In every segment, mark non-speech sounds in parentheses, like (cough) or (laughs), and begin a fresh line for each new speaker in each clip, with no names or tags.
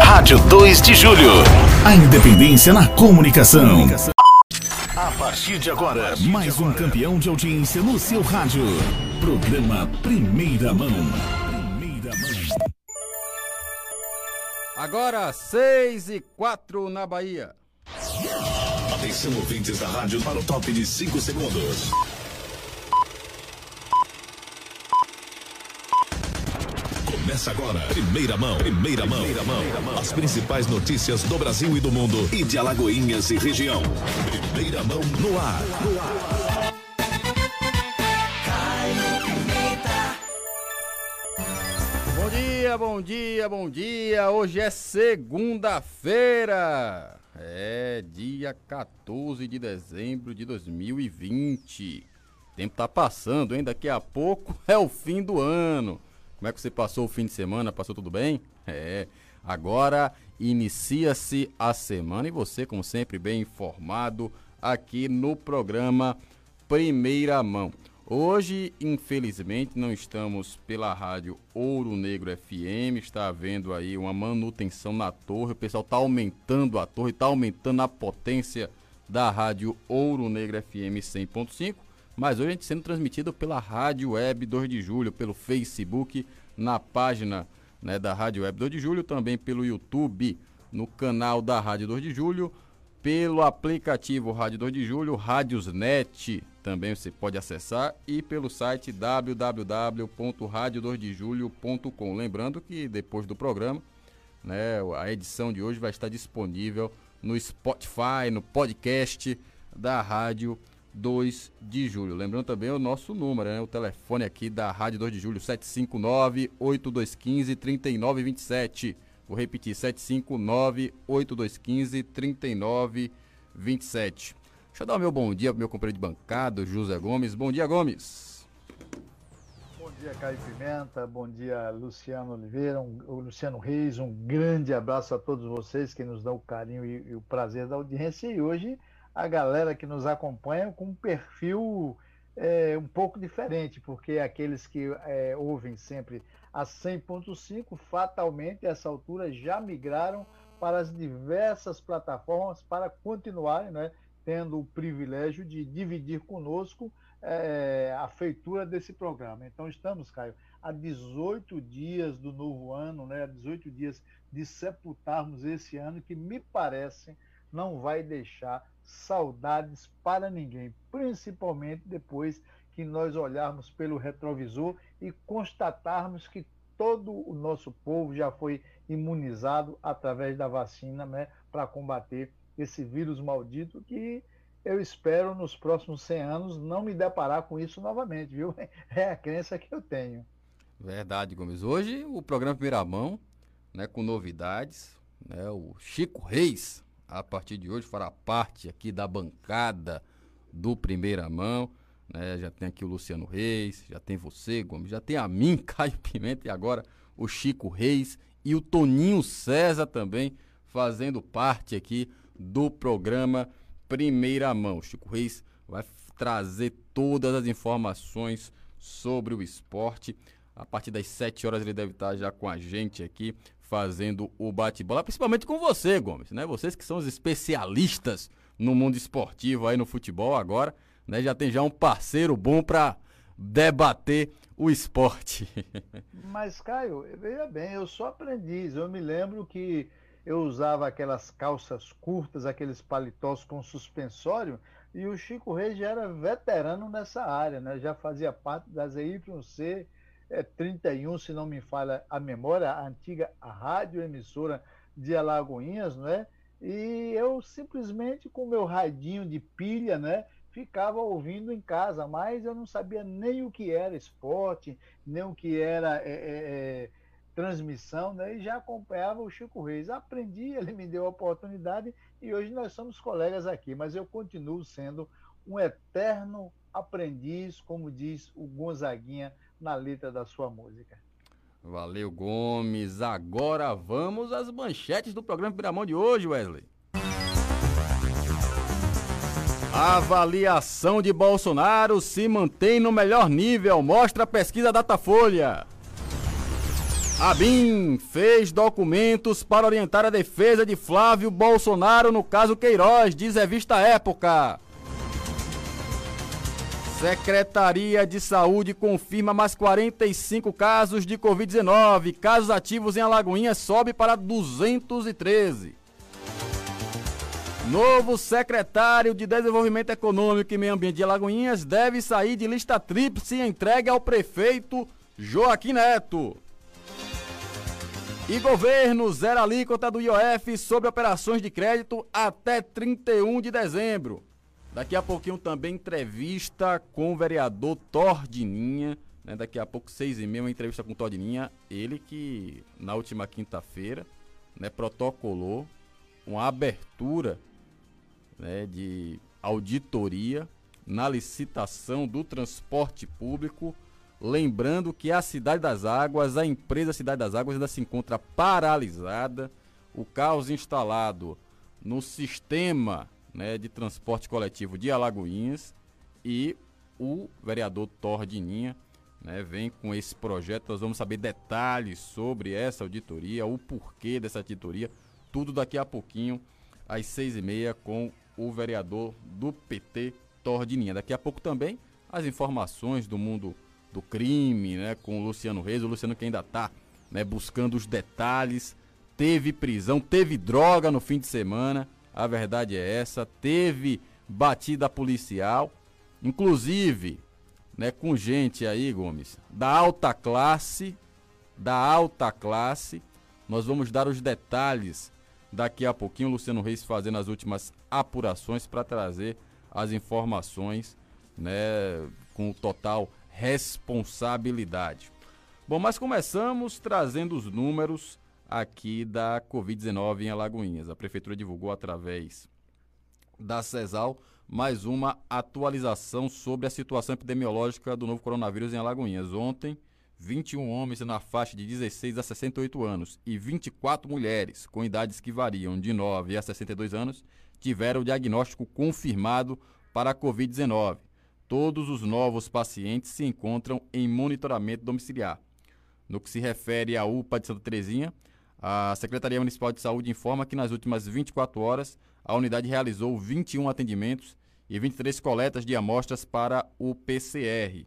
Rádio 2 de Julho.
A independência na comunicação.
A partir de agora,
Mais um campeão de audiência no seu rádio. Programa Primeira Mão. Primeira Mão.
Agora, 6 e 4 na Bahia.
Atenção, ouvintes da rádio, para o top de 5 segundos. Começa agora. Primeira mão. Primeira mão. Primeira mão. As principais notícias do Brasil e do mundo e de Alagoinhas e região. Primeira mão no ar. No ar.
Bom dia, bom dia, bom dia. Hoje é segunda-feira. É dia 14 de dezembro de 2020. O tempo tá passando, hein? Daqui a pouco (laughs) é o fim do ano. Como é que você passou o fim de semana? Passou tudo bem? É. Agora inicia-se a semana e você, como sempre, bem informado aqui no programa Primeira Mão. Hoje, infelizmente, não estamos pela rádio Ouro Negro FM. Está havendo aí uma manutenção na torre. O pessoal está aumentando a torre, está aumentando a potência da rádio Ouro Negro FM 100.5. Mas hoje a gente sendo transmitido pela Rádio Web 2 de Julho, pelo Facebook, na página né, da Rádio Web 2 de Julho, também pelo YouTube, no canal da Rádio 2 de Julho, pelo aplicativo Rádio 2 de Julho, Rádiosnet, também você pode acessar, e pelo site www.radio2dejulho.com. Lembrando que depois do programa, né, a edição de hoje vai estar disponível no Spotify, no podcast da Rádio 2 de julho. Lembrando também o nosso número, né? O telefone aqui da Rádio 2 de julho, 759-8215-3927. Vou repetir, 759-8215-3927. Deixa eu dar o meu bom dia pro meu companheiro de bancada, José Gomes. Bom dia, Gomes.
Bom dia, Caio Pimenta. Bom dia, Luciano Oliveira, um, Luciano Reis. Um grande abraço a todos vocês que nos dão o carinho e, e o prazer da audiência. E hoje a galera que nos acompanha com um perfil é, um pouco diferente, porque aqueles que é, ouvem sempre a 100.5, fatalmente, a essa altura, já migraram para as diversas plataformas para continuarem né, tendo o privilégio de dividir conosco é, a feitura desse programa. Então, estamos, Caio, há 18 dias do novo ano, né, 18 dias de sepultarmos esse ano que me parece não vai deixar saudades para ninguém, principalmente depois que nós olharmos pelo retrovisor e constatarmos que todo o nosso povo já foi imunizado através da vacina, né, para combater esse vírus maldito que eu espero nos próximos 100 anos não me deparar com isso novamente, viu? (laughs) É a crença que eu tenho.
Verdade, Gomes. Hoje o programa Primeira Mão, né, com novidades, né, o Chico Reis, a partir de hoje fará parte aqui da bancada do Primeira Mão. Né? Já tem aqui o Luciano Reis, já tem você, Gomes, já tem a mim, (laughs) Caio Pimenta, e agora o Chico Reis e o Toninho César também fazendo parte aqui do programa Primeira Mão. O Chico Reis vai trazer todas as informações sobre o esporte. A partir das 7 horas ele deve estar já com a gente aqui fazendo o bate-bola, principalmente com você, Gomes, né? Vocês que são os especialistas no mundo esportivo aí no futebol agora, né? Já tem já um parceiro bom para debater o esporte. (laughs)
Mas, Caio, veja bem, eu sou aprendiz. Eu me lembro que eu usava aquelas calças curtas, aqueles paletós com suspensório, e o Chico Reis já era veterano nessa área, né? Já fazia parte da ZYC é, 31, se não me falha a memória, a antiga rádio emissora de Alagoinhas, né? E eu simplesmente com meu radinho de pilha, né? Ficava ouvindo em casa, mas eu não sabia nem o que era esporte, nem o que era é, é, é transmissão, né? E já acompanhava o Chico Reis. Aprendi, (laughs) ele me deu a oportunidade e hoje nós somos colegas aqui, mas eu continuo sendo um eterno aprendiz, como diz o Gonzaguinha na letra da sua música.
Valeu, Gomes. Agora vamos às manchetes do programa Piramão de hoje, Wesley. A avaliação de Bolsonaro se mantém no melhor nível, mostra a pesquisa Datafolha. A BIM fez documentos para orientar a defesa de Flávio Bolsonaro no caso Queiroz, diz revista Época. Secretaria de Saúde confirma mais 45 casos de Covid-19. Casos ativos em Alagoinhas sobe para 213. Novo secretário de Desenvolvimento Econômico e Meio Ambiente de Alagoinhas deve sair de lista tríplice entregue ao prefeito Joaquim Neto. E governo zera alíquota do IOF sobre operações de crédito até 31 de dezembro. Daqui a pouquinho também entrevista com o vereador Tordininha. Né? Daqui a pouco, seis e meia, uma entrevista com o Tordininha. Ele que, na última quinta-feira, né, protocolou uma abertura né, de auditoria na licitação do transporte público Lembrando que a Cidade das Águas, a empresa Cidade das Águas ainda se encontra paralisada. O caos instalado no sistema né, de transporte coletivo de Alagoinhas e o vereador Tordininha né, vem com esse projeto. Nós vamos saber detalhes sobre essa auditoria, o porquê dessa auditoria, tudo daqui a pouquinho, às seis e meia, com o vereador do PT Tordininha. Daqui a pouco também as informações do mundo do crime, né, com o Luciano Reis, o Luciano que ainda está né, buscando os detalhes. Teve prisão, teve droga no fim de semana, a verdade é essa. Teve batida policial, inclusive, né, com gente aí, Gomes, da alta classe, da alta classe. Nós vamos dar os detalhes daqui a pouquinho. Luciano Reis fazendo as últimas apurações para trazer as informações, né, com total responsabilidade. Bom, mas começamos trazendo os números aqui da Covid-19 em Alagoinhas. A prefeitura divulgou através da CESAL mais uma atualização sobre a situação epidemiológica do novo coronavírus em Alagoinhas. Ontem, 21 homens na faixa de 16 a 68 anos e 24 mulheres com idades que variam de 9 a 62 anos tiveram o diagnóstico confirmado para a Covid-19. Todos os novos pacientes se encontram em monitoramento domiciliar. No que se refere à UPA de Santa Terezinha, a Secretaria Municipal de Saúde informa que nas últimas 24 horas a unidade realizou 21 atendimentos e 23 coletas de amostras para o PCR.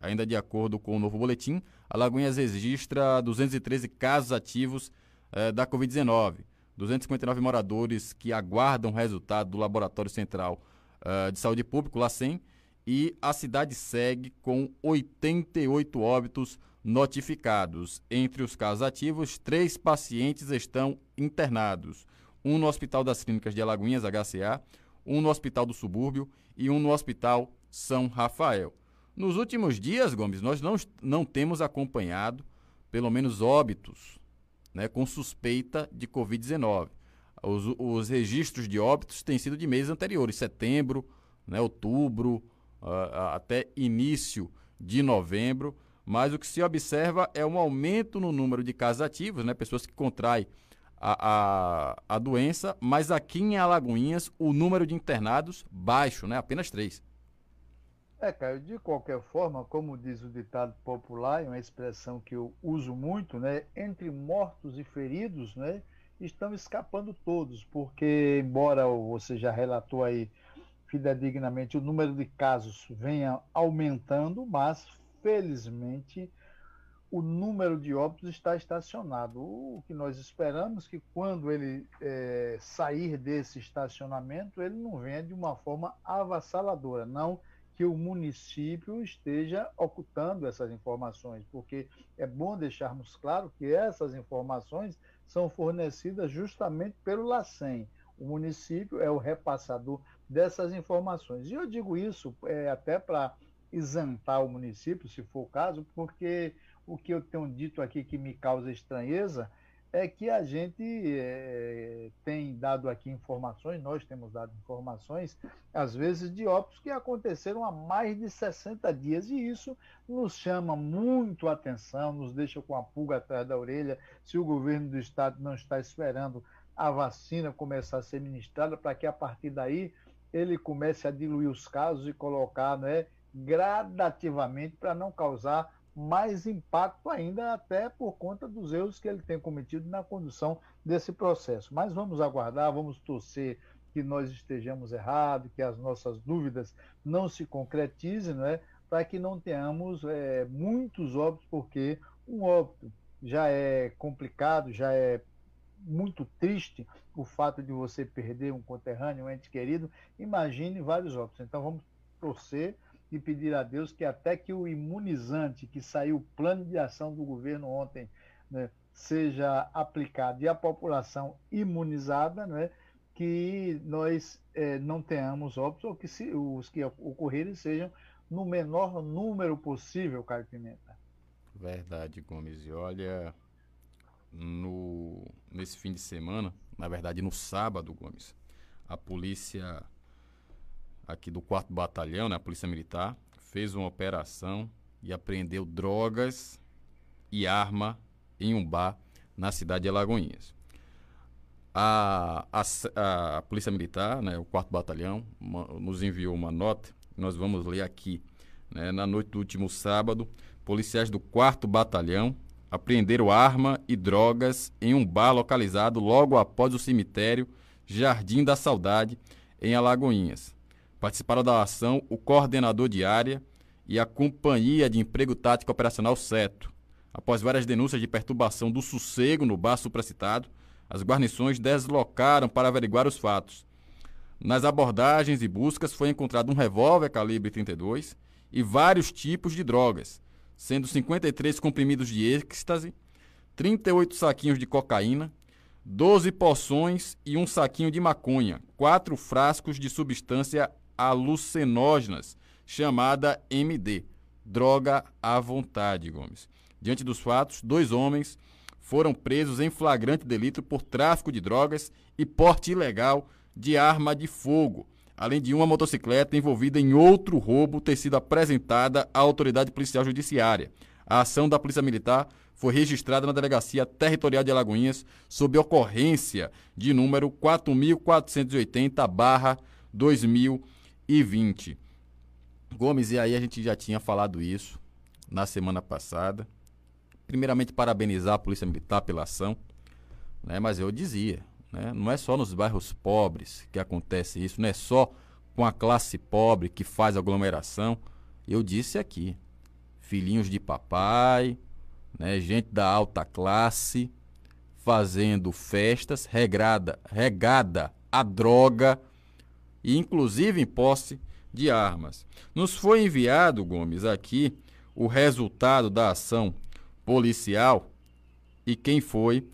Ainda de acordo com o novo boletim, Alagoinhas registra 213 casos ativos eh, da Covid-19, 259 moradores que aguardam resultado do Laboratório Central eh, de Saúde Pública, LACEN, e a cidade segue com 88 óbitos notificados. Entre os casos ativos, três pacientes estão internados: um no Hospital das Clínicas de Alagoinhas, HCA, um no Hospital do Subúrbio e um no Hospital São Rafael. Nos últimos dias, Gomes, nós não, não temos acompanhado, pelo menos, óbitos né, com suspeita de Covid-19. Os, os registros de óbitos têm sido de meses anteriores, setembro, né, outubro, uh, até início de novembro, mas o que se observa é um aumento no número de casos ativos, né, pessoas que contraem a, a, a doença, mas aqui em Alagoinhas o número de internados baixo, né, apenas três.
É, Caio, de qualquer forma, como diz o ditado popular, é uma expressão que eu uso muito, né? Entre mortos e feridos, né? Estão escapando todos, porque embora você já relatou aí fidedignamente o número de casos venha aumentando, mas felizmente o número de óbitos está estacionado. O que nós esperamos é que quando ele é, sair desse estacionamento, ele não venha de uma forma avassaladora, não que o município esteja ocultando essas informações, porque é bom deixarmos claro que essas informações são fornecidas justamente pelo LACEN. O município é o repassador dessas informações. E eu digo isso é, até para isentar o município, se for o caso, porque o que eu tenho dito aqui que me causa estranheza é que a gente é, tem dado aqui informações, nós temos dado informações, às vezes, de óbitos que aconteceram há mais de 60 dias, e isso nos chama muito a atenção, nos deixa com a pulga atrás da orelha, se o governo do estado não está esperando a vacina começar a ser ministrada, para que a partir daí ele comece a diluir os casos e colocar né, gradativamente para não causar mais impacto ainda, até por conta dos erros que ele tem cometido na condução desse processo. Mas vamos aguardar, vamos torcer que nós estejamos errados, que as nossas dúvidas não se concretizem, não é? para que não tenhamos é, muitos óbitos, porque um óbito já é complicado, já é muito triste o fato de você perder um conterrâneo, um ente querido, imagine vários óbitos. Então vamos torcer e pedir a Deus que até que o imunizante que saiu o plano de ação do governo ontem né, seja aplicado e a população imunizada, né, que nós é, não tenhamos óbitos ou que se, os que ocorrerem sejam no menor número possível, Caio Pimenta.
Verdade, Gomes. E olha, no, nesse fim de semana, na verdade no sábado, Gomes, a polícia aqui do 4 Batalhão, né, a Polícia Militar, fez uma operação e apreendeu drogas e arma em um bar na cidade de Alagoinhas. A, a, a Polícia Militar, né, o 4 Batalhão, uma, nos enviou uma nota, nós vamos ler aqui. Né, na noite do último sábado, policiais do 4 Batalhão apreenderam arma e drogas em um bar localizado logo após o cemitério Jardim da Saudade, em Alagoinhas. Participaram da ação o coordenador de área e a Companhia de Emprego Tático Operacional CETO. Após várias denúncias de perturbação do sossego no bar supracitado, as guarnições deslocaram para averiguar os fatos. Nas abordagens e buscas foi encontrado um revólver calibre 32 e vários tipos de drogas, sendo 53 comprimidos de êxtase, 38 saquinhos de cocaína, 12 poções e um saquinho de maconha, quatro frascos de substância alucinógenas, chamada MD, droga à vontade, Gomes. Diante dos fatos, dois homens foram presos em flagrante delito por tráfico de drogas e porte ilegal de arma de fogo, além de uma motocicleta envolvida em outro roubo ter sido apresentada à autoridade policial judiciária. A ação da Polícia Militar foi registrada na Delegacia Territorial de Alagoinhas sob ocorrência de número 44.480/2020. Gomes, e aí a gente já tinha falado isso na semana passada. Primeiramente, parabenizar a Polícia Militar pela ação, né? mas eu dizia, né? Não é só nos bairros pobres que acontece isso, não é só com a classe pobre que faz aglomeração. Eu disse aqui, filhinhos de papai, né? gente da alta classe fazendo festas regrada, regada a droga e inclusive em posse de armas. Nos foi enviado, Gomes, aqui o resultado da ação policial e quem foi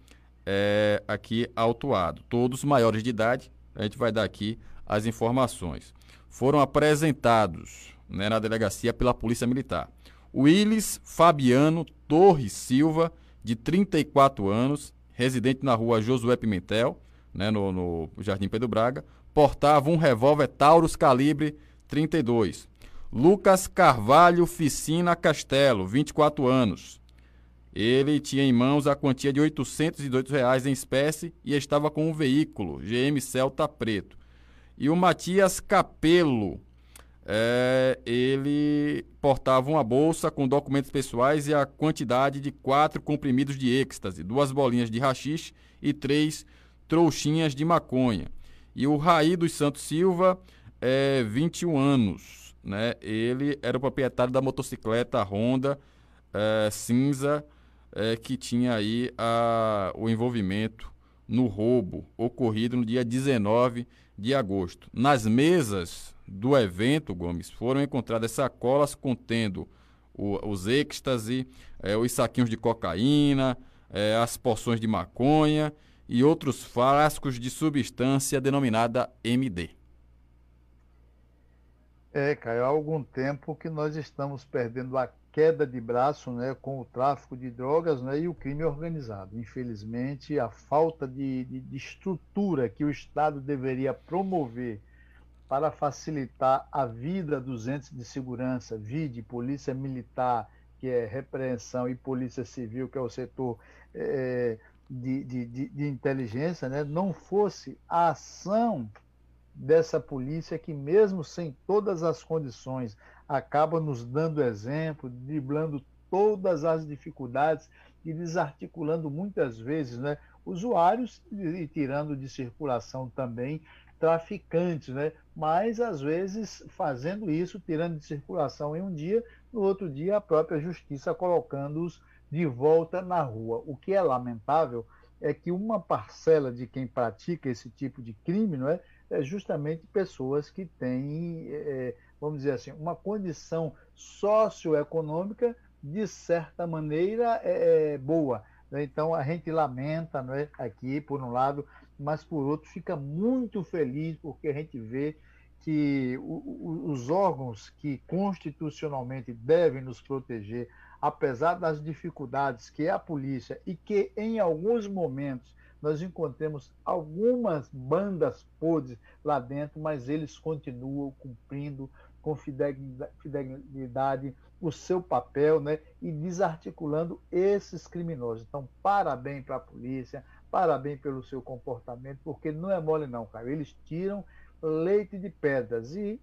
é, aqui autuado. Todos maiores de idade, a gente vai dar aqui as informações. Foram apresentados né, na delegacia pela Polícia Militar. Willis Fabiano Torres Silva, de 34 anos, residente na rua Josué Pimentel, né, no, no Jardim Pedro Braga, portava um revólver Taurus calibre 32. Lucas Carvalho Ficina Castelo, 24 anos, ele tinha em mãos a quantia de 818 reais em espécie e estava com um veículo, GM Celta Preto. E o Matias Capelo, é, ele portava uma bolsa com documentos pessoais e a quantidade de quatro comprimidos de êxtase, duas bolinhas de rachixe e três trouxinhas de maconha. E o Raí dos Santos Silva, é, 21 anos. Né? Ele era o proprietário da motocicleta Honda é, cinza é, que tinha aí a, o envolvimento no roubo ocorrido no dia 19 de agosto. Nas mesas do evento, Gomes, foram encontradas sacolas contendo o, os êxtase, é, os saquinhos de cocaína, é, as porções de maconha e outros frascos de substância denominada MD.
É, Caio, há algum tempo que nós estamos perdendo a queda de braço né, com o tráfico de drogas né, e o crime organizado. Infelizmente, a falta de, de, de estrutura que o Estado deveria promover para facilitar a vida dos entes de segurança, vide polícia militar, que é repreensão, e polícia civil, que é o setor é, de, de, de, inteligência, né, não fosse a ação dessa polícia que, mesmo sem todas as condições, acaba nos dando exemplo, driblando todas as dificuldades e desarticulando muitas vezes né, usuários e tirando de circulação também traficantes, né? mas às vezes fazendo isso, tirando de circulação em um dia, no outro dia a própria justiça colocando-os de volta na rua. O que é lamentável é que uma parcela de quem pratica esse tipo de crime não é, é justamente pessoas que têm, é, vamos dizer assim, uma condição socioeconômica de certa maneira é, é boa. Né? Então a gente lamenta não é, aqui, por um lado, mas por outro fica muito feliz porque a gente vê que os órgãos que constitucionalmente devem nos proteger, apesar das dificuldades que é a polícia e que em alguns momentos nós encontramos algumas bandas podres lá dentro, mas eles continuam cumprindo com fidelidade o seu papel né, e desarticulando esses criminosos. Então, parabéns para a polícia, parabéns pelo seu comportamento, porque não é mole não, cara. Eles tiram leite de pedras e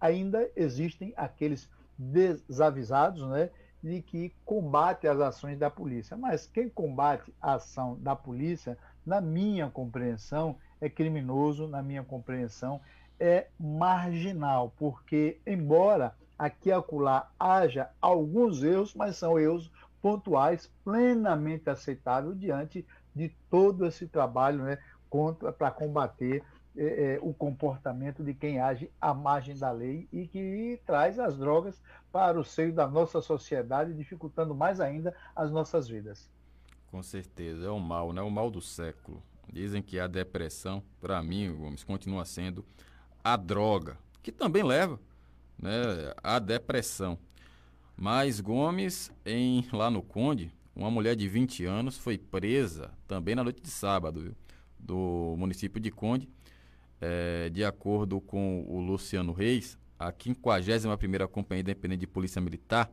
ainda existem aqueles desavisados, né, de que combate as ações da polícia. Mas quem combate a ação da polícia, na minha compreensão, é criminoso, na minha compreensão, é marginal, porque embora aqui e acolá haja alguns erros, mas são erros pontuais, plenamente aceitáveis diante de todo esse trabalho né, para combater é, é, o comportamento de quem age à margem da lei e que traz as drogas para o seio da nossa sociedade, dificultando mais ainda as nossas vidas.
Com certeza, é o mal, né? O mal do século. Dizem que a depressão, para mim, Gomes, continua sendo a droga, que também leva né, à depressão. Mas Gomes, em, lá no Conde, uma mulher de 20 anos foi presa também na noite de sábado, viu? do município de Conde. É, de acordo com o Luciano Reis, a 51ª Companhia Independente de Polícia Militar,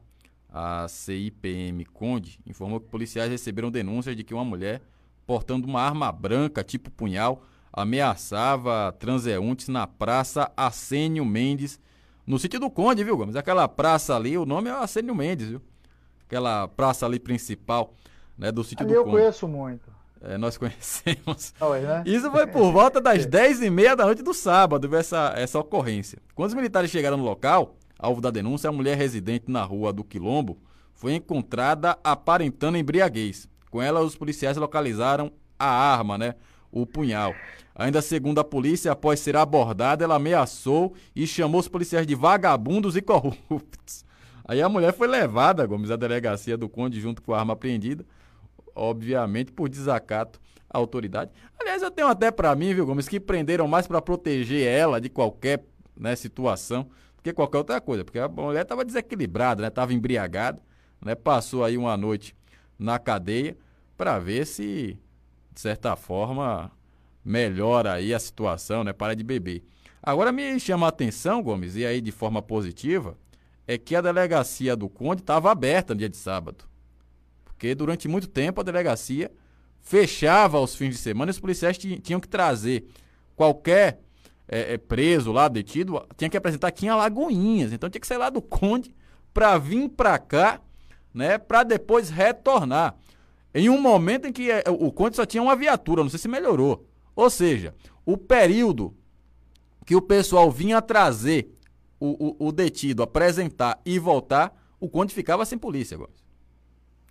a CIPM Conde, informou que policiais receberam denúncias de que uma mulher portando uma arma branca, tipo punhal, ameaçava transeuntes na Praça Assênio Mendes, no sítio do Conde, viu, Gomes? Aquela praça ali, o nome é Assênio Mendes, viu? aquela praça ali principal né, do sítio
ali
do
eu
Conde.
Eu conheço muito.
É, nós conhecemos. (laughs)
Oi, né?
Isso foi por volta das (laughs) 10 e meia da noite do sábado, essa, essa ocorrência. Quando os militares chegaram no local, alvo da denúncia, a mulher residente na rua do Quilombo foi encontrada aparentando embriaguez. Com ela, os policiais localizaram a arma, né? O punhal. Ainda segundo a polícia, após ser abordada, ela ameaçou e chamou os policiais de vagabundos e corruptos. Aí a mulher foi levada, Gomes, à delegacia do Conde junto com a arma apreendida, obviamente por desacato à autoridade. Aliás, eu tenho até para mim, viu, Gomes, que prenderam mais para proteger ela de qualquer né, situação do que qualquer outra coisa, porque a mulher estava desequilibrada, né, estava embriagada, né, passou aí uma noite na cadeia para ver se, de certa forma, melhora aí a situação, né, para de beber. Agora me chama a atenção, Gomes, e aí de forma positiva, é que a delegacia do Conde estava aberta no dia de sábado. Porque durante muito tempo a delegacia fechava aos fins de semana e os policiais tinham que trazer qualquer é, é, preso lá, detido, tinha que apresentar aqui em Alagoinhas. Então tinha que sair lá do Conde para vir para cá, né, para depois retornar. Em um momento em que é, o Conde só tinha uma viatura, não sei se melhorou. Ou seja, o período que o pessoal vinha trazer o, o, o detido apresentar e voltar, o Conde ficava sem polícia agora.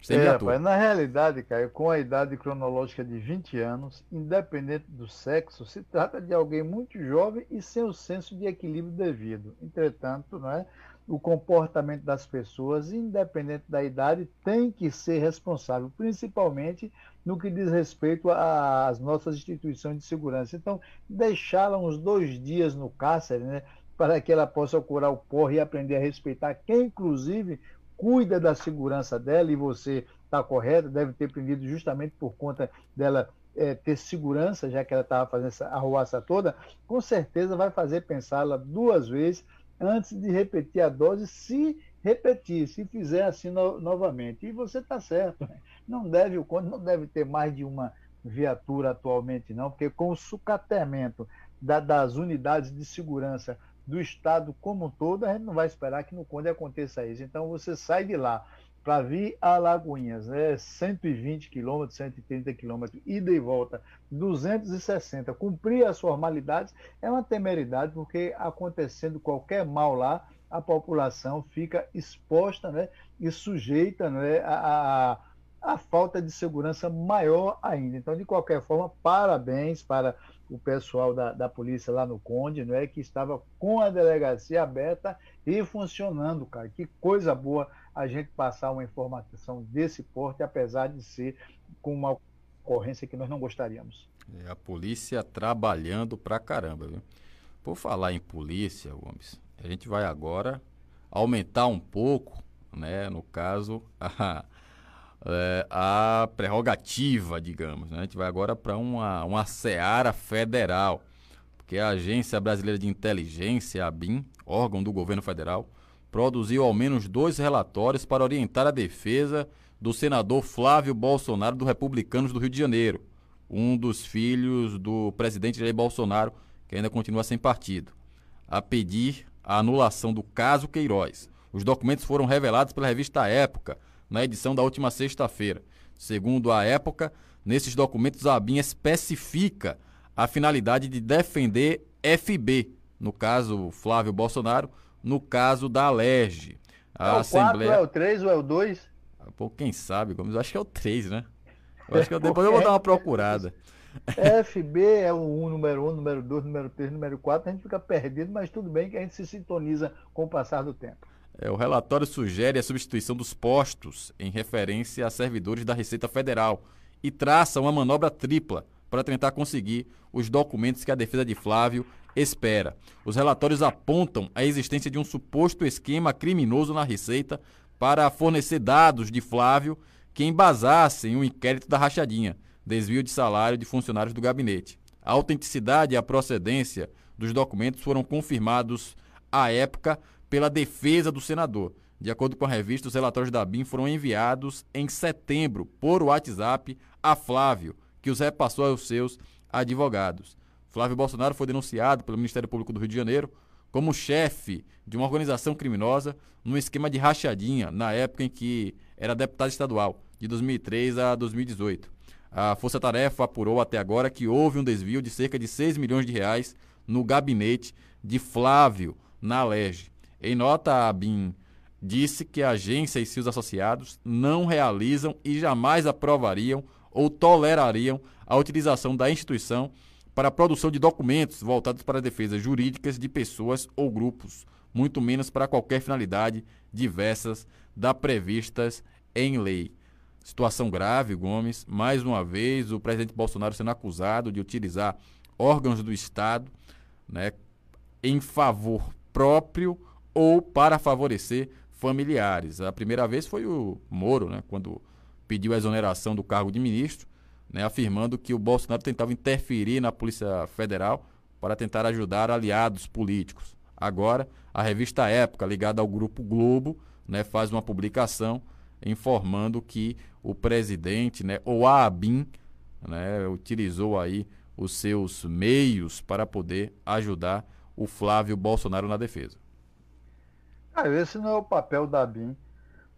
Sem é, rapaz, na realidade, Caio, com a idade cronológica de 20 anos, independente do sexo, se trata de alguém muito jovem e sem o senso de equilíbrio devido. Entretanto, não é? o comportamento das pessoas, independente da idade, tem que ser responsável, principalmente no que diz respeito às nossas instituições de segurança. Então, deixá-la uns dois dias no cárcere, né, para que ela possa curar o porre e aprender a respeitar quem, inclusive, cuida da segurança dela, e você está correto, deve ter prendido justamente por conta dela é, ter segurança, já que ela estava fazendo essa arruaça toda, com certeza vai fazer pensá-la duas vezes antes de repetir a dose, se repetir, se fizer assim no, novamente. E você está certo, né? não deve, não deve ter mais de uma viatura atualmente, não, porque com o sucateamento da, das unidades de segurança do Estado como um todo, a gente não vai esperar que no Conde aconteça isso. Então você sai de lá para vir a Lagoinhas, né, 120 quilômetros, 130 quilômetros, ida e volta, 260, cumprir as formalidades, é uma temeridade, porque acontecendo qualquer mal lá, a população fica exposta né, e sujeita né, a, a a falta de segurança maior ainda. Então, de qualquer forma, parabéns para o pessoal da, da polícia lá no Conde, não é que estava com a delegacia aberta e funcionando, cara. Que coisa boa a gente passar uma informação desse porte, apesar de ser com uma ocorrência que nós não gostaríamos.
É a polícia trabalhando pra caramba, viu? Por falar em polícia, Gomes, a gente vai agora aumentar um pouco, né, no caso, (laughs) a é, a prerrogativa, digamos. Né? A gente vai agora para uma, uma seara federal, porque a Agência Brasileira de Inteligência, a BIM, órgão do governo federal, produziu ao menos dois relatórios para orientar a defesa do senador Flávio Bolsonaro do Republicanos do Rio de Janeiro, um dos filhos do presidente Jair Bolsonaro, que ainda continua sem partido, a pedir a anulação do caso Queiroz. Os documentos foram revelados pela revista Época, na edição da última sexta-feira. Segundo a época, nesses documentos a ABIN especifica a finalidade de defender FB, no caso Flávio Bolsonaro, no caso da Alerj.
A é o Assembleia... 4, é o 3 ou é o 2?
Ah, pô, quem sabe, Gomes? Eu acho que é o 3, né? Eu acho que eu... depois eu vou dar uma procurada.
FB é o 1, número 1, número 2, número 3, número 4, a gente fica perdido, mas tudo bem que a gente se sintoniza com o passar do tempo.
É, o relatório sugere a substituição dos postos em referência a servidores da Receita Federal e traça uma manobra tripla para tentar conseguir os documentos que a defesa de Flávio espera. Os relatórios apontam a existência de um suposto esquema criminoso na Receita para fornecer dados de Flávio que embasassem o um inquérito da rachadinha, desvio de salário de funcionários do gabinete. A autenticidade e a procedência dos documentos foram confirmados à época pela defesa do senador. De acordo com a revista, os relatórios da BIM foram enviados em setembro por WhatsApp a Flávio, que os repassou aos seus advogados. Flávio Bolsonaro foi denunciado pelo Ministério Público do Rio de Janeiro como chefe de uma organização criminosa num esquema de rachadinha, na época em que era deputado estadual, de 2003 a 2018. A Força Tarefa apurou até agora que houve um desvio de cerca de 6 milhões de reais no gabinete de Flávio na Lege. Em nota, a BIM disse que a agência e seus associados não realizam e jamais aprovariam ou tolerariam a utilização da instituição para a produção de documentos voltados para defesas jurídicas de pessoas ou grupos, muito menos para qualquer finalidade diversas da previstas em lei. Situação grave, Gomes. Mais uma vez, o presidente Bolsonaro sendo acusado de utilizar órgãos do Estado né, em favor próprio ou para favorecer familiares. A primeira vez foi o Moro, né, quando pediu a exoneração do cargo de ministro, né, afirmando que o Bolsonaro tentava interferir na Polícia Federal para tentar ajudar aliados políticos. Agora, a revista Época, ligada ao Grupo Globo, né, faz uma publicação informando que o presidente, né, ou a ABIN, né, utilizou aí os seus meios para poder ajudar o Flávio Bolsonaro na defesa.
Ah, esse não é o papel da BIM,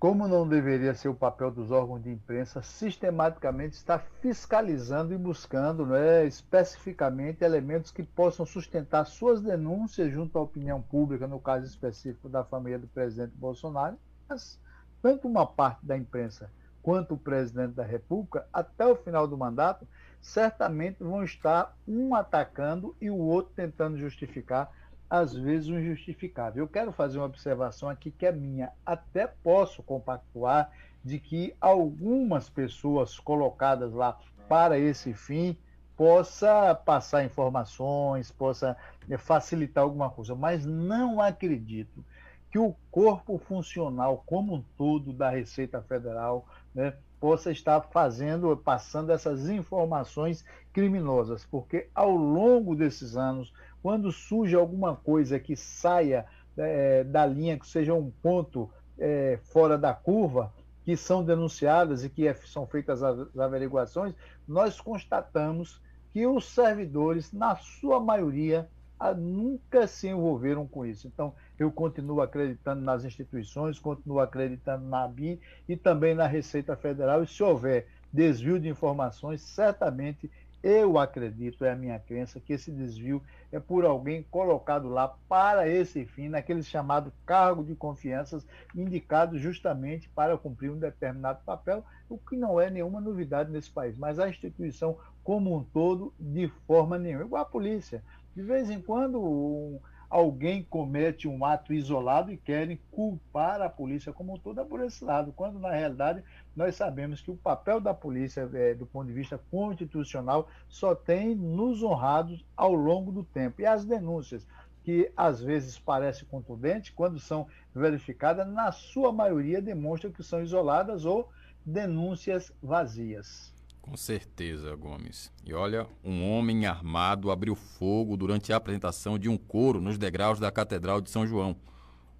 como não deveria ser o papel dos órgãos de imprensa, sistematicamente estar fiscalizando e buscando né, especificamente elementos que possam sustentar suas denúncias junto à opinião pública, no caso específico da família do presidente Bolsonaro, mas tanto uma parte da imprensa quanto o presidente da República, até o final do mandato, certamente vão estar um atacando e o outro tentando justificar às vezes, um injustificável. Eu quero fazer uma observação aqui que é minha. Até posso compactuar de que algumas pessoas colocadas lá para esse fim possa passar informações, possa né, facilitar alguma coisa, mas não acredito que o corpo funcional como um todo da Receita Federal né, possa estar fazendo, passando essas informações criminosas, porque ao longo desses anos quando surge alguma coisa que saia é, da linha, que seja um ponto é, fora da curva, que são denunciadas e que é, são feitas as averiguações, nós constatamos que os servidores, na sua maioria, nunca se envolveram com isso. Então, eu continuo acreditando nas instituições, continuo acreditando na ABIN e também na Receita Federal. E se houver desvio de informações, certamente eu acredito, é a minha crença, que esse desvio é por alguém colocado lá para esse fim, naquele chamado cargo de confianças, indicado justamente para cumprir um determinado papel, o que não é nenhuma novidade nesse país, mas a instituição como um todo, de forma nenhuma. Igual a polícia. De vez em quando, um, alguém comete um ato isolado e querem culpar a polícia como um todo é por esse lado, quando na realidade nós sabemos que o papel da polícia, é, do ponto de vista constitucional, só tem nos honrados ao longo do tempo. E as denúncias, que às vezes parecem contundentes, quando são verificadas, na sua maioria demonstram que são isoladas ou denúncias vazias.
Com certeza, Gomes. E olha, um homem armado abriu fogo durante a apresentação de um coro nos degraus da Catedral de São João,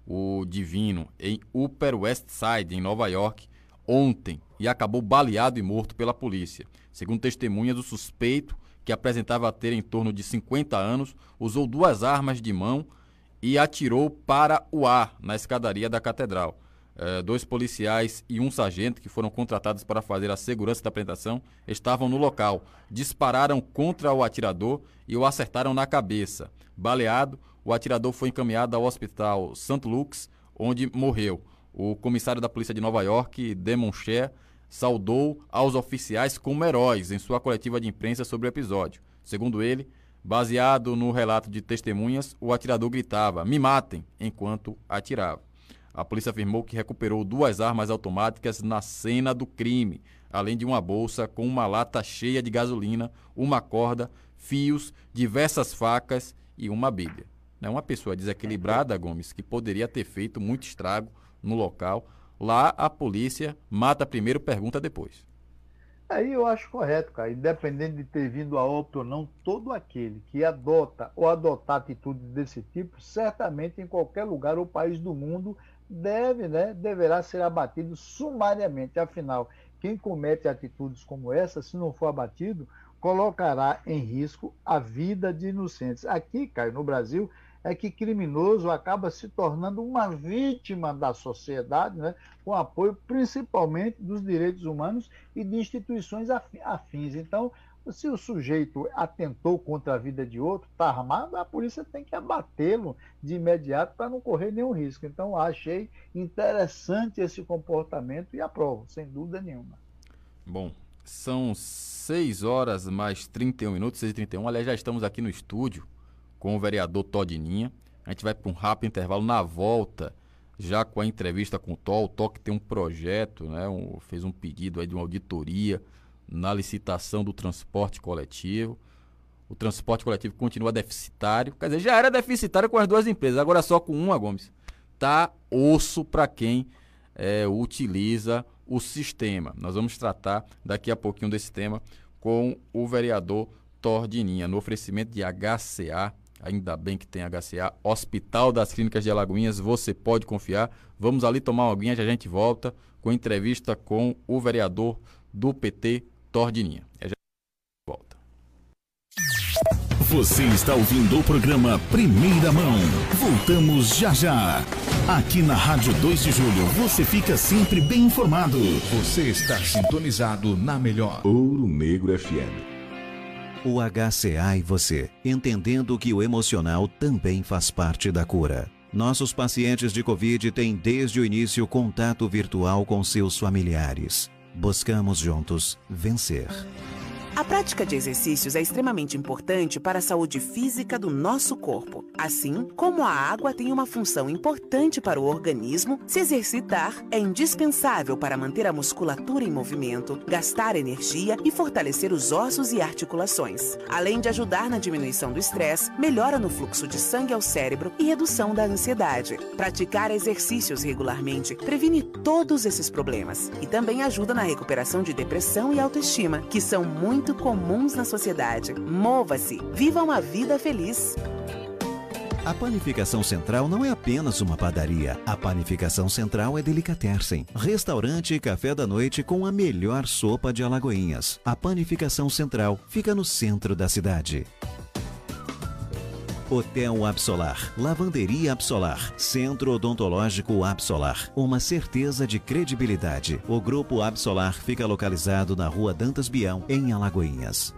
o Divino, em Upper West Side, em Nova York, ontem e acabou baleado e morto pela polícia. Segundo testemunhas, o suspeito, que apresentava ter em torno de 50 anos, usou duas armas de mão e atirou para o ar na escadaria da catedral. É, dois policiais e um sargento, que foram contratados para fazer a segurança da apresentação, estavam no local. Dispararam contra o atirador e o acertaram na cabeça. Baleado, o atirador foi encaminhado ao hospital St. Luke's, onde morreu. O comissário da polícia de Nova York, Demon Cher, saudou aos oficiais como heróis em sua coletiva de imprensa sobre o episódio. Segundo ele, baseado no relato de testemunhas, o atirador gritava: "Me matem!" enquanto atirava. A polícia afirmou que recuperou duas armas automáticas na cena do crime, além de uma bolsa com uma lata cheia de gasolina, uma corda, fios, diversas facas e uma Bíblia. É uma pessoa desequilibrada, Gomes, que poderia ter feito muito estrago no local. Lá a polícia mata primeiro, pergunta depois.
Aí eu acho correto, cara. Independente de ter vindo a óbito ou não, todo aquele que adota ou adotar atitudes desse tipo, certamente em qualquer lugar ou país do mundo deve, né, deverá ser abatido sumariamente. Afinal, quem comete atitudes como essa, se não for abatido, colocará em risco a vida de inocentes. Aqui, Caio, no Brasil, é que criminoso acaba se tornando uma vítima da sociedade, né, com apoio principalmente dos direitos humanos e de instituições afins. Então, se o sujeito atentou contra a vida de outro, está armado, a polícia tem que abatê-lo de imediato para não correr nenhum risco. Então, achei interessante esse comportamento e aprovo, sem dúvida nenhuma.
Bom, são 6 horas mais 31 minutos, 6 e 31. Aliás, já estamos aqui no estúdio com o vereador Todininha. A gente vai para um rápido intervalo na volta, já com a entrevista com o Tó. O Tó que tem um projeto, né, um, fez um pedido aí de uma auditoria na licitação do transporte coletivo. O transporte coletivo continua deficitário. Quer dizer, já era deficitário com as duas empresas, agora só com uma, Gomes. Tá osso para quem é, utiliza o sistema. Nós vamos tratar daqui a pouquinho desse tema com o vereador Tordininha, no oferecimento de HCA Ainda bem que tem HCA, Hospital das Clínicas de Alagoinhas, você pode confiar. Vamos ali tomar uma aguinha, já a gente volta com entrevista com o vereador do PT, Tordininha. É já volta.
Você está ouvindo o programa Primeira Mão. Voltamos já já. Aqui na Rádio 2 de Julho, você fica sempre bem informado. Você está sintonizado na melhor. Ouro Negro FM.
O HCA e você, entendendo que o emocional também faz parte da cura. Nossos pacientes de Covid têm desde o início contato virtual com seus familiares. Buscamos juntos vencer.
A prática de exercícios é extremamente importante para a saúde física do nosso corpo. Assim como a água tem uma função importante para o organismo, se exercitar é indispensável para manter a musculatura em movimento, gastar energia e fortalecer os ossos e articulações. Além de ajudar na diminuição do estresse, melhora no fluxo de sangue ao cérebro e redução da ansiedade. Praticar exercícios regularmente previne todos esses problemas e também ajuda na recuperação de depressão e autoestima, que são muito muito comuns na sociedade. Mova-se, viva uma vida feliz.
A Panificação Central não é apenas uma padaria. A Panificação Central é Delicatessen, restaurante e café da noite com a melhor sopa de Alagoinhas. A Panificação Central fica no centro da cidade. Hotel Absolar, Lavanderia Absolar, Centro Odontológico Absolar. Uma certeza de credibilidade. O Grupo Absolar fica localizado na Rua Dantas Bião, em Alagoinhas.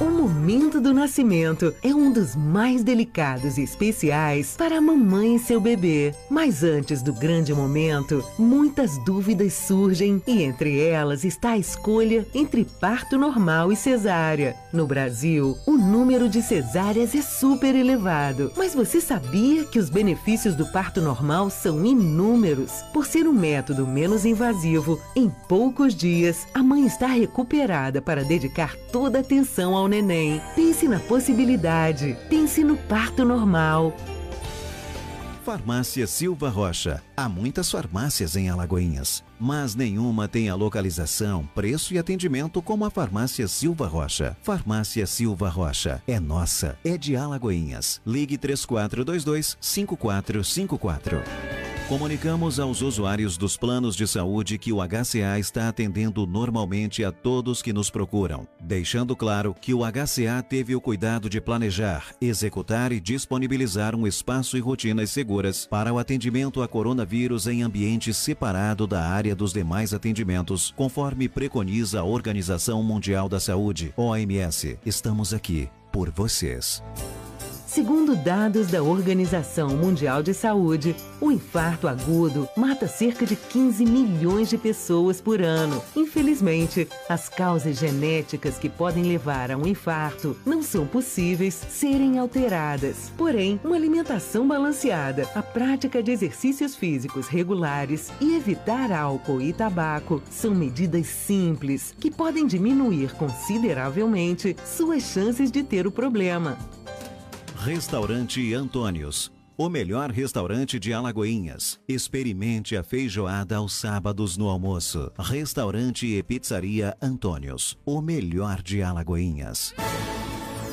O momento do nascimento é um dos mais delicados e especiais para a mamãe e seu bebê. Mas antes do grande momento, muitas dúvidas surgem e entre elas está a escolha entre parto normal e cesárea. No Brasil, o número de cesáreas é super elevado. Mas você sabia que os benefícios do parto normal são inúmeros? Por ser um método menos invasivo, em poucos dias a mãe está recuperada para dedicar toda a atenção ao neném. Pense na possibilidade. Pense no parto normal.
Farmácia Silva Rocha. Há muitas farmácias em Alagoinhas, mas nenhuma tem a localização, preço e atendimento como a Farmácia Silva Rocha. Farmácia Silva Rocha é nossa, é de Alagoinhas. Ligue 3422 5454. Comunicamos aos usuários dos planos de saúde que o HCA está atendendo normalmente a todos que nos procuram, deixando claro que o HCA teve o cuidado de planejar, executar e disponibilizar um espaço e rotinas seguras para o atendimento a coronavírus em ambiente separado da área dos demais atendimentos, conforme preconiza a Organização Mundial da Saúde, OMS. Estamos aqui por vocês.
Segundo dados da Organização Mundial de Saúde, o infarto agudo mata cerca de 15 milhões de pessoas por ano. Infelizmente, as causas genéticas que podem levar a um infarto não são possíveis serem alteradas. Porém, uma alimentação balanceada, a prática de exercícios físicos regulares e evitar álcool e tabaco são medidas simples que podem diminuir consideravelmente suas chances de ter o problema.
Restaurante Antônios. O melhor restaurante de Alagoinhas. Experimente a feijoada aos sábados no almoço. Restaurante e Pizzaria Antônios. O melhor de Alagoinhas.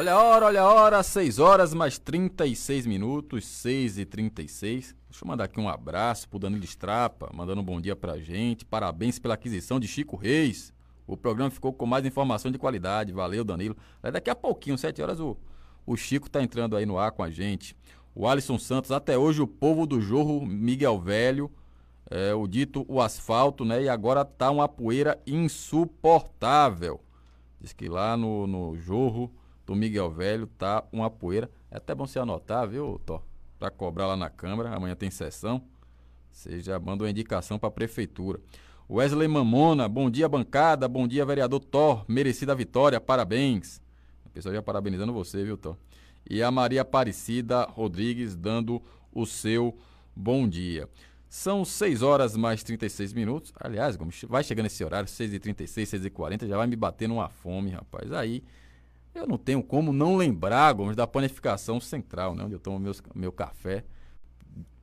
Olha a hora, olha a hora, 6 horas mais 36 minutos, 6 e 36. Deixa eu mandar aqui um abraço pro Danilo Strapa, mandando um bom dia pra gente. Parabéns pela aquisição de Chico Reis. O programa ficou com mais informação de qualidade. Valeu, Danilo. Daqui a pouquinho, 7 horas, o, o Chico tá entrando aí no ar com a gente. O Alisson Santos, até hoje o povo do Jorro Miguel Velho, é, o dito o asfalto, né? E agora tá uma poeira insuportável. Diz que lá no, no Jorro do Miguel Velho tá uma poeira. É até bom você anotar, viu, Tó? Para cobrar lá na Câmara. Amanhã tem sessão. Você já manda uma indicação para a Prefeitura. Wesley Mamona, bom dia, bancada. Bom dia, vereador Thor. Merecida vitória, parabéns. A pessoa já parabenizando você, viu, Thor? E a Maria Aparecida Rodrigues dando o seu bom dia. São 6 horas mais 36 minutos. Aliás, vai chegando esse horário, 6h36, 6h40, já vai me bater numa fome, rapaz. Aí eu não tenho como não lembrar, Gomes, da panificação central, né? Onde eu tomo meus, meu café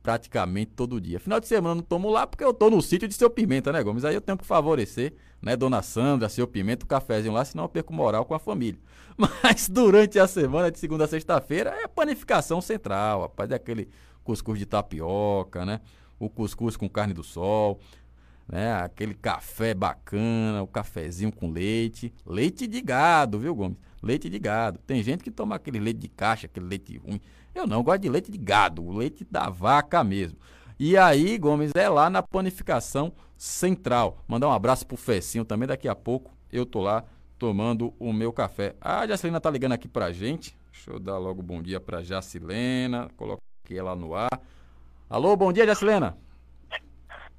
praticamente todo dia. Final de semana eu não tomo lá porque eu tô no sítio de seu Pimenta, né, Gomes? Aí eu tenho que favorecer, né, Dona Sandra, seu Pimenta, o cafezinho lá, senão eu perco moral com a família. (laughs) Mas durante a semana, de segunda a sexta-feira, é panificação central, rapaz. É aquele cuscuz de tapioca, né? O cuscuz com carne do sol, né? Aquele café bacana, o cafezinho com leite. Leite de gado, viu, Gomes? Leite de gado. Tem gente que toma aquele leite de caixa, aquele leite ruim. Eu não, gosto de leite de gado, o leite da vaca mesmo. E aí, Gomes, é lá na panificação central. Mandar um abraço pro Fecinho também, daqui a pouco eu tô lá tomando o meu café. A Jacilena tá ligando aqui pra gente. Deixa eu dar logo bom dia pra Jacilena. Coloquei ela no ar. Alô, bom dia, Jacilena.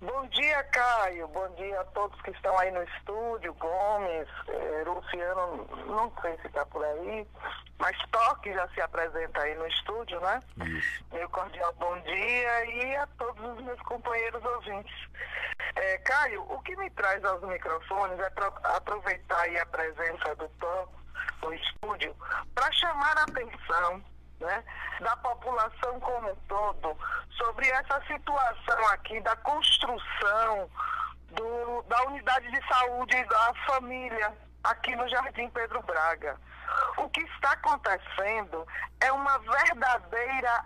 Bom dia, Caio. Bom dia a todos que estão aí no estúdio. Gomes, eh, Luciano, não sei se está por aí, mas Toque já se apresenta aí no estúdio, né?
Isso.
Meu cordial bom dia e a todos os meus companheiros ouvintes. Eh, Caio, o que me traz aos microfones é aproveitar aí a presença do Tom no estúdio para chamar a atenção né, da população como um todo sobre essa situação aqui da construção do, da unidade de saúde da família aqui no Jardim Pedro Braga. O que está acontecendo é uma verdadeira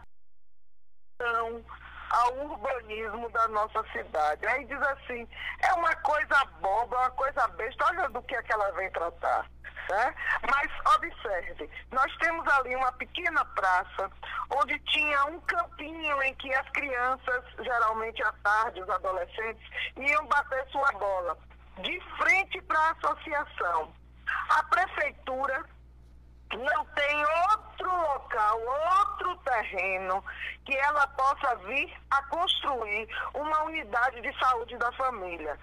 ao urbanismo da nossa cidade. Aí diz assim, é uma coisa boba, uma coisa besta, olha do que, é que ela vem tratar. Né? Mas observe, nós temos ali uma pequena praça onde tinha um campinho em que as crianças, geralmente à tarde, os adolescentes, iam bater sua bola, de frente para a associação. A prefeitura não tem outro local, outro terreno que ela possa vir a construir uma unidade de saúde da família.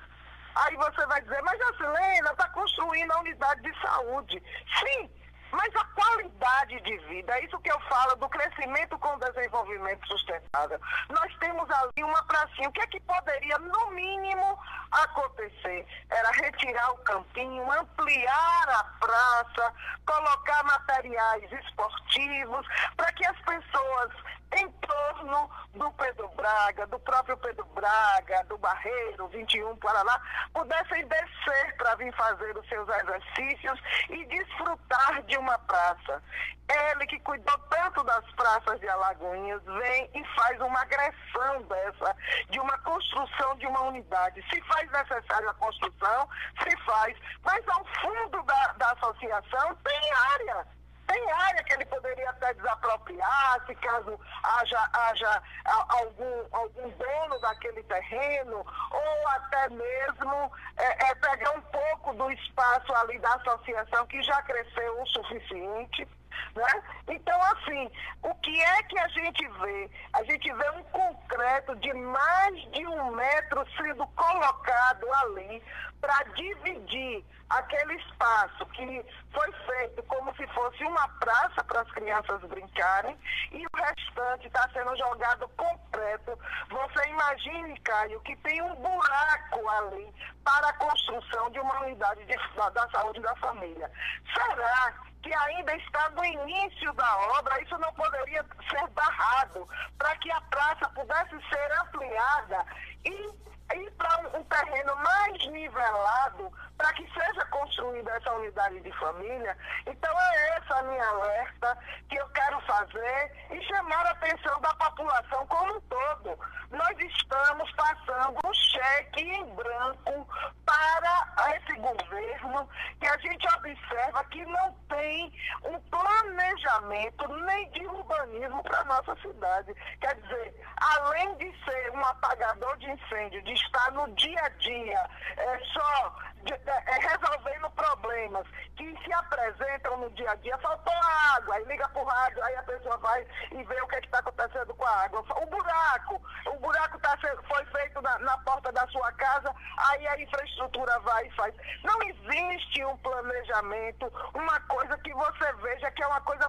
Aí você vai dizer, mas a Silena está construindo a unidade de saúde. Sim, mas a qualidade de vida, é isso que eu falo do crescimento com desenvolvimento sustentável. Nós temos ali uma pracinha. O que é que poderia, no mínimo, acontecer? Era retirar o campinho, ampliar a praça, colocar materiais esportivos, para que as pessoas em torno do Pedro Braga, do próprio Pedro Braga, do Barreiro, 21 Paraná, pudessem descer para vir fazer os seus exercícios e desfrutar de uma praça. Ele que cuidou tanto das praças de Alagoinhas vem e faz uma agressão dessa, de uma construção de uma unidade. Se faz necessária a construção, se faz, mas ao fundo da, da associação tem área tem área que ele poderia até desapropriar, se caso haja, haja algum, algum dono daquele terreno, ou até mesmo é, é, pegar um pouco do espaço ali da associação que já cresceu o suficiente. Né? Então, assim, o que é que a gente vê? A gente vê um concreto de mais de um metro sendo colocado ali para dividir aquele espaço que foi feito como se fosse uma praça para as crianças brincarem e o restante está sendo jogado completo. Você imagine, Caio, que tem um buraco ali para a construção de uma unidade de, da, da saúde da família. Será que ainda está no início da obra, isso não poderia ser barrado. Para que a praça pudesse ser ampliada e ir para um, um terreno mais nivelado para que seja construída essa unidade de família. Então é essa a minha alerta que eu quero fazer e chamar a atenção da população como um todo. Nós estamos passando um cheque em branco para esse governo que a gente observa que não tem um planejamento nem de urbanismo para a nossa cidade. Quer dizer, além de ser um apagador de incêndio, de estar no dia a dia, é, só de, é, resolvendo problemas que se apresentam no dia a dia. Faltou água, aí liga para o rádio, aí a pessoa vai e vê o que é está acontecendo com a água. O buraco, o buraco tá, foi feito na, na porta da sua casa, aí a infraestrutura vai e faz. Não existe um planejamento, uma coisa que você veja que é uma coisa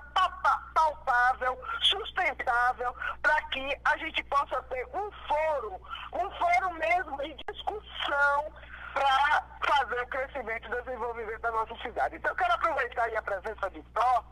palpável, sustentável, para que a gente possa ter um foro, um foro mesmo de discussão para fazer o crescimento e desenvolvimento da nossa cidade. Então, eu quero aproveitar a presença de Tó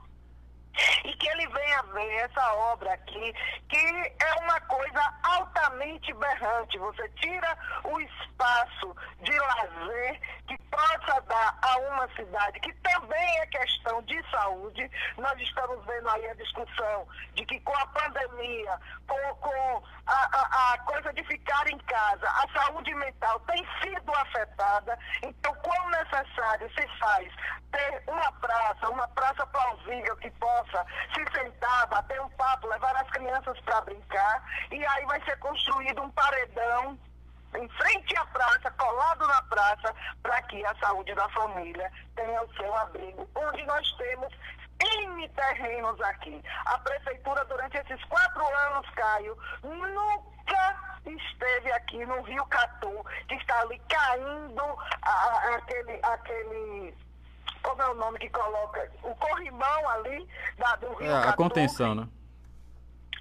e que ele venha ver essa obra aqui, que é uma coisa altamente berrante. Você tira o espaço de lazer que possa dar a uma cidade, que também é questão de saúde. Nós estamos vendo aí a discussão de que com a pandemia, com, com a, a, a coisa de ficar em casa, a saúde mental tem sido afetada. Então, quão necessário se faz ter uma praça, uma praça plausível que possa se sentar, bater um papo, levar as crianças para brincar, e aí vai ser construído um paredão em frente à praça, colado na praça, para que a saúde da família tenha o seu abrigo, onde nós temos N terrenos aqui. A prefeitura, durante esses quatro anos, Caio, nunca esteve aqui no Rio Catu, que está ali caindo a, a, aquele, aquele como é o nome que coloca? O corrimão ali da, do Rio
É,
Catu.
a contenção, né?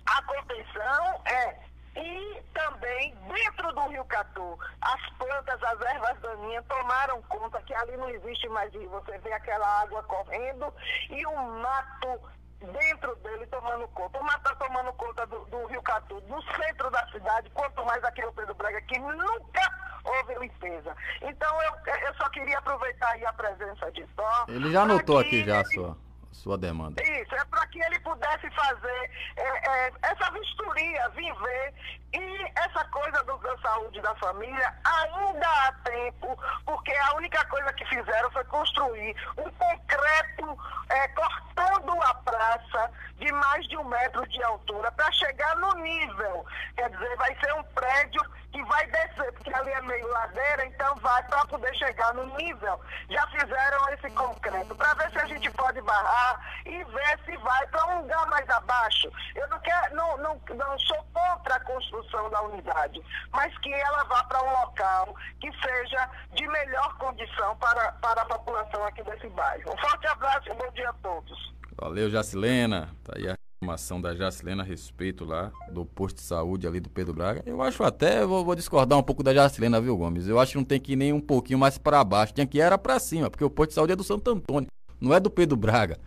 A contenção é. E também dentro do Rio Catu, as plantas, as ervas daninhas tomaram conta que ali não existe mais rio. Você vê aquela água correndo e o mato dentro dele tomando conta. O mato está tomando conta do, do Rio Catu, no centro da cidade, quanto mais aqui no Pedro Braga, que nunca houve limpeza. Então eu, eu só queria aproveitar aí a presença de Tó.
Ele já anotou aqui já
ele-
sua, demanda.
isso, é para que ele pudesse fazer é, é, essa vistoria, vir ver. E essa coisa do, da saúde da família ainda há tempo, porque a única coisa que fizeram foi construir um concreto é, cortando a praça de mais de um metro de altura para chegar no nível. Quer dizer, vai ser um prédio que vai descer, porque ali é meio ladeira, então vai para poder chegar no nível. Já fizeram esse concreto, para ver se a gente pode barrar e ver se vai para um lugar mais abaixo. Eu não, quero, não, não, não sou contra a construção da unidade, mas que ela vá para um local que seja de melhor condição para, para a população aqui desse bairro. Um forte abraço e um bom dia a todos.
Valeu, Jacilena. Tá aí a informação da Jacilena a respeito lá do posto de saúde ali do Pedro Braga. Eu acho até, vou, vou discordar um pouco da Jacilena, viu, Gomes? Eu acho que não tem que ir nem um pouquinho mais para baixo. Tinha que ir era para cima, porque o posto de saúde é do Santo Antônio, não é do Pedro Braga.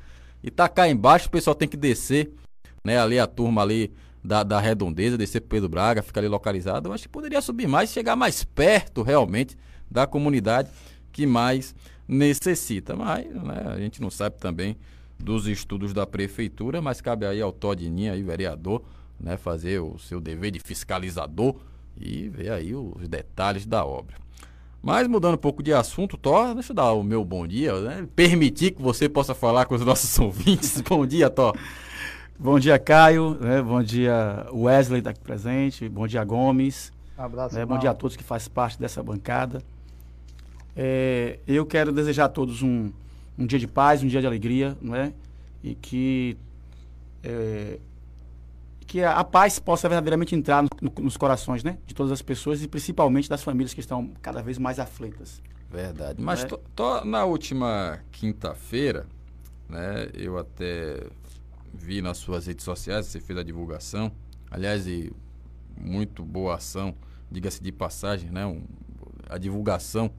E tá cá embaixo, o pessoal tem que descer, né? Ali a turma ali da, da redondeza, descer pro Pedro Braga, fica ali localizado. Eu acho que poderia subir mais, chegar mais perto realmente da comunidade que mais necessita. Mas né, a gente não sabe também dos estudos da prefeitura, mas cabe aí ao Todininho, aí, vereador, né, fazer o seu dever de fiscalizador e ver aí os detalhes da obra. Mas mudando um pouco de assunto, Thor, deixa eu dar o meu bom dia, né? Permitir que você possa falar com os nossos (laughs) ouvintes. bom dia, Thor.
Bom dia, Caio. né? Bom dia, Wesley, está aqui presente. Bom dia, Gomes.
Um abraço.
né? Bom dia a todos que fazem parte dessa bancada. É, eu quero desejar a todos um, um dia de paz, um dia de alegria, não é? E que, é, que a, a paz possa verdadeiramente entrar no- no- nos corações, né? De todas as pessoas e principalmente das famílias que estão cada vez mais aflitas.
Verdade. Mas
É.
Na última quinta-feira, né, eu até vi nas suas redes sociais, você fez a divulgação. Aliás, e muito boa ação, diga-se de passagem, né? um- a divulgação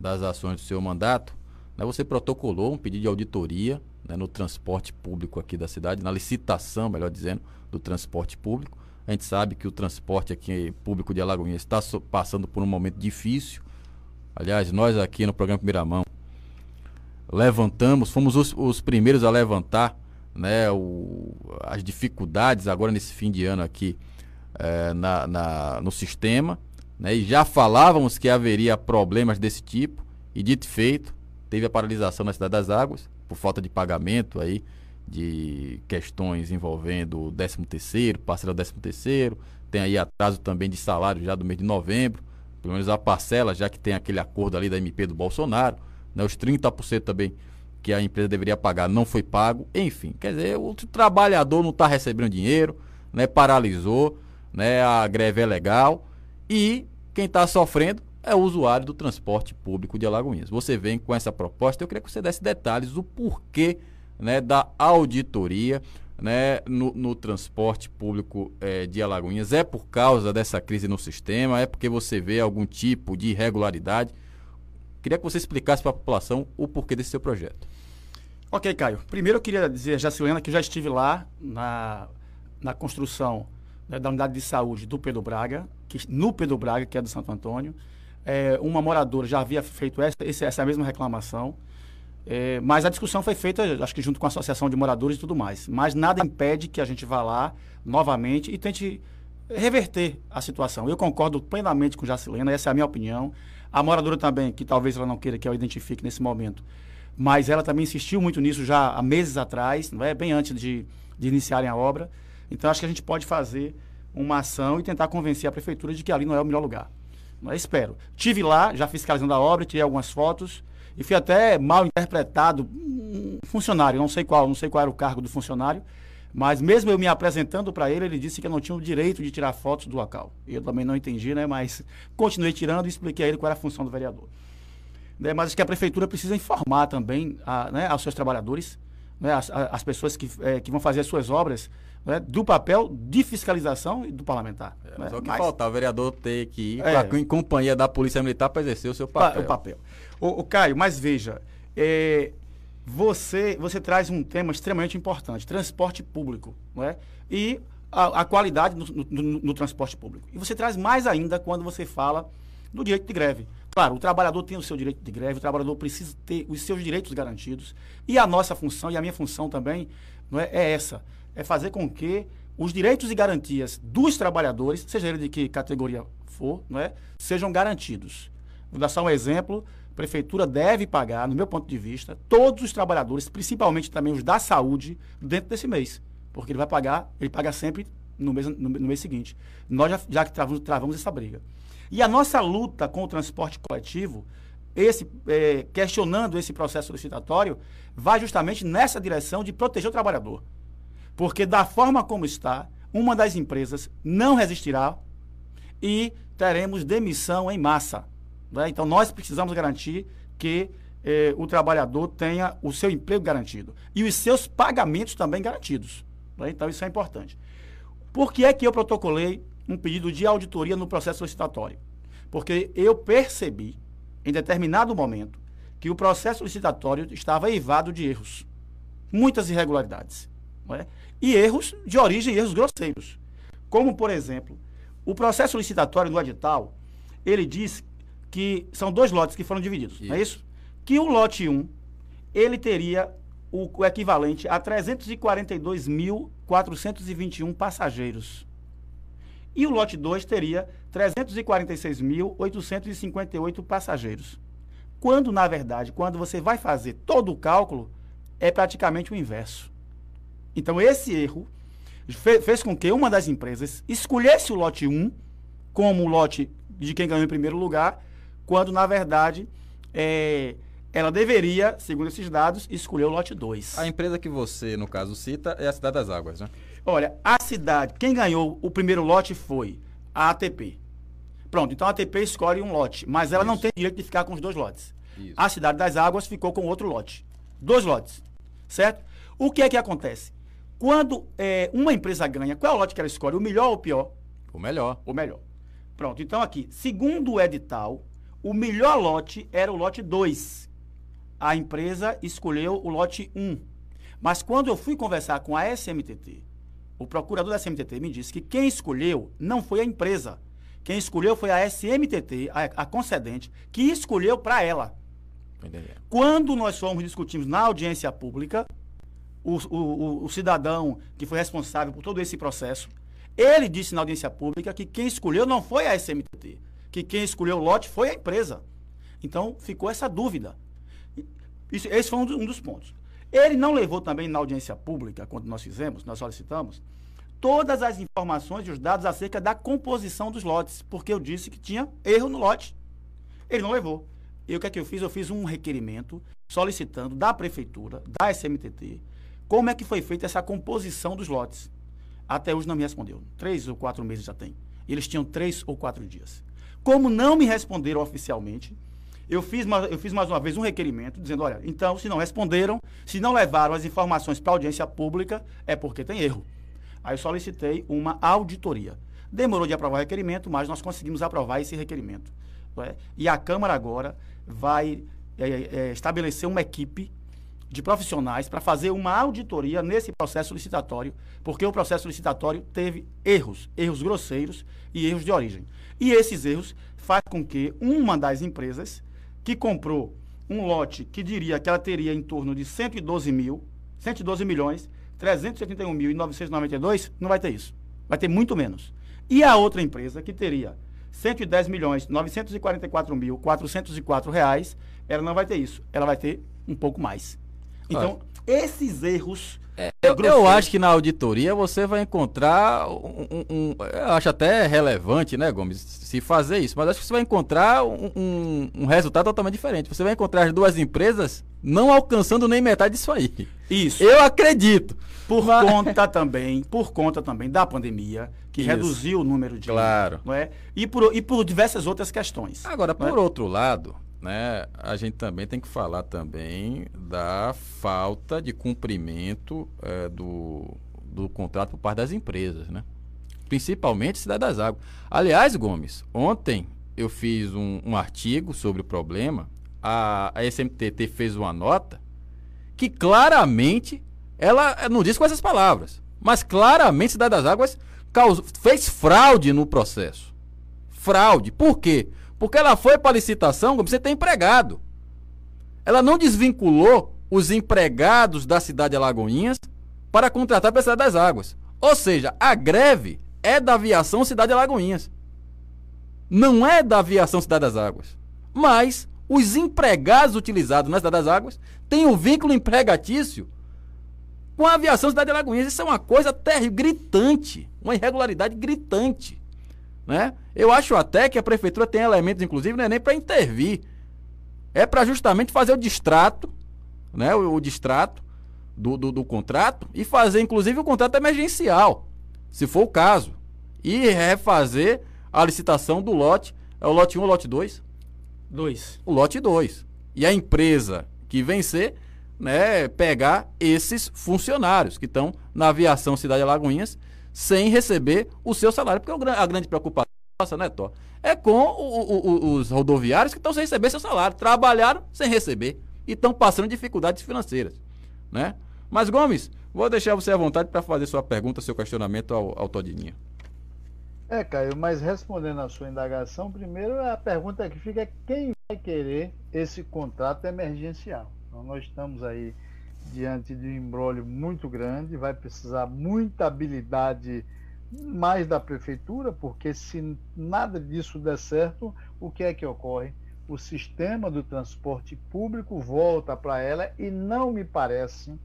das ações do seu mandato. Né, você protocolou um pedido de auditoria né, no transporte público aqui da cidade, na licitação, melhor dizendo, do transporte público. A gente sabe que o transporte aqui público de Alagoinhas está so- passando por um momento difícil. Aliás, nós aqui no programa Primeira levantamos, fomos os, os primeiros a levantar né, o- as dificuldades agora nesse fim de ano aqui eh, na, na- no sistema. Né, e já falávamos que haveria problemas desse tipo, e dito e feito, teve a paralisação na Cidade das Águas, por falta de pagamento aí de questões envolvendo o 13 terceiro, parcela do 13 terceiro, tem aí atraso também de salário já do mês de novembro, pelo menos a parcela, já que tem aquele acordo ali da MP do Bolsonaro, né, os 30% também que a empresa deveria pagar não foi pago, enfim, quer dizer, o trabalhador não está recebendo dinheiro, né, paralisou, né, a greve é legal e quem está sofrendo é o usuário do transporte público de Alagoinhas. Você vem com essa proposta, eu queria que você desse detalhes do porquê né, da auditoria né, no, no transporte público eh, de Alagoinhas. É por causa dessa crise no sistema? É porque você vê algum tipo de irregularidade? Queria que você explicasse para a população o porquê desse seu projeto.
Ok, Caio. Primeiro eu queria dizer, Jacilena, que já estive lá na, na construção né, da unidade de saúde do Pedro Braga, que, no Pedro Braga, que é do Santo Antônio. É, uma moradora já havia feito essa, essa mesma reclamação, é, mas a discussão foi feita, acho que junto com a Associação de Moradores e tudo mais. Mas nada impede que a gente vá lá novamente e tente reverter a situação. Eu concordo plenamente com Jacilena, essa é a minha opinião. A moradora também, que talvez ela não queira que eu identifique nesse momento, mas ela também insistiu muito nisso já há meses atrás, não é? bem antes de, de iniciarem a obra. Então acho que a gente pode fazer uma ação e tentar convencer a prefeitura de que ali não é o melhor lugar. É? Espero. Tive lá, já fiscalizando a obra, tirei algumas fotos e fui até mal interpretado um funcionário, não sei qual, não sei qual era o cargo do funcionário, Mas mesmo eu me apresentando para ele, ele disse que eu não tinha o direito de tirar fotos do local. Eu também não entendi, né? Mas continuei tirando e expliquei a ele qual era a função do vereador. Né? Mas acho que a prefeitura precisa informar também a, né, aos seus trabalhadores, né, as, as pessoas que, é, que vão fazer as suas obras, né, do papel de fiscalização e do parlamentar.
É,
né?
mas é o que
Mas-
o vereador ter que ir
É.
pra- em companhia da Polícia Militar para exercer o seu
Pa-
papel.
o papel. O, o Caio, mas veja, é, você, você traz um tema extremamente importante, transporte público, não é? E a, a qualidade no, no- no- no transporte público. E você traz mais ainda quando você fala do direito de greve. Claro, o trabalhador tem o seu direito de greve, o trabalhador precisa ter os seus direitos garantidos. E a nossa função, e a minha função também, não é, é essa, é fazer com que os direitos e garantias dos trabalhadores, seja ele de que categoria for, não é, sejam garantidos. Vou dar só um exemplo. A prefeitura deve pagar, no meu ponto de vista, todos os trabalhadores, principalmente também os da saúde, dentro desse mês. Porque ele vai pagar, ele paga sempre no mês, no, no mês seguinte. Nós já, já travamos, travamos essa briga. E a nossa luta com o transporte coletivo, esse, eh, questionando esse processo licitatório, vai justamente nessa direção de proteger o trabalhador. Porque da forma como está, uma das empresas não resistirá e teremos demissão em massa. né? Então, nós precisamos garantir que eh, o trabalhador tenha o seu emprego garantido e os seus pagamentos também garantidos. né? Então, isso é importante. Por que é que eu protocolei um pedido de auditoria no processo licitatório? Porque eu percebi, em determinado momento, que o processo licitatório estava eivado de erros. Muitas irregularidades. é? E erros de origem, erros grosseiros. Como, por exemplo, o processo licitatório no edital, ele diz que são dois lotes que foram divididos, não é isso? Que o lote 1, ele teria o, o equivalente a 342.421 passageiros. E o lote 2 teria 346.858 passageiros. Quando, na verdade, quando você vai fazer todo o cálculo, é praticamente o inverso. Então, esse erro fe- fez com que uma das empresas escolhesse o lote 1 como o lote de quem ganhou em primeiro lugar, quando, na verdade, é, ela deveria, segundo esses dados, escolher o lote 2.
A empresa que você, no caso, cita é a Cidade das Águas, né?
Olha, a cidade, quem ganhou o primeiro lote foi a ATP. Pronto, então a ATP escolhe um lote, mas ela não tem direito de ficar com os dois lotes.
Isso.
A Cidade das Águas ficou com outro lote. Dois lotes, certo? O que é que acontece? Quando eh, uma empresa ganha, qual é o lote que ela escolhe? O melhor ou o pior?
O melhor.
O melhor. Pronto, então aqui, segundo o edital, o melhor lote era o lote 2. A empresa escolheu o lote 1. Mas quando eu fui conversar com a SMTT, o procurador da SMTT me disse que quem escolheu não foi a empresa. Quem escolheu foi a SMTT, a, a concedente, que escolheu para ela.
Tô entendendo.
Quando nós fomos discutimos na audiência pública, o, o- o- cidadão que foi responsável por todo esse processo, ele disse na audiência pública que quem escolheu não foi a SMTT, que quem escolheu o lote foi a empresa. Então ficou essa dúvida. Isso- esse foi um, um dos pontos. Ele não levou também na audiência pública, quando nós fizemos, nós solicitamos, todas as informações e os dados acerca da composição dos lotes, porque eu disse que tinha erro no lote. Ele não levou. E o que é que eu fiz? Eu fiz um requerimento solicitando da prefeitura, da SMTT, como é que foi feita essa composição dos lotes. Até hoje não me respondeu. Três ou quatro meses já tem. Eles tinham três ou quatro dias. Como não me responderam oficialmente, eu fiz, eu fiz mais uma vez um requerimento dizendo, olha, então, se não responderam, se não levaram as informações para audiência pública, é porque tem erro. Aí eu solicitei uma auditoria. Demorou de aprovar o requerimento, mas nós conseguimos aprovar esse requerimento. é? E a Câmara agora vai é, é, estabelecer uma equipe de profissionais para fazer uma auditoria nesse processo licitatório, porque o processo licitatório teve erros, erros grosseiros e erros de origem. E esses erros faz com que uma das empresas que comprou um lote que diria que ela teria em torno de 112 mil, 112 milhões, 381.992, não vai ter isso. Vai ter muito menos. E a outra empresa que teria 110 milhões 944 mil 404 reais, ela não vai ter isso. Ela vai ter um pouco mais. Então, esses erros
É, eu, eu, acho que na auditoria você vai encontrar um, um, um, Eu acho até relevante, né, Gomes, se fazer isso, mas acho que você vai encontrar um, um, resultado totalmente diferente. Você vai encontrar as duas empresas não alcançando nem metade disso aí.
Isso.
Eu acredito.
Por mas... conta também, por conta também da pandemia, que isso. reduziu o número de.
Claro.
Não é? e, por, e por diversas outras questões.
Agora, por é? outro lado, né, a gente também tem que falar também da falta de cumprimento é, do, do contrato por parte das empresas, né? Principalmente Cidade das Águas. Aliás, Gomes, ontem eu fiz um, um artigo sobre o problema. A, a SMTT fez uma nota que claramente ela não diz com essas palavras, mas claramente Cidade das Águas causou, fez fraude no processo. Fraude. Por quê? Porque ela foi para licitação, você tem empregado. Ela não desvinculou os empregados da cidade de Alagoinhas para contratar para a cidade das águas. Ou seja, a greve é da aviação Cidade de Alagoinhas. Não é da aviação Cidade das Águas. Mas os empregados utilizados na Cidade das Águas têm um vínculo empregatício com a aviação Cidade de Alagoinhas. Isso é uma coisa terrível, gritante, uma irregularidade gritante. Né? Eu acho até que a prefeitura tem elementos, inclusive, não é nem para intervir. É para justamente fazer o distrato, né? o, o distrato do, do, do, contrato e fazer, inclusive, o contrato emergencial, se for o caso. E refazer a licitação do lote. É o lote 1 ou lote 2?
2.
O lote 2. E a empresa que vencer, né, pegar esses funcionários que estão na aviação Cidade de Alagoinhas sem receber o seu salário. Porque a grande preocupação nossa, né, Tó? É com o, o, os rodoviários que estão sem receber seu salário. Trabalharam sem receber e estão passando dificuldades financeiras. Né? Mas, Gomes, vou deixar você à vontade para fazer sua pergunta, seu questionamento ao, ao.
É, Caio, mas respondendo a sua indagação, primeiro a pergunta que fica é quem vai querer esse contrato emergencial? Então, nós estamos aí diante de um embrólio muito grande, vai precisar muita habilidade mais da prefeitura, porque se nada disso der certo, o que é que ocorre? O sistema do transporte público volta para ela e não me parece,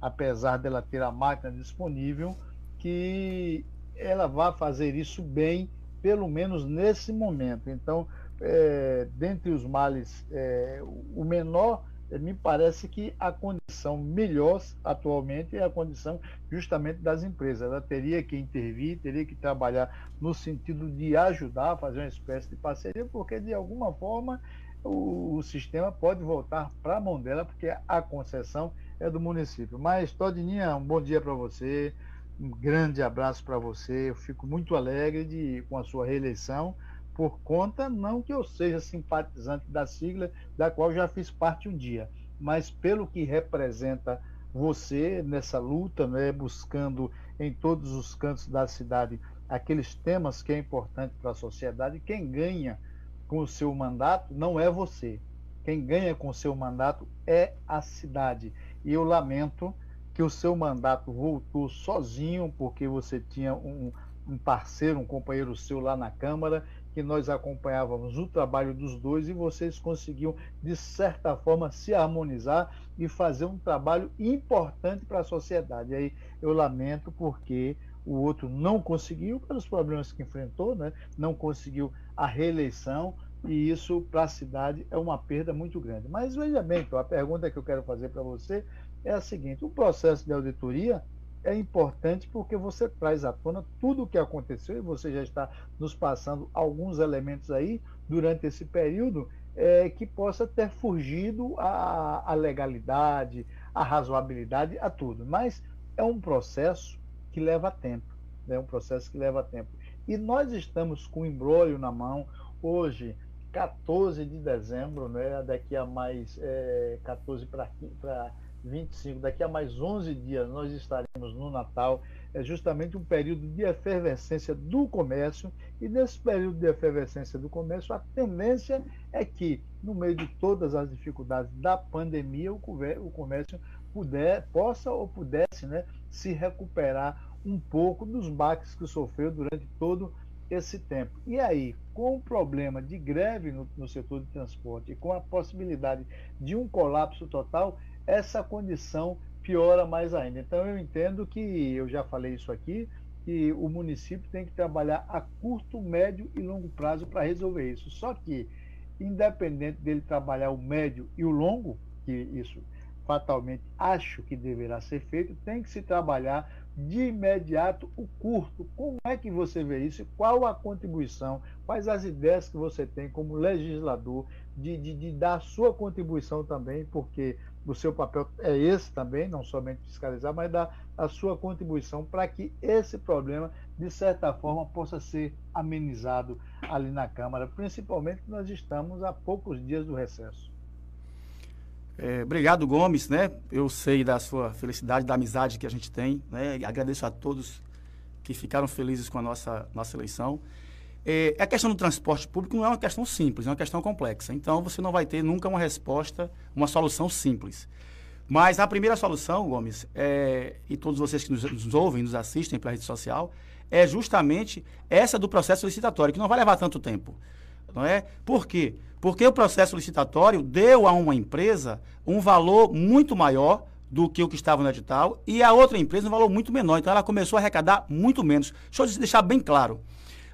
apesar dela ter a máquina disponível, que ela vá fazer isso bem, pelo menos nesse momento. Então, é, dentre os males, é, o menor me parece que a condição melhor atualmente é a condição justamente das empresas. Ela teria que intervir, teria que trabalhar no sentido de ajudar, fazer uma espécie de parceria, porque de alguma forma o, o sistema pode voltar para a mão dela, porque a concessão é do município. Mas, Todininha, um bom dia para você, um grande abraço para você. Eu fico muito alegre de, com a sua reeleição por conta, não que eu seja simpatizante da sigla, da qual já fiz parte um dia, mas pelo que representa você nessa luta, né, buscando em todos os cantos da cidade aqueles temas que é importante para a sociedade. Quem ganha com o seu mandato não é você. Quem ganha com o seu mandato é a cidade. E eu lamento que o seu mandato voltou sozinho, porque você tinha um, um parceiro, um companheiro seu lá na Câmara, que nós acompanhávamos o trabalho dos dois e vocês conseguiam, de certa forma, se harmonizar e fazer um trabalho importante para a sociedade. E aí eu lamento porque o outro não conseguiu, pelos problemas que enfrentou, né? não conseguiu a reeleição, e isso para a cidade é uma perda muito grande. Mas veja bem, a pergunta que eu quero fazer para você é a seguinte: o processo de auditoria é importante porque você traz à tona tudo o que aconteceu e você já está nos passando alguns elementos aí durante esse período é, que possa ter fugido a legalidade, a razoabilidade, a tudo. Mas é um processo que leva tempo, né? é um processo que leva tempo. E nós estamos com o embrólio na mão hoje, 14 de dezembro, né? daqui a mais é, 14 para 25, daqui a mais 11 dias nós estaremos no Natal. É justamente um período de efervescência do comércio, e nesse período de efervescência do comércio, a tendência é que, no meio de todas as dificuldades da pandemia, o comércio puder, possa ou pudesse né, se recuperar um pouco dos baques que sofreu durante todo esse tempo. E aí, com o problema de greve no, no setor de transporte e com a possibilidade de um colapso total, essa condição piora mais ainda. Então eu entendo que, eu já falei isso aqui, que o município tem que trabalhar a curto, médio e longo prazo para resolver isso. Só que, independente dele trabalhar o médio e o longo, que isso fatalmente acho que deverá ser feito, tem que se trabalhar de imediato o curto. Como é que você vê isso? Qual a contribuição? Quais as ideias que você tem como legislador de, de, de dar sua contribuição também, porque o seu papel é esse também, não somente fiscalizar, mas dar a sua contribuição para que esse problema, de certa forma, possa ser amenizado ali na Câmara, principalmente que nós estamos a poucos dias do recesso.
É, obrigado, Gomes, né? Eu sei da sua felicidade, da amizade que a gente tem, né? Agradeço a todos que ficaram felizes com a nossa, nossa eleição. É, a questão do transporte público não é uma questão simples, é uma questão complexa. Então, você não vai ter nunca uma resposta, uma solução simples. Mas a primeira solução, Gomes, é, e todos vocês que nos, nos ouvem, nos assistem pela rede social, é justamente essa do processo licitatório, que não vai levar tanto tempo. Não é? Por quê? Porque o processo licitatório deu a uma empresa um valor muito maior do que o que estava no edital e a outra empresa um valor muito menor. Então ela começou a arrecadar muito menos. Deixa eu deixar bem claro.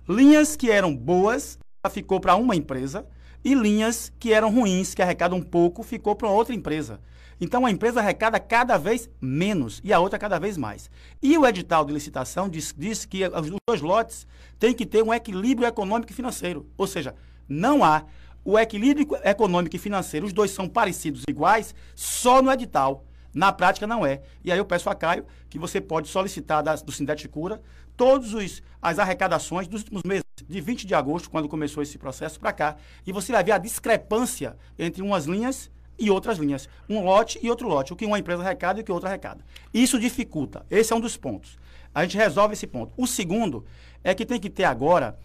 Linhas que eram boas, ficou para uma empresa, e linhas que eram ruins, que arrecadam um pouco, ficou para outra empresa. Então a empresa arrecada cada vez menos e a outra cada vez mais. E o edital de licitação diz, diz que os dois lotes têm que ter um equilíbrio econômico e financeiro. Ou seja, não há o equilíbrio econômico e financeiro, os dois são parecidos, iguais, só no edital. Na prática não é. E aí eu peço a Caio que você pode solicitar da, do Sindete Cura todas as arrecadações dos últimos meses, de 20 de agosto, quando começou esse processo, para cá. E você vai ver a discrepância entre umas linhas e outras linhas. Um lote e outro lote. O que uma empresa arrecada e o que outra arrecada. Isso dificulta. Esse é um dos pontos. A gente resolve esse ponto. O segundo é que tem que ter agora.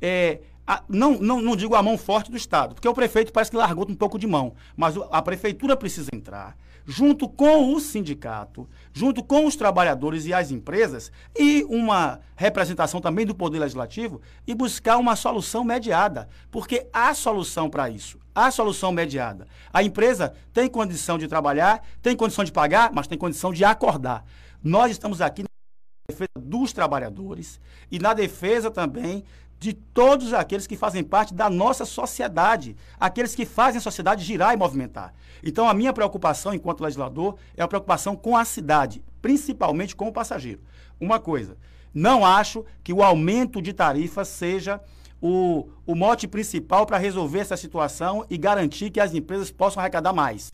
É, a, não, não, não digo a mão forte do Estado, porque o prefeito parece que largou um pouco de mão, mas a prefeitura precisa entrar junto com o sindicato, junto com os trabalhadores e as empresas, e uma representação também do Poder Legislativo, e buscar uma solução mediada, porque há solução para isso. Há solução mediada. A empresa tem condição de trabalhar, tem condição de pagar, mas tem condição de acordar. Nós estamos aqui na defesa dos trabalhadores e na defesa também de todos aqueles que fazem parte da nossa sociedade, aqueles que fazem a sociedade girar e movimentar. Então, a minha preocupação enquanto legislador é a preocupação com a cidade, principalmente com o passageiro. Uma coisa, não acho que o aumento de tarifa seja o, o mote principal para resolver essa situação e garantir que as empresas possam arrecadar mais.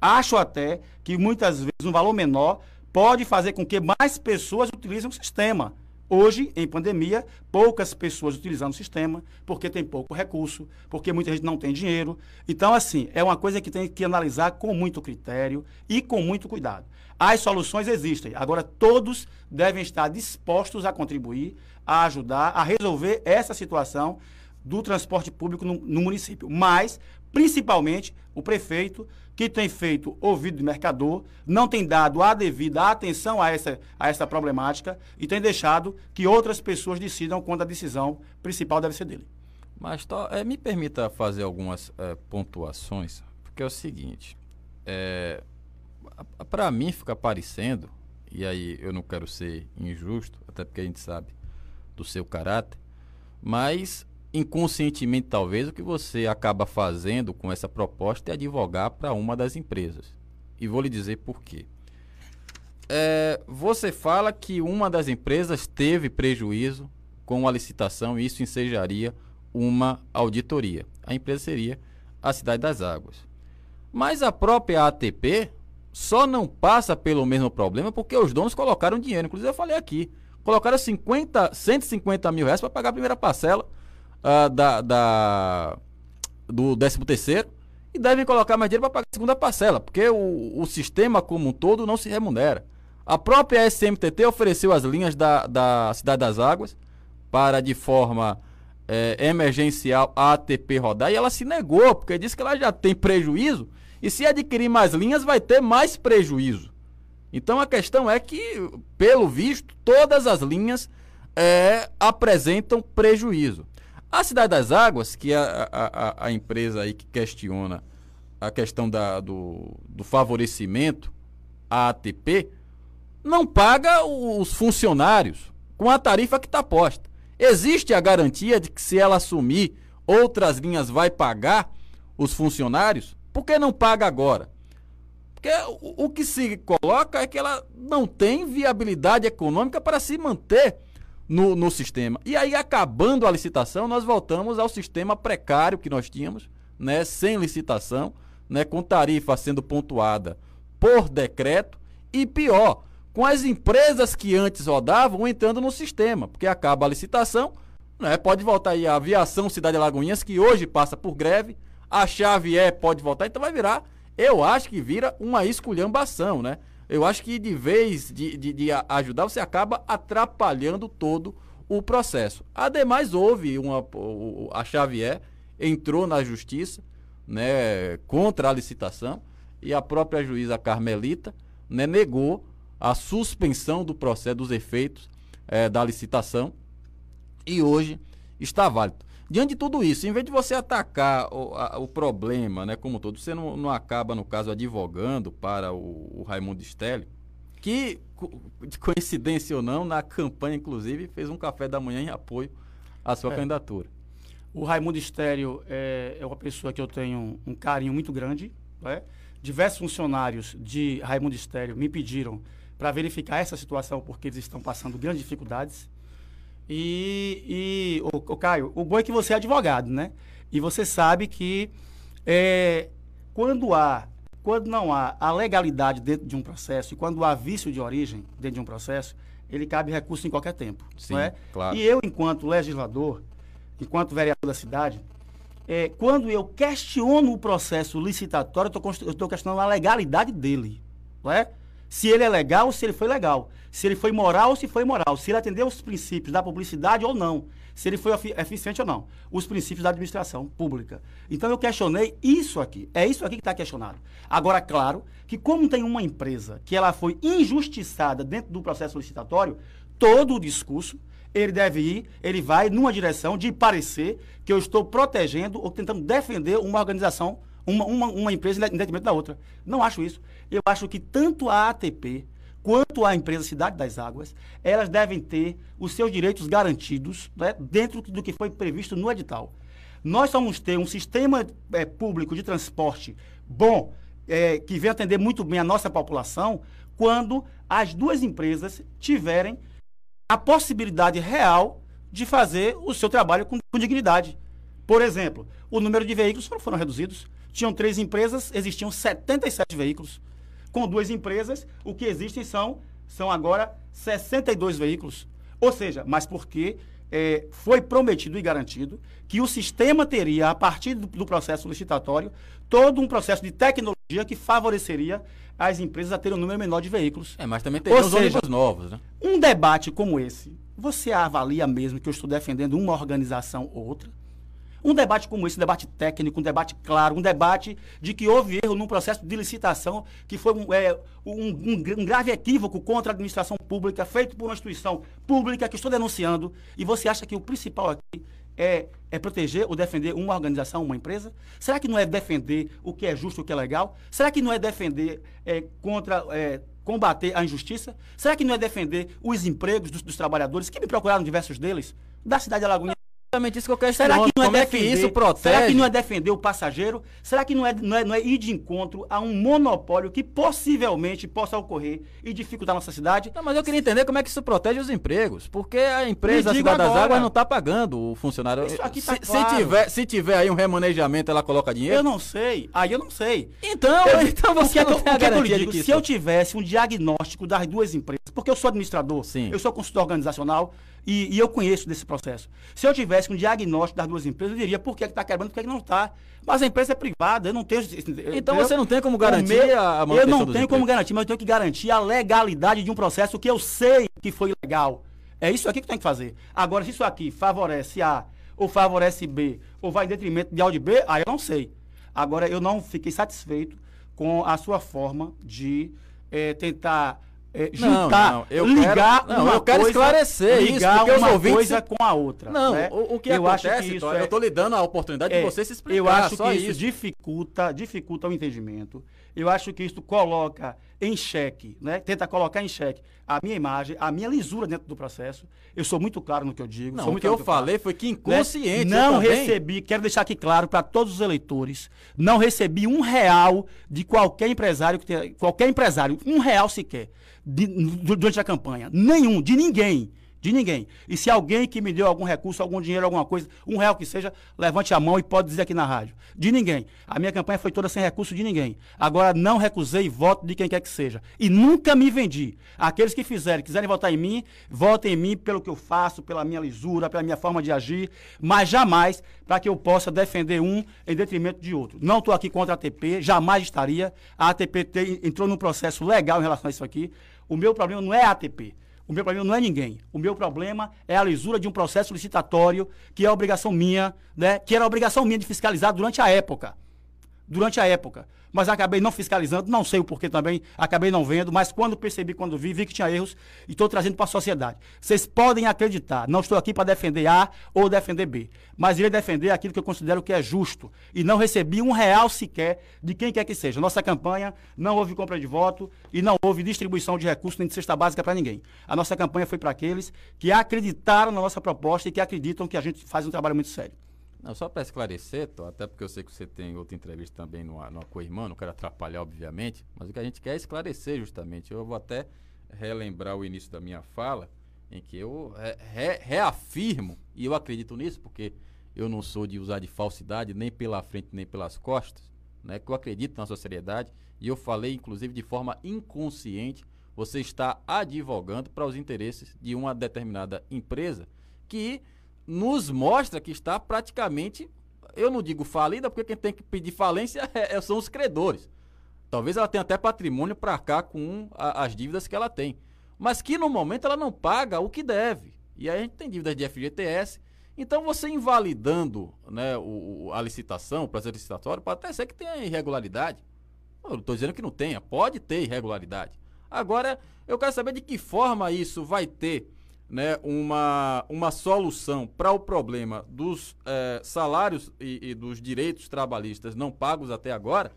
Acho até que muitas vezes um valor menor pode fazer com que mais pessoas utilizem o sistema. Hoje, em pandemia, poucas pessoas utilizando o sistema, porque tem pouco recurso, porque muita gente não tem dinheiro. Então, assim, é uma coisa que tem que analisar com muito critério e com muito cuidado. As soluções existem, agora todos devem estar dispostos a contribuir, a ajudar, a resolver essa situação do transporte público no, no município. Mas, principalmente, o prefeito que tem feito ouvido de mercador, não tem dado a devida atenção a essa, a essa problemática e tem deixado que outras pessoas decidam quando a decisão principal deve ser dele.
Mas é, me permita fazer algumas é, pontuações, porque é o seguinte, é, para mim fica parecendo, e aí eu não quero ser injusto, até porque a gente sabe do seu caráter, mas inconscientemente talvez o que você acaba fazendo com essa proposta é advogar para uma das empresas. E vou lhe dizer por quê. É, você fala que uma das empresas teve prejuízo com a licitação e isso ensejaria uma auditoria. A empresa seria a Cidade das Águas. Mas a própria ATP só não passa pelo mesmo problema porque os donos colocaram dinheiro. Inclusive eu falei aqui, colocaram 50, 150 mil reais para pagar a primeira parcela uh, da, da, do 13 terceiro e devem colocar mais dinheiro para pagar a segunda parcela, porque o, o sistema como um todo não se remunera. A própria SMTT ofereceu as linhas da, da Cidade das Águas para, de forma é, emergencial, a ATP rodar, e ela se negou, porque disse que ela já tem prejuízo, e se adquirir mais linhas, vai ter mais prejuízo. Então a questão é que, pelo visto, todas as linhas é, apresentam prejuízo. A Cidade das Águas, que é a, a, a empresa aí que questiona a questão da, do, do favorecimento a ATP, não paga os funcionários com a tarifa que está posta. Existe a garantia de que se ela assumir outras linhas vai pagar os funcionários? Por que não paga agora? Porque o, o que se coloca é que ela não tem viabilidade econômica para se manter no, no sistema. E aí, acabando a licitação, nós voltamos ao sistema precário que nós tínhamos, né, sem licitação, né, com tarifa sendo pontuada por decreto e pior, com as empresas que antes rodavam entrando no sistema, porque acaba a licitação, né, pode voltar aí a aviação Cidade Lagoinhas, que hoje passa por greve, a chave é pode voltar, então vai virar, eu acho que vira uma esculhambação, né? Eu acho que de vez de, de, de ajudar, você acaba atrapalhando todo o processo. Ademais, houve uma. A Xavier entrou na justiça né, contra a licitação e a própria juíza Carmelita né, negou a suspensão do processo dos efeitos é, da licitação e hoje está válido. Diante de tudo isso, em vez de você atacar o, a, o problema, né, como todo, você não, não, acaba, no caso, advogando para o, o Raimundo Stelli, que, de coincidência ou não, na campanha, inclusive, fez um café da manhã em apoio à sua é. candidatura.
O Raimundo Estéreo é, é, uma pessoa que eu tenho um carinho muito grande. Né? Diversos funcionários de Raimundo Estéreo me pediram para verificar essa situação, porque eles estão passando grandes dificuldades. E, e o, o Caio, o bom é que você é advogado, né? E você sabe que é, quando há, quando não há a legalidade dentro de um processo e quando há vício de origem dentro de um processo, ele cabe recurso em qualquer tempo.
Sim,
não é?
claro.
E eu, enquanto legislador, enquanto vereador da cidade, é, quando eu questiono o processo licitatório, eu estou questionando a legalidade dele. Não é? Se ele é legal ou se ele foi legal. Se ele foi moral ou se foi moral. Se ele atendeu os princípios da publicidade ou não. Se ele foi eficiente ou não. Os princípios da administração pública. Então eu questionei isso aqui. É isso aqui que está questionado. Agora, claro que como tem uma empresa que ela foi injustiçada dentro do processo licitatório, todo o discurso ele deve ir, ele vai numa direção de parecer que eu estou protegendo ou tentando defender uma organização uma, uma, uma empresa em detrimento da outra. Não acho isso. Eu acho que tanto a ATP quanto a empresa Cidade das Águas, elas devem ter os seus direitos garantidos né, dentro do que foi previsto no edital. Nós vamos ter um sistema é, público de transporte bom, é, que venha atender muito bem a nossa população, quando as duas empresas tiverem a possibilidade real de fazer o seu trabalho com, com dignidade. Por exemplo, o número de veículos foram reduzidos. Tinham três empresas, existiam 77 veículos. Com duas empresas, o que existem são, são agora 62 veículos. Ou seja, mas porque é, foi prometido e garantido que o sistema teria, a partir do, do, processo licitatório, todo um processo de tecnologia que favoreceria as empresas a terem um número menor de veículos.
É, mas também tem os ônibus novos, né?
Um debate como esse, você avalia mesmo que eu estou defendendo uma organização ou outra? Um debate como esse, um debate técnico, um debate claro, um debate de que houve erro num processo de licitação, que foi um, é, um, um, um grave equívoco contra a administração pública, feito por uma instituição pública que estou denunciando, e você acha que o principal aqui é, é, proteger ou defender uma organização, uma empresa? Será que não é defender o que é justo, o que é legal? Será que não é defender é, contra. É, combater a injustiça? Será que não é defender os empregos dos, dos trabalhadores, que me procuraram diversos deles, da cidade de Alagoinha?
Exatamente isso que eu quero Será que não é Como defender, é que isso protege?
Será que não é defender o passageiro? Será que não é, não, é, não é ir de encontro a um monopólio que possivelmente possa ocorrer e dificultar a nossa cidade?
Não, mas eu queria entender como é que isso protege os empregos. Porque a empresa, a Cidade agora, das Águas, não está pagando o funcionário. Isso aqui tá se, claro. se, tiver, se tiver aí um remanejamento, ela coloca dinheiro?
Eu não sei. Aí eu não sei.
Então, eu, então você não tem a garantia
digo, Se eu tivesse um diagnóstico das duas empresas, porque eu sou administrador, Sim. eu sou consultor organizacional, e, e, eu conheço desse processo. Se eu tivesse um diagnóstico das duas empresas, eu diria por que está quebrando, por que, que não está. Mas a empresa é privada, eu não tenho.
Então você não tem como garantir meu, a
manutenção Eu não tenho como garantir, mas eu tenho que garantir a legalidade de um processo que eu sei que foi legal. É isso aqui que tem que fazer. Agora, se isso aqui favorece A ou favorece B, ou vai em detrimento de A ou de B, aí eu não sei. Agora, eu não fiquei satisfeito com a sua forma de é, tentar é, juntar,
não, eu
ligar
quero, não, eu quero
coisa,
esclarecer
ligar
isso, porque
uma
os ouvintes
coisa com a outra.
Não,
né?
o, o que
eu
acontece,
acho que isso é,
eu tô lhe dando a oportunidade
é,
de você se explicar,
Eu acho que
isso.
isso dificulta, dificulta o entendimento. Eu acho que isso coloca em xeque, né? Tenta colocar em xeque a minha imagem, a minha lisura dentro do processo. Eu sou muito claro no que eu digo.
Não,
sou
o que eu
no
falei foi que
né?
inconsciente. eu
Não recebi, quero deixar aqui claro para todos os eleitores, não recebi um real de qualquer empresário que tenha, qualquer empresário, um real sequer, de- du- durante a campanha. Nenhum, de ninguém. De ninguém. E se alguém que me deu algum recurso, algum dinheiro, alguma coisa, um real que seja, levante a mão e pode dizer aqui na rádio. De ninguém. A minha campanha foi toda sem recurso de ninguém. Agora não recusei voto de quem quer que seja. E nunca me vendi. Aqueles que fizerem, quiserem votar em mim, votem em mim pelo que eu faço, pela minha lisura, pela minha forma de agir, mas jamais para que eu possa defender um em detrimento de outro. Não estou aqui contra a ATP, jamais estaria. A ATP entrou num processo legal em relação a isso aqui. O meu problema não é a ATP. O meu problema não é ninguém. O meu problema é a lisura de um processo licitatório que é obrigação minha, né? Que era obrigação minha de fiscalizar durante a época. Durante a época. Mas acabei não fiscalizando, não sei o porquê também, acabei não vendo, mas quando percebi, quando vi, vi que tinha erros e estou trazendo para a sociedade. Vocês podem acreditar, não estou aqui para defender A ou defender B, mas irei defender aquilo que eu considero que é justo. E não recebi um real sequer de quem quer que seja. Nossa campanha não houve compra de voto e não houve distribuição de recursos nem de cesta básica para ninguém. A nossa campanha foi para aqueles que acreditaram na nossa proposta e que acreditam que a gente faz um trabalho muito sério.
Não, só para esclarecer, Tó, até porque eu sei que você tem outra entrevista também no, no Co-Irmã, não quero atrapalhar, obviamente, mas o que a gente quer é esclarecer justamente. Eu vou até relembrar o início da minha fala, em que eu re- re- reafirmo, e eu acredito nisso, porque eu não sou de usar de falsidade, nem pela frente, nem pelas costas, né? Que eu acredito na sua seriedade, e eu falei, inclusive, de forma inconsciente, você está advogando para os interesses de uma determinada empresa que nos mostra que está praticamente, eu não digo falida, porque quem tem que pedir falência (laughs) é- é- são os credores. Talvez ela tenha até patrimônio para arcar com a- as dívidas que ela tem. Mas que no momento ela não paga o que deve. E aí a gente tem dívidas de FGTS. Então você invalidando né, o- a licitação, o processo licitatório, pode até ser que tenha irregularidade. Eu não estou dizendo que não tenha, pode ter irregularidade. Agora, eu quero saber de que forma isso vai ter né, uma, uma solução para o problema dos eh, salários e, e dos direitos trabalhistas não pagos até agora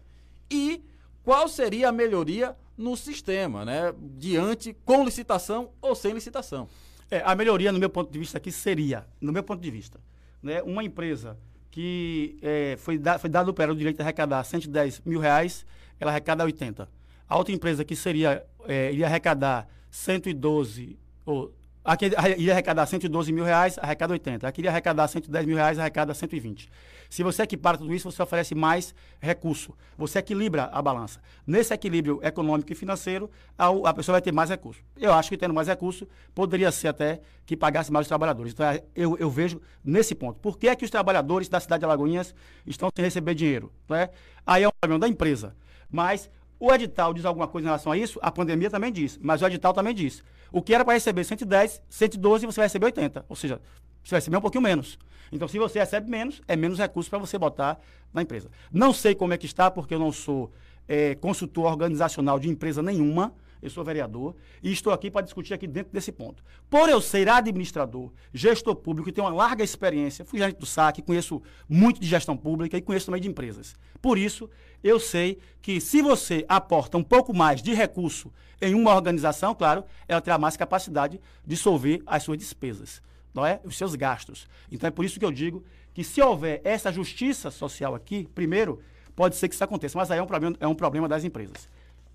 e qual seria a melhoria no sistema, né, diante com licitação ou sem licitação.
É, a melhoria, no meu ponto de vista, aqui seria, no meu ponto de vista, né, uma empresa que é, foi, da, foi dado para o direito de arrecadar 110 mil reais, ela arrecada 80. A outra empresa que seria, é, iria arrecadar 112, ou, aqui iria arrecadar 112 mil reais, arrecada 80. Aqui iria arrecadar 110 mil reais, arrecada 120. Se você equipara tudo isso, você oferece mais recurso. Você equilibra a balança. Nesse equilíbrio econômico e financeiro, a, a pessoa vai ter mais recurso. Eu acho que tendo mais recurso, poderia ser até que pagasse mais os trabalhadores. Então, é, eu, eu vejo nesse ponto. Por que é que os trabalhadores da cidade de Alagoinhas estão sem receber dinheiro? Não é? Aí é um problema da empresa. Mas o edital diz alguma coisa em relação a isso? A pandemia também diz, mas o edital também diz. O que era para receber 110, 112, você vai receber 80. Ou seja, você vai receber um pouquinho menos. Então, se você recebe menos, é menos recurso para você botar na empresa. Não sei como é que está, porque eu não sou eh, consultor organizacional de empresa nenhuma. Eu sou vereador e estou aqui para discutir aqui dentro desse ponto. Por eu ser administrador, gestor público e ter uma larga experiência, fui gerente do SAC, conheço muito de gestão pública e conheço também de empresas. Por isso, eu sei que se você aporta um pouco mais de recurso em uma organização, claro, ela terá mais capacidade de solver as suas despesas, não é? Os seus gastos. Então é por isso que eu digo que se houver essa justiça social aqui, primeiro, pode ser que isso aconteça, mas aí é um problema, é um problema das empresas.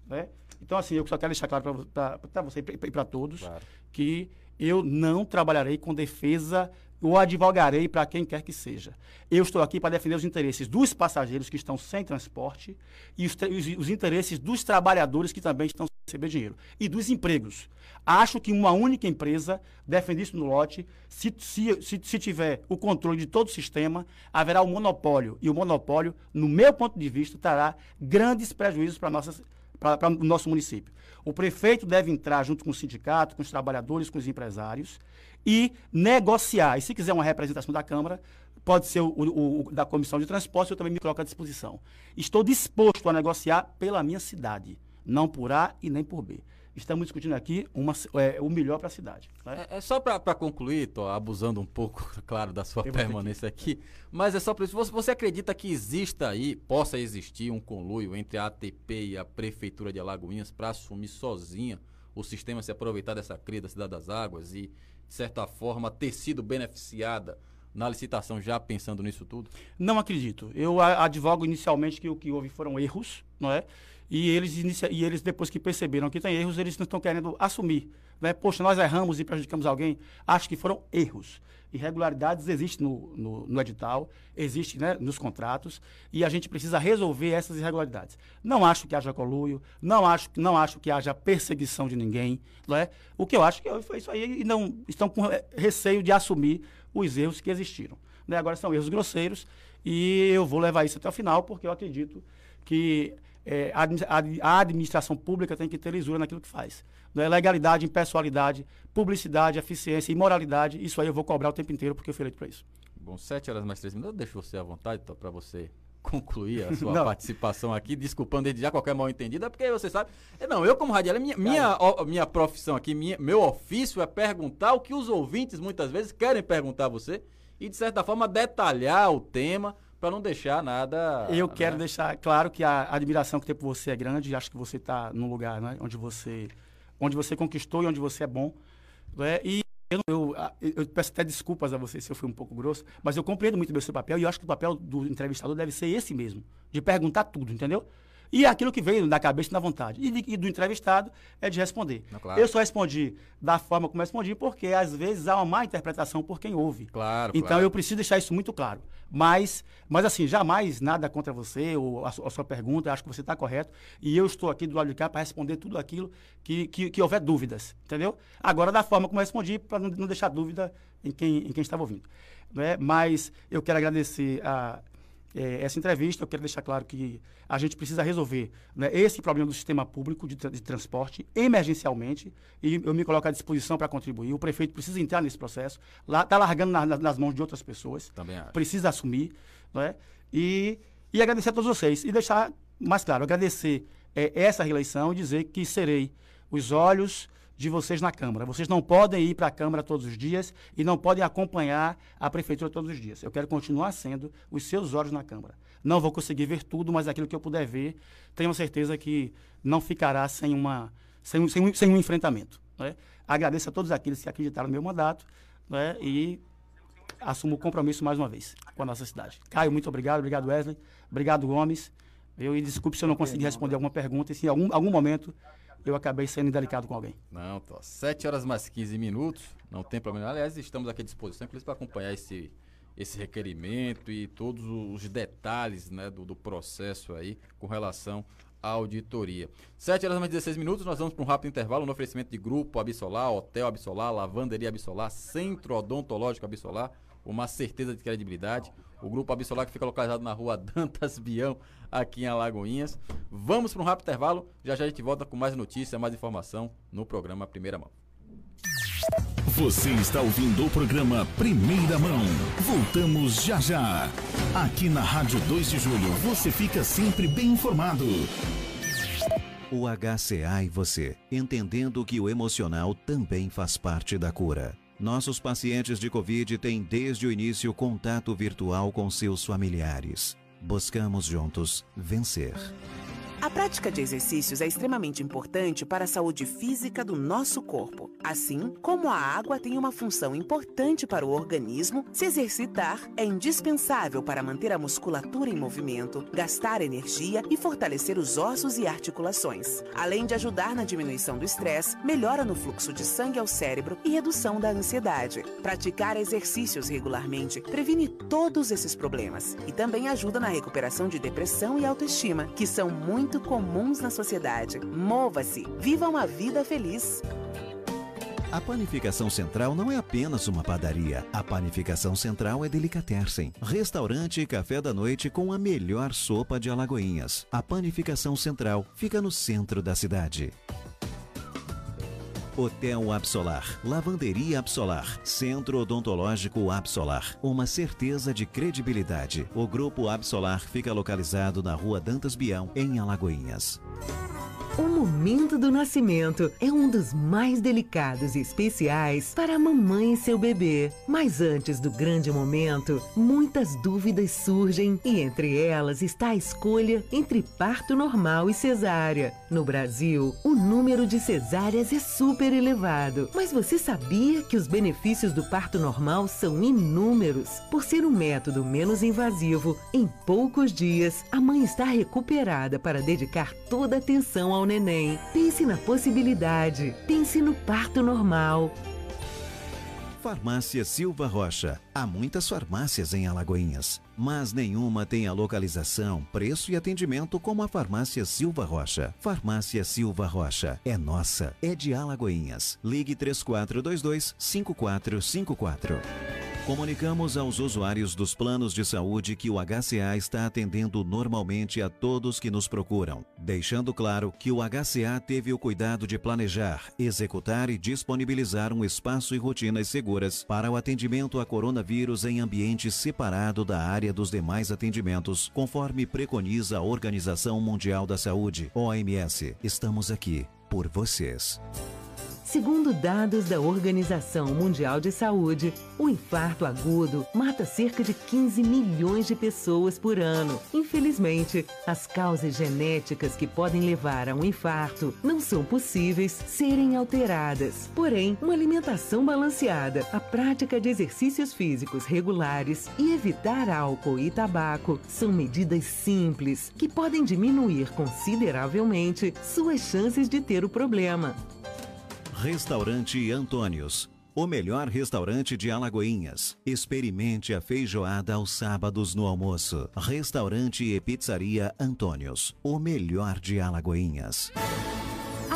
Né? Então, assim, eu só quero deixar claro para você e para todos
Claro.
que eu não trabalharei com defesa ou advogarei para quem quer que seja. Eu estou aqui para defender os interesses dos passageiros que estão sem transporte e os, os interesses dos trabalhadores que também estão sem receber dinheiro e dos empregos. Acho que uma única empresa defende isso no lote. Se, se, se, se tiver o controle de todo o sistema, haverá um monopólio. E o monopólio, no meu ponto de vista, trará grandes prejuízos para nossas para o nosso município. O prefeito deve entrar junto com o sindicato, com os trabalhadores, com os empresários e negociar. E se quiser uma representação da Câmara, pode ser o, o- o da Comissão de Transporte, eu também me coloco à disposição. Estou disposto a negociar pela minha cidade, não por A e nem por B. estamos discutindo aqui uma, é, o melhor para a cidade. Né?
É, é, só para concluir, tô abusando um pouco, (laughs) claro, da sua permanência aqui. aqui, mas é só para isso. Você, você acredita que exista aí, possa existir um conluio entre a ATP e a Prefeitura de Alagoinhas para assumir sozinha o sistema, se aproveitar dessa cria da Cidade das Águas e, de certa forma, ter sido beneficiada na licitação já pensando nisso tudo?
Não acredito. Eu advogo inicialmente que o que houve foram erros, não é? E eles, inicia, e eles, depois que perceberam que tem erros, eles não estão querendo assumir. Né? Poxa, nós erramos e prejudicamos alguém. Acho que foram erros. Irregularidades existem no, no, no edital, existem né, nos contratos, e a gente precisa resolver essas irregularidades. Não acho que haja coluio, não acho, não acho que haja perseguição de ninguém. Não é? O que eu acho que foi isso aí, e não estão com receio de assumir os erros que existiram. Né? Agora são erros grosseiros, e eu vou levar isso até o final, porque eu acredito que é, a, administração pública tem que ter lisura naquilo que faz. Né? Legalidade, impessoalidade, publicidade, eficiência e moralidade, isso aí eu vou cobrar o tempo inteiro porque eu fui eleito para isso.
Bom, sete horas mais três minutos, eu deixo você à vontade para você concluir a (laughs) sua participação aqui, desculpando desde já qualquer mal entendida, porque você sabe. É, não, eu como radialista, minha, minha, minha profissão aqui, minha, meu ofício é perguntar o que os ouvintes muitas vezes querem perguntar a você e, de certa forma, detalhar o tema para não deixar nada.
Eu né? quero deixar claro que a admiração que tem por você é grande. E acho que você está num lugar né, onde você onde você conquistou e onde você é bom. Né? E eu, eu, eu, peço até desculpas a você se eu fui um pouco grosso, mas eu compreendo muito bem o seu papel e eu acho que o papel do entrevistador deve ser esse mesmo, de perguntar tudo, entendeu? E aquilo que veio na cabeça e na vontade. E, e do entrevistado é de responder. Não, claro. Eu só respondi da forma como respondi, porque às vezes há uma má interpretação por quem ouve.
Claro.
Então
claro.
eu preciso deixar isso muito claro. Mas, mas assim, jamais nada contra você ou a, a sua pergunta, acho que você está correto. E eu estou aqui do lado de cá para responder tudo aquilo que, que, que, houver dúvidas. Entendeu? Agora, da forma como eu respondi, para não, não, deixar dúvida em quem, em quem estava ouvindo. Né? Mas eu quero agradecer a é, essa entrevista, eu quero deixar claro que a gente precisa resolver né, esse problema do sistema público de, de, transporte emergencialmente e eu me coloco à disposição para contribuir. O prefeito precisa entrar nesse processo, está largando na, na, nas mãos de outras pessoas,
Também acho.
precisa assumir né, e, e agradecer a todos vocês. E deixar mais claro, agradecer é, essa reeleição e dizer que serei os olhos de vocês na Câmara. Vocês não podem ir para a Câmara todos os dias e não podem acompanhar a Prefeitura todos os dias. Eu quero continuar sendo os seus olhos na Câmara. Não vou conseguir ver tudo, mas aquilo que eu puder ver, tenho certeza que não ficará sem, uma, sem, sem, sem um enfrentamento. Né? Agradeço a todos aqueles que acreditaram no meu mandato né? e assumo o compromisso mais uma vez com a nossa cidade. Caio, muito obrigado. Obrigado, Wesley. Obrigado, Gomes. Eu, e desculpe se eu não consegui responder alguma pergunta e se em algum, algum momento eu acabei sendo indelicado com alguém.
Não, tô. 7 horas mais 15 minutos, não tem problema. Aliás, estamos aqui à disposição, inclusive, para acompanhar esse, esse requerimento e todos os detalhes né, do, do processo aí com relação à auditoria. 7 horas mais 16 minutos, nós vamos para um rápido intervalo no oferecimento de Grupo Absolar, Hotel Absolar, Lavanderia Absolar, Centro Odontológico Absolar, uma certeza de credibilidade. O Grupo Absolar que fica localizado na rua Dantas Bião, aqui em Alagoinhas. Vamos para um rápido intervalo. Já já a gente volta com mais notícia, mais informação no programa Primeira Mão.
Você está ouvindo o programa Primeira Mão. Voltamos já já. Aqui na Rádio 2 de Julho, você fica sempre bem informado.
O HCA e você, entendendo que o emocional também faz parte da cura. Nossos pacientes de Covid têm desde o início contato virtual com seus familiares. Buscamos juntos vencer.
A prática de exercícios é extremamente importante para a saúde física do nosso corpo. Assim como a água tem uma função importante para o organismo, se exercitar é indispensável para manter a musculatura em movimento, gastar energia e fortalecer os ossos e articulações. Além de ajudar na diminuição do estresse, melhora no fluxo de sangue ao cérebro e redução da ansiedade. Praticar exercícios regularmente previne todos esses problemas e também ajuda na recuperação de depressão e autoestima, que são muito comuns na sociedade. Mova-se, viva uma vida feliz.
A Panificação Central não é apenas uma padaria. A Panificação Central é Delicatessen, restaurante e café da noite com a melhor sopa de Alagoinhas. A Panificação Central fica no centro da cidade. Hotel Absolar, Lavanderia Absolar, Centro Odontológico Absolar, uma certeza de credibilidade. O Grupo Absolar fica localizado na Rua Dantas Bião, em Alagoinhas.
O momento do nascimento é um dos mais delicados e especiais para a mamãe e seu bebê. Mas antes do grande momento, muitas dúvidas surgem e entre elas está a escolha entre parto normal e cesárea. No Brasil, o número de cesáreas é super elevado, mas você sabia que os benefícios do parto normal são inúmeros? Por ser um método menos invasivo, em poucos dias a mãe está recuperada para dedicar toda a atenção ao neném. Pense na possibilidade. Pense no parto normal.
Farmácia Silva Rocha. Há muitas farmácias em Alagoinhas, mas nenhuma tem a localização, preço e atendimento como a Farmácia Silva Rocha. Farmácia Silva Rocha é nossa, é de Alagoinhas. Ligue 3422 5454. Comunicamos aos usuários dos planos de saúde que o HCA está atendendo normalmente a todos que nos procuram, deixando claro que o HCA teve o cuidado de planejar, executar e disponibilizar um espaço e rotinas seguras para o atendimento a coronavírus em ambiente separado da área dos demais atendimentos, conforme preconiza a Organização Mundial da Saúde, OMS. Estamos aqui por vocês.
Segundo dados da Organização Mundial de Saúde, o infarto agudo mata cerca de 15 milhões de pessoas por ano. Infelizmente, as causas genéticas que podem levar a um infarto não são possíveis serem alteradas. Porém, uma alimentação balanceada, a prática de exercícios físicos regulares e evitar álcool e tabaco são medidas simples que podem diminuir consideravelmente suas chances de ter o problema.
Restaurante Antônios. O melhor restaurante de Alagoinhas. Experimente a feijoada aos sábados no almoço. Restaurante e Pizzaria Antônios. O melhor de Alagoinhas.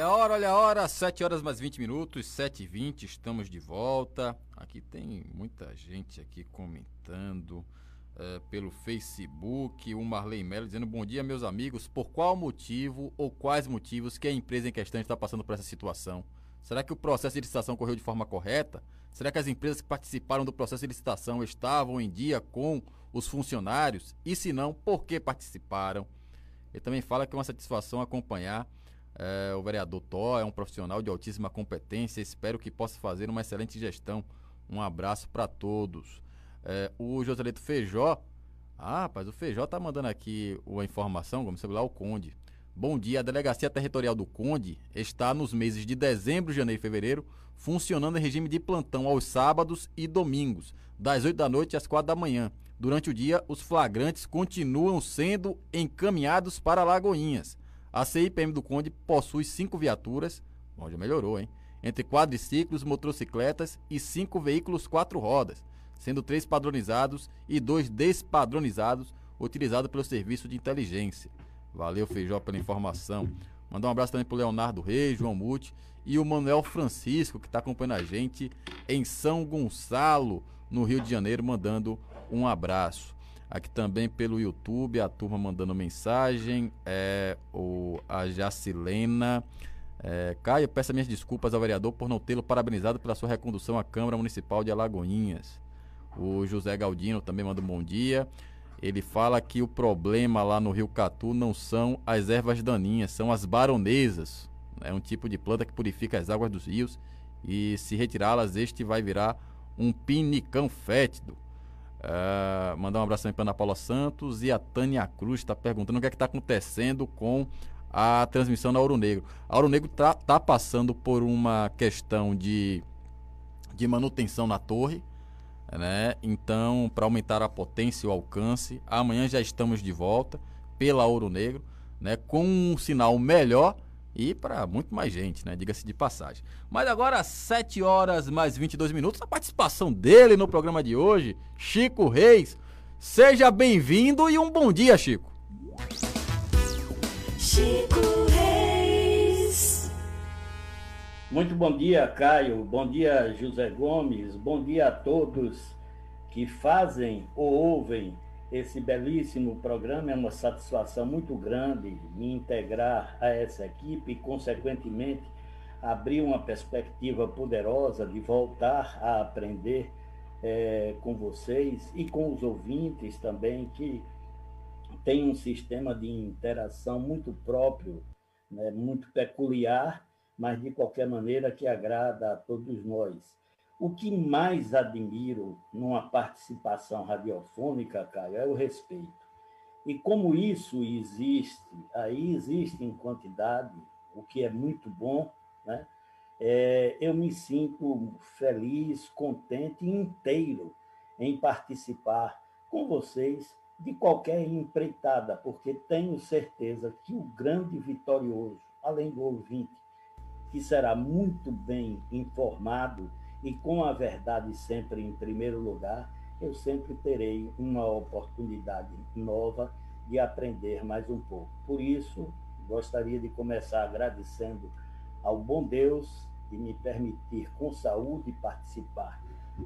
Olha a hora, olha a hora, 7 horas mais 20 minutos, 7 e 20 estamos de volta. Aqui tem muita gente aqui comentando é, pelo Facebook. O Marley Mello dizendo bom dia, meus amigos. Por qual motivo ou quais motivos que a empresa em questão está passando por essa situação? Será que o processo de licitação correu de forma correta? Será que as empresas que participaram do processo de licitação estavam em dia com os funcionários? E se não, por que participaram? Ele também fala que é uma satisfação acompanhar é, o vereador Tó é um profissional de altíssima competência. Espero que possa fazer uma excelente gestão. Um abraço para todos. É, o Joselito Feijó. Ah, rapaz, o Feijó tá mandando aqui uma informação, como lá, o Conde. Bom dia, a Delegacia Territorial do Conde está nos meses de dezembro, janeiro e fevereiro, funcionando em regime de plantão aos sábados e domingos, das 8 da noite às 4 da manhã. Durante o dia, os flagrantes continuam sendo encaminhados para Lagoinhas. A CIPM do Conde possui cinco viaturas, já melhorou, hein? Entre quadriciclos, motocicletas e cinco veículos quatro rodas, sendo três padronizados e dois despadronizados, utilizados pelo serviço de inteligência. Valeu, Feijó, pela informação. Mandar um abraço também pro Leonardo Reis, João Muti e o Manuel Francisco, que está acompanhando a gente em São Gonçalo, no Rio de Janeiro, mandando um abraço. Aqui também pelo YouTube, a turma mandando mensagem. É, o, a Jacilena. É, Caio, peço minhas desculpas ao vereador por não tê-lo parabenizado pela sua recondução à Câmara Municipal de Alagoinhas. O José Galdino também manda um bom dia. Ele fala que o problema lá no Rio Catu não são as ervas daninhas, são as baronesas. É um tipo de planta que purifica as águas dos rios e se retirá-las, este vai virar um pinicão fétido. Uh, mandar um abraço também para Ana Paula Santos e a Tânia Cruz está perguntando o que é está acontecendo com a transmissão da Ouro Negro. A Ouro Negro está tá passando por uma questão de, de manutenção na torre, né? Então, para aumentar a potência e o alcance, amanhã já estamos de volta pela Ouro Negro, né? Com um sinal melhor, e para muito mais gente, né? Diga-se de passagem. Mas agora, 7 horas mais 22 minutos, a participação dele no programa de hoje, Chico Reis. Seja bem-vindo e um bom dia, Chico.
Chico Reis. Muito bom dia, Caio. Bom dia, José Gomes. Bom dia a todos que fazem ou ouvem esse belíssimo programa. É uma satisfação muito grande me integrar a essa equipe e, consequentemente, abrir uma perspectiva poderosa de voltar a aprender é, com vocês e com os ouvintes também, que tem um sistema de interação muito próprio, né, muito peculiar, mas de qualquer maneira que agrada a todos nós. O que mais admiro numa participação radiofônica, Caio, é o respeito. E como isso existe, aí existe em quantidade, o que é muito bom, né? É, eu me sinto feliz, contente inteiro em participar com vocês de qualquer empreitada, porque tenho certeza que o grande vitorioso, além do ouvinte, que será muito bem informado e com a verdade sempre em primeiro lugar, eu sempre terei uma oportunidade nova de aprender mais um pouco. Por isso, gostaria de começar agradecendo ao bom Deus de me permitir com saúde participar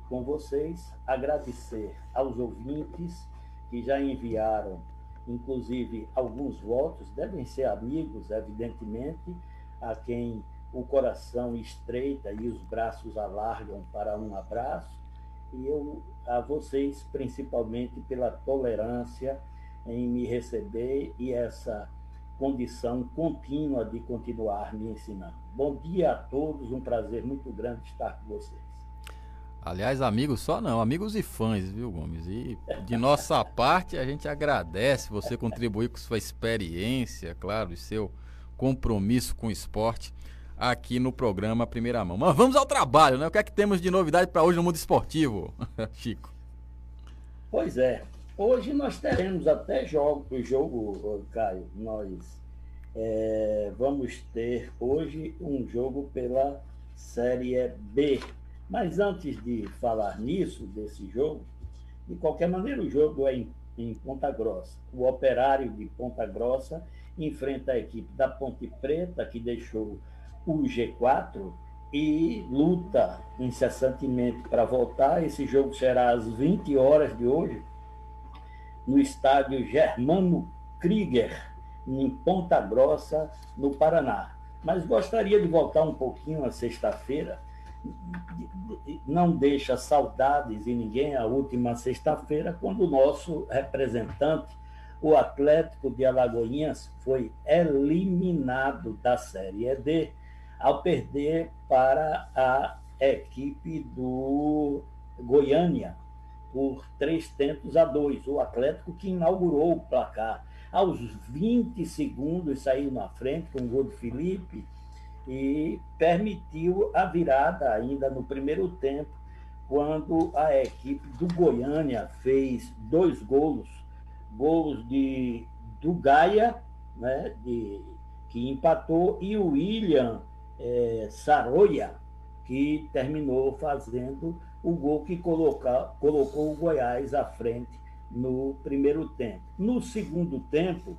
com vocês, agradecer aos ouvintes que já enviaram, inclusive alguns votos, devem ser amigos, evidentemente, a quem o coração estreita e os braços alargam para um abraço, e eu a vocês principalmente pela tolerância em me receber e essa condição contínua de continuar me ensinando. Bom dia a todos, um prazer muito grande estar com vocês.
Aliás, amigos só não, amigos e fãs, viu, Gomes? E de nossa (laughs) parte, a gente agradece você contribuir com sua experiência, claro, e seu compromisso com o esporte aqui no programa Primeira Mão. Mas vamos ao trabalho, né? O que é que temos de novidade para hoje no mundo esportivo, (laughs) Chico?
Pois é. Hoje nós teremos até jogo, jogo Caio. Nós é, vamos ter hoje um jogo pela Série B. Mas antes de falar nisso, desse jogo, de qualquer maneira, o jogo é em, em Ponta Grossa. O operário de Ponta Grossa enfrenta a equipe da Ponte Preta, que deixou o G4 e luta incessantemente para voltar. Esse jogo será às 20 horas de hoje, no estádio Germano Krieger, em Ponta Grossa, no Paraná. Mas gostaria de voltar um pouquinho à sexta-feira. Não deixa saudades em ninguém a última sexta-feira, quando o nosso representante, o Atlético de Alagoinhas, foi eliminado da Série D ao perder para a equipe do Goiânia por três tentos a dois. O Atlético que inaugurou o placar. Aos 20 segundos saiu na frente com o gol do Felipe e permitiu a virada ainda no primeiro tempo, quando a equipe do Goiânia fez dois gols, gols de do Gaia, né, de, que empatou, e o William é, que terminou fazendo o gol que coloca, colocou o Goiás à frente no primeiro tempo. No segundo tempo,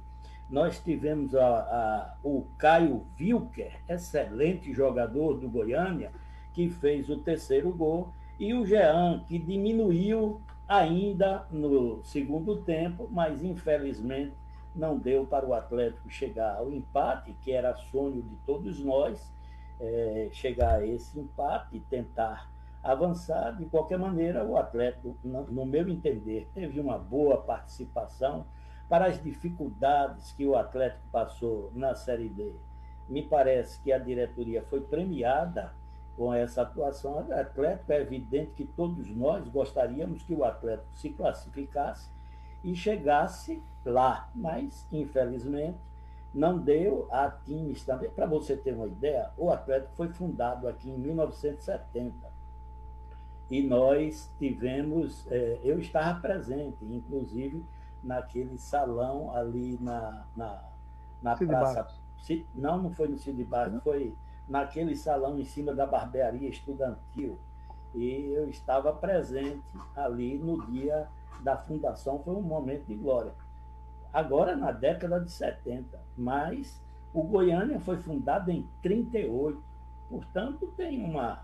nós tivemos a, a, o Caio Wilker, excelente jogador do Goiânia, que fez o terceiro gol, e o Jean, que diminuiu ainda no segundo tempo, mas infelizmente não deu para o Atlético chegar ao empate, que era sonho de todos nós, é, chegar a esse empate e tentar avançar. De qualquer maneira, o Atlético, no meu entender, teve uma boa participação para as dificuldades que o Atlético passou na Série D. Me parece que a diretoria foi premiada com essa atuação. O Atlético é evidente que todos nós gostaríamos que o Atlético se classificasse e chegasse lá, mas infelizmente não deu a times também. Para você ter uma ideia, o Atlético foi fundado aqui em 1970. E nós tivemos, é, eu estava presente, inclusive naquele salão ali na, na, na Praça não, não foi no Cid Barros, foi naquele salão em cima da barbearia estudantil. E eu estava presente ali no dia da fundação, foi um momento de glória. Agora na década de 70, mas o Goiânia foi fundado em 38, portanto tem uma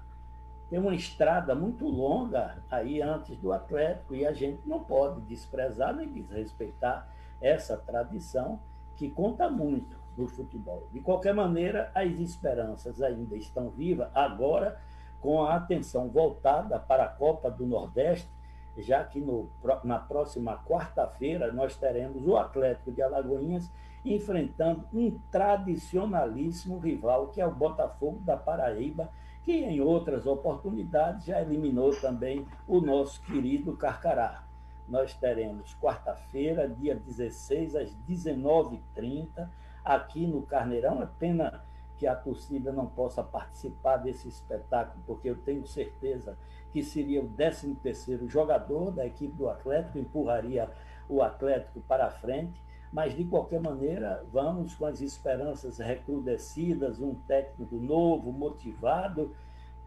tem uma estrada muito longa aí antes do Atlético e a gente não pode desprezar nem desrespeitar essa tradição que conta muito no futebol. De qualquer maneira, as esperanças ainda estão vivas agora com a atenção voltada para a Copa do Nordeste, já que no, na próxima quarta-feira nós teremos o Atlético de Alagoinhas enfrentando um tradicionalíssimo rival, que é o Botafogo da Paraíba, que em outras oportunidades já eliminou também o nosso querido Carcará. Nós teremos quarta-feira, dia 16, às 19h30, aqui no Carneirão. É pena que a torcida não possa participar desse espetáculo, porque eu tenho certeza que seria o 13º jogador da equipe do Atlético, empurraria o Atlético para a frente, mas de qualquer maneira, vamos com as esperanças recrudescidas, um técnico novo, motivado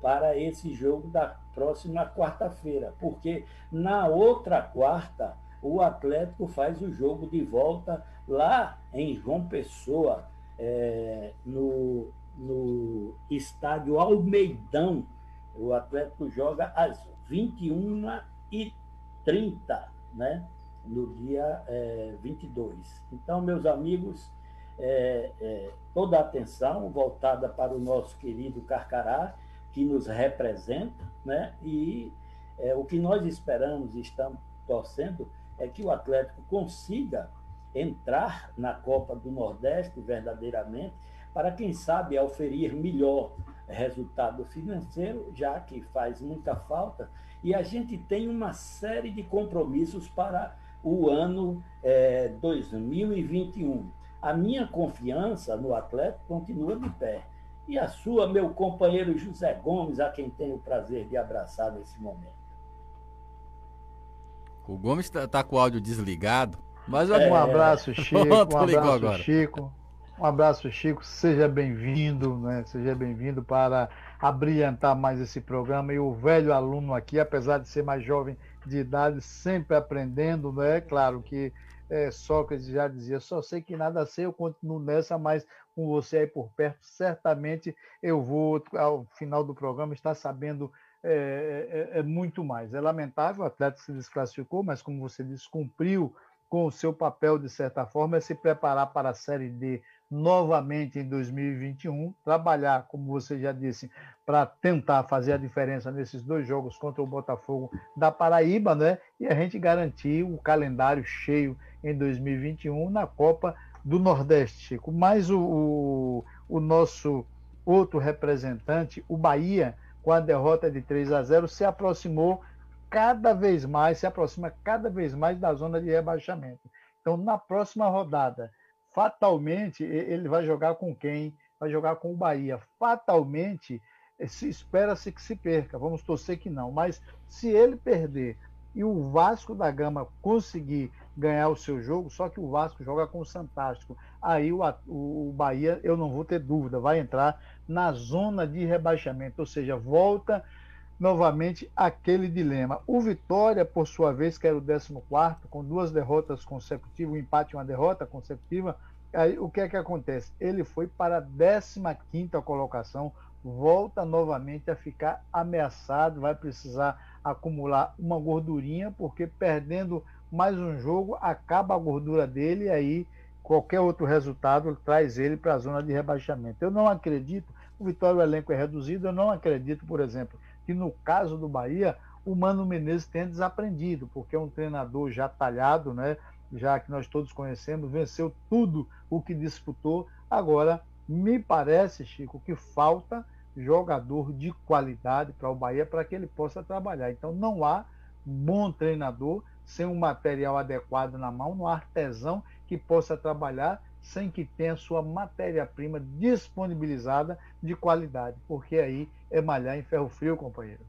para esse jogo da próxima quarta-feira, porque na outra quarta o Atlético faz o jogo de volta lá em João Pessoa, é, no, no estádio Almeidão. O Atlético joga às 21h30, né? no dia é, 22. Então, meus amigos, é, é, toda a atenção voltada para o nosso querido Carcará, que nos representa, né? e o que nós esperamos e estamos torcendo é que o Atlético consiga entrar na Copa do Nordeste verdadeiramente, para quem sabe oferir melhor resultado financeiro, já que faz muita falta, e a gente tem uma série de compromissos para o ano é, 2021. A minha confiança no Atlético continua de pé. E a sua, meu companheiro José Gomes, a quem tenho o prazer de abraçar nesse momento.
O Gomes está tá com o áudio desligado. Mas
é... Um abraço, (laughs) Chico. um abraço, Chico. Um abraço, Chico. Seja bem-vindo, né? Seja bem-vindo para abrilhantar mais esse programa. E o velho aluno aqui, apesar de ser mais jovem de idade, sempre aprendendo, né? Claro que é, Sócrates já dizia, só sei que nada sei, eu continuo nessa, mas com você aí por perto, certamente eu vou, ao final do programa, estar sabendo é, é, é, muito mais. É lamentável, o atleta se desclassificou, mas como você disse, cumpriu com o seu papel, de certa forma, é se preparar para a Série D novamente em 2021, trabalhar, como você já disse, para tentar fazer a diferença nesses dois jogos contra o Botafogo da Paraíba, né? E a gente garantir o calendário cheio em 2021 na Copa do Nordeste, Chico. Mas o, o, o nosso outro representante, o Bahia, com a derrota de 3 a 0, se aproximou cada vez mais, se aproxima cada vez mais da zona de rebaixamento. Então, na próxima rodada, fatalmente, ele vai jogar com quem? Vai jogar com o Bahia. Fatalmente, se espera-se que se perca. Vamos torcer que não. Mas se ele perder e o Vasco da Gama conseguir ganhar o seu jogo, só que o Vasco joga com o Santástico. Aí o, o, Bahia, eu não vou ter dúvida, vai entrar na zona de rebaixamento, ou seja, volta novamente aquele dilema. O Vitória, por sua vez, que era o 14, com duas derrotas consecutivas, um empate e uma derrota consecutiva, aí o que é que acontece? Ele foi para a 15 colocação, volta novamente a ficar ameaçado, vai precisar acumular uma gordurinha, porque perdendo mais um jogo, acaba a gordura dele e aí qualquer outro resultado traz ele para a zona de rebaixamento. Eu não acredito, o Vitória o elenco é reduzido, eu não acredito, por exemplo, que no caso do Bahia, o Mano Menezes tenha desaprendido, porque é um treinador já talhado, né? já que nós todos conhecemos, venceu tudo o que disputou. Agora, me parece, Chico, que falta jogador de qualidade para o Bahia para que ele possa trabalhar. Então, não há bom treinador sem um material adequado na mão, um artesão que possa trabalhar sem que tenha sua matéria-prima disponibilizada de qualidade, porque aí é malhar em ferro frio, companheiro.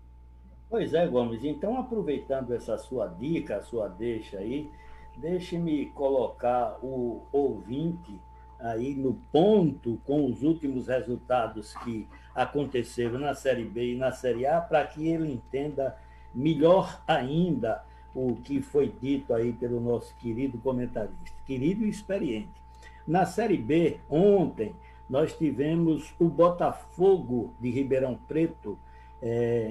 Pois é, Gomes. Então, aproveitando essa sua dica, a sua deixa aí, deixe-me colocar o ouvinte aí no ponto com os últimos resultados que aconteceram na Série B e na Série A, para que ele entenda melhor ainda o que foi dito aí pelo nosso querido comentarista, querido e experiente. Na Série B, ontem, nós tivemos o Botafogo de Ribeirão Preto é,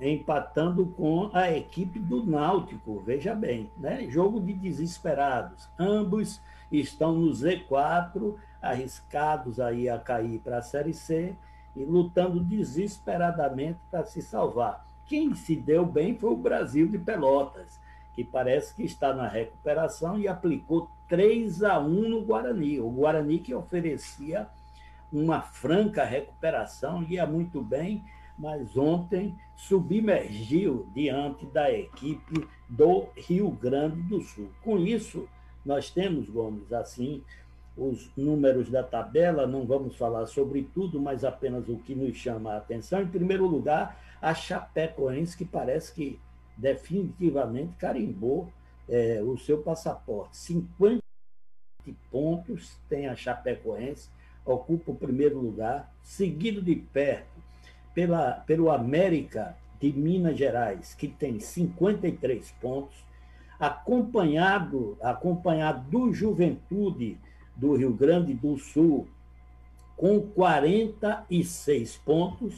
empatando com a equipe do Náutico, veja bem, né? jogo de desesperados. Ambos estão no Z4, arriscados aí a cair para a Série C e lutando desesperadamente para se salvar. Quem se deu bem foi o Brasil de Pelotas, que parece que está na recuperação e aplicou 3 a 1 no Guarani. O Guarani que oferecia uma franca recuperação, ia muito bem, mas ontem submergiu diante da equipe do Rio Grande do Sul. Com isso, nós temos, Gomes, assim, os números da tabela, não vamos falar sobre tudo, mas apenas o que nos chama a atenção. Em primeiro lugar, a Chapecoense, que parece que definitivamente carimbou é, o seu passaporte. 50 pontos tem a Chapecoense, ocupa o primeiro lugar, seguido de perto pela, pelo América de Minas Gerais, que tem 53 pontos, acompanhado, acompanhado do Juventude do Rio Grande do Sul, com 46 pontos.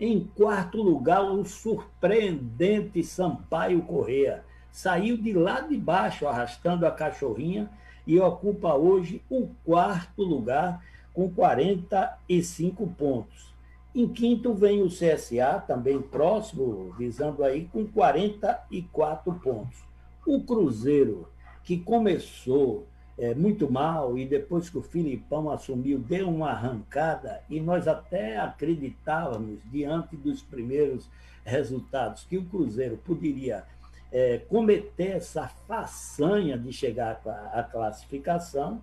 Em quarto lugar, o surpreendente Sampaio Correa. Saiu de lá de baixo, arrastando a cachorrinha, e ocupa hoje o quarto lugar, com 45 pontos. Em quinto vem o CSA, também próximo, visando aí com 44 pontos. O Cruzeiro, que começou é, muito mal e depois que o Filipão assumiu, deu uma arrancada e nós até acreditávamos, diante dos primeiros resultados, que o Cruzeiro poderia é, cometer essa façanha de chegar à classificação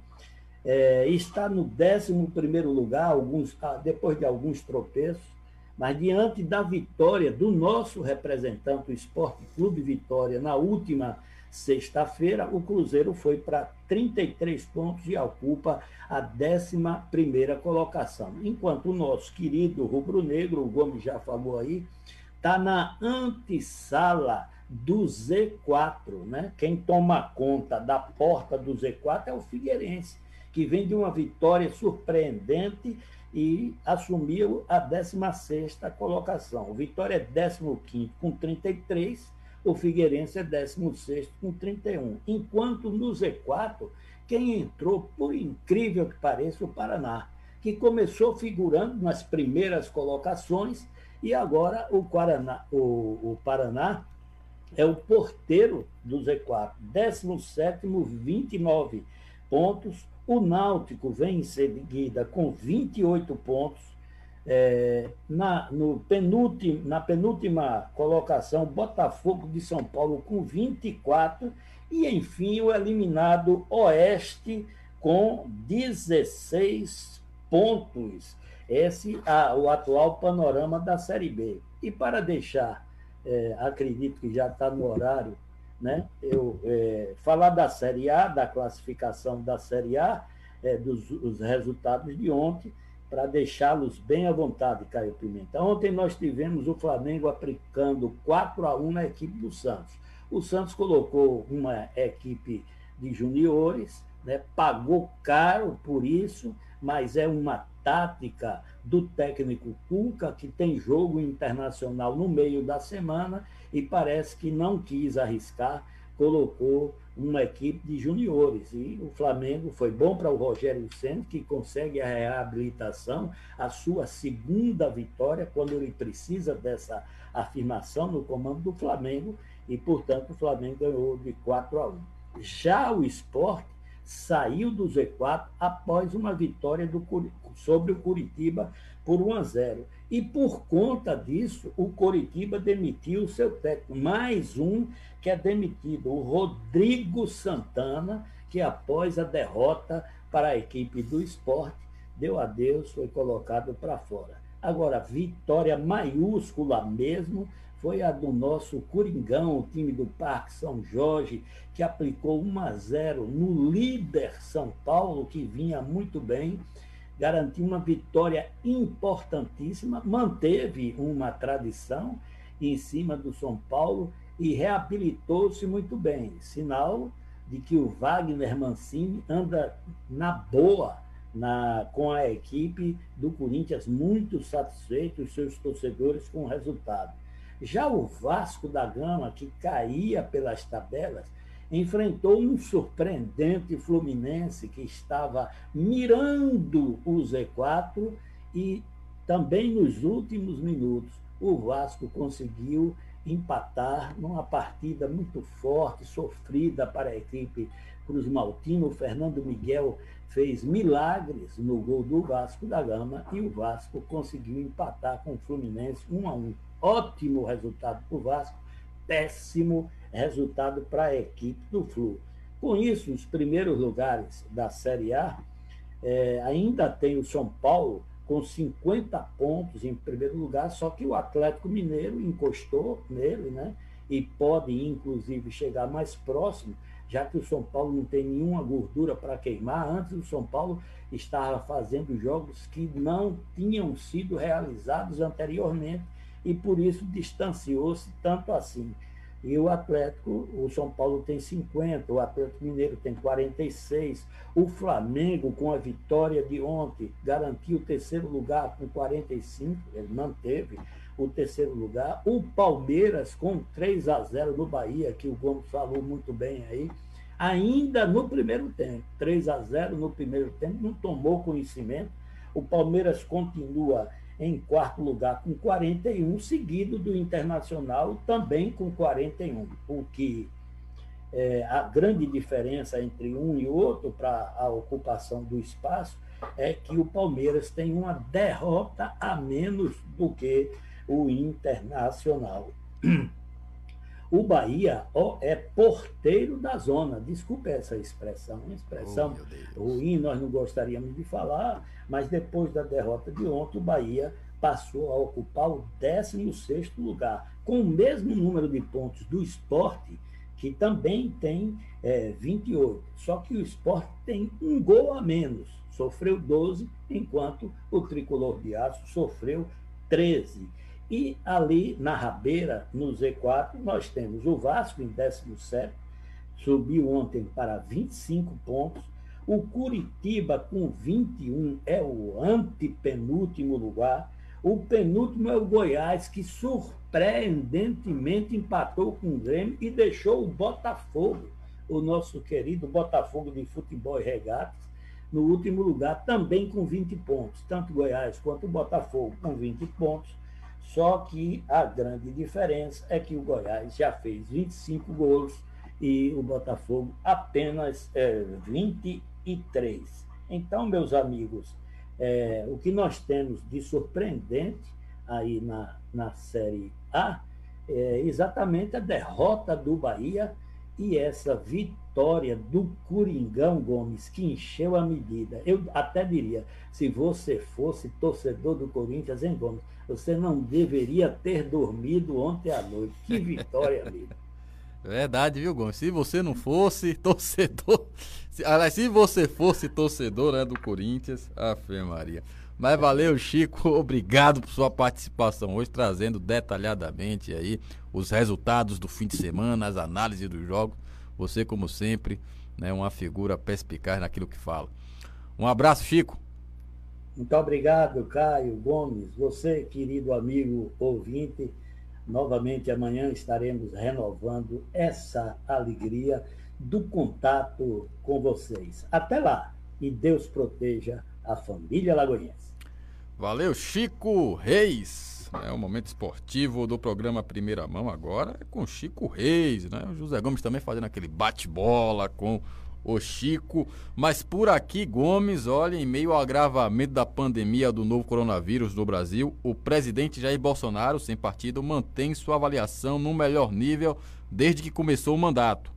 é, está no 11 lugar, alguns, ah, depois de alguns tropeços, mas diante da vitória do nosso representante, o Esporte Clube Vitória, na última sexta-feira, o Cruzeiro foi para 33 pontos e ocupa a 11 colocação. Enquanto o nosso querido rubro-negro, o Gomes já falou aí, está na antessala do Z4. Né? Quem toma conta da porta do Z4 é o Figueirense que vem de uma vitória surpreendente e assumiu a 16ª colocação. O Vitória é 15 com 33, o Figueirense é 16 com 31. Enquanto no Z4, quem entrou, por incrível que pareça, o Paraná, que começou figurando nas primeiras colocações e agora o, Paraná, o, o Paraná é o porteiro do Z4, 17 29 pontos, o Náutico vem em seguida com 28 pontos. É, na, no penúltimo, na penúltima colocação, Botafogo de São Paulo com 24. E, enfim, o eliminado Oeste com 16 pontos. Esse é o atual panorama da Série B. E para deixar, é, acredito que já está no horário, né? Eu é, falar da Série A, da classificação da Série A, é, dos os resultados de ontem, para deixá-los bem à vontade, Caio Pimenta. Ontem nós tivemos o Flamengo aplicando 4 a 1 na equipe do Santos. O Santos colocou uma equipe de juniores, né, pagou caro por isso, mas é uma tática do técnico Cuca, que tem jogo internacional no meio da semana e parece que não quis arriscar, colocou uma equipe de juniores. E o Flamengo foi bom para o Rogério Senna, que consegue a reabilitação, a sua segunda vitória, quando ele precisa dessa afirmação no comando do Flamengo, e, portanto, o Flamengo ganhou de 4 a 1. Já o esporte saiu do Z4 após uma vitória do, sobre o Curitiba por 1 a 0. E por conta disso, o Coritiba demitiu o seu técnico. Mais um que é demitido, o Rodrigo Santana, que após a derrota para a equipe do esporte, deu adeus, foi colocado para fora. Agora, vitória maiúscula mesmo foi a do nosso Coringão, o time do Parque São Jorge, que aplicou 1 a 0 no líder São Paulo, que vinha muito bem, garantiu uma vitória importantíssima, manteve uma tradição em cima do São Paulo e reabilitou-se muito bem. Sinal de que o Wagner Mancini anda na boa na, com a equipe do Corinthians, muito satisfeito, os seus torcedores com o resultado. Já o Vasco da Gama, que caía pelas tabelas, enfrentou um surpreendente Fluminense que estava mirando o Z4 e também nos últimos minutos o Vasco conseguiu empatar numa partida muito forte, sofrida para a equipe Cruz Maltino. O Fernando Miguel fez milagres no gol do Vasco da Gama e o Vasco conseguiu empatar com o Fluminense 1 a 1. Ótimo resultado para o Vasco, péssimo resultado para a equipe do Flu. Com isso, os primeiros lugares da Série A é, ainda tem o São Paulo com 50 pontos em primeiro lugar, só que o Atlético Mineiro encostou nele, né? E pode, inclusive, chegar mais próximo, já que o São Paulo não tem nenhuma gordura para queimar. Antes, o São Paulo estava fazendo jogos que não tinham sido realizados anteriormente e por isso distanciou-se tanto assim. E o Atlético, o São Paulo tem 50, o Atlético Mineiro tem 46, o Flamengo, com a vitória de ontem, garantiu o terceiro lugar com 45, ele manteve o terceiro lugar. O Palmeiras, com 3 a 0 no Bahia, que o Gomes falou muito bem aí, ainda no primeiro tempo, 3 a 0 no primeiro tempo, não tomou conhecimento. O Palmeiras continua em quarto lugar com 41, seguido do Internacional também com 41, o que é, a grande diferença entre um e outro para a ocupação do espaço é que o Palmeiras tem uma derrota a menos do que o Internacional. O Bahia ó, é porteiro da zona. Desculpe essa expressão, uma expressão oh, ruim, nós não gostaríamos de falar, mas depois da derrota de ontem, o Bahia passou a ocupar o 16 lugar, com o mesmo número de pontos do esporte, que também tem é, 28. Só que o esporte tem um gol a menos, sofreu 12, enquanto o tricolor de aço sofreu 13. E ali na rabeira, no Z4, nós temos o Vasco em 17, subiu ontem para 25 pontos. O Curitiba com 21 é o antepenúltimo lugar. O penúltimo é o Goiás, que surpreendentemente empatou com o Grêmio e deixou o Botafogo, o nosso querido Botafogo de futebol e regatas, no último lugar, também com 20 pontos. Tanto Goiás quanto o Botafogo com 20 pontos só que a grande diferença é que o Goiás já fez 25 gols e o Botafogo apenas é, 23. Então, meus amigos, é, o que nós temos de surpreendente aí na, na Série A é exatamente a derrota do Bahia e essa vitória do Coringão Gomes, que encheu a medida. Eu até diria, se você fosse torcedor do Corinthians, hein, Gomes? Você não deveria ter dormido ontem à noite. Que (laughs) vitória, amigo.
Verdade, viu, Gomes? Se você não fosse (laughs) torcedor. Se, aliás, se você fosse torcedor né, do Corinthians, Fé Maria. Mas valeu, Chico. (laughs) Obrigado por sua participação hoje, trazendo detalhadamente aí os resultados do fim de semana, as análises dos jogos. Você, como sempre, né, uma figura perspicaz naquilo que fala. Um abraço, Chico.
Muito obrigado, Caio Gomes. Você, querido amigo ouvinte, novamente amanhã estaremos renovando essa alegria do contato com vocês. Até lá e Deus proteja a família lagoinense.
Valeu, Chico Reis. É o momento esportivo do programa Primeira Mão agora é com Chico Reis, né? O José Gomes também fazendo aquele bate-bola com o Chico. Mas por aqui, Gomes, olha, em meio ao agravamento da pandemia do novo coronavírus no Brasil, o presidente Jair Bolsonaro, sem partido, mantém sua avaliação no melhor nível desde que começou o mandato.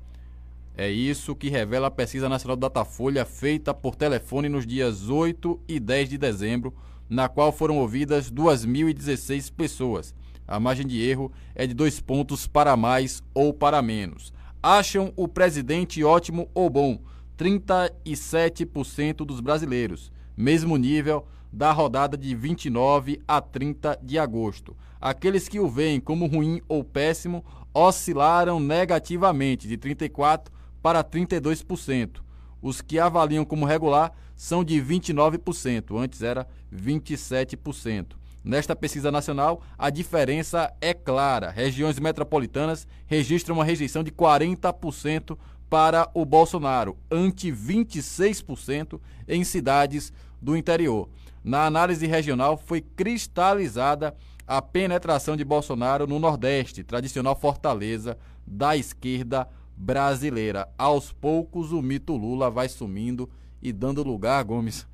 É isso que revela a pesquisa nacional do Datafolha feita por telefone nos dias 8 e 10 de dezembro, na qual foram ouvidas 2.016 pessoas. A margem de erro é de dois pontos para mais ou para menos. Acham o presidente ótimo ou bom? 37% dos brasileiros, mesmo nível da rodada de 29 a 30 de agosto. Aqueles que o veem como ruim ou péssimo oscilaram negativamente de 34 para 32%. Os que avaliam como regular são de 29%, antes era 27%. Nesta pesquisa nacional, a diferença é clara. Regiões metropolitanas registram uma rejeição de 40% para o Bolsonaro, ante 26% em cidades do interior. Na análise regional, foi cristalizada a penetração de Bolsonaro no Nordeste, tradicional fortaleza da esquerda brasileira. Aos poucos, o mito Lula vai sumindo e dando lugar, Gomes,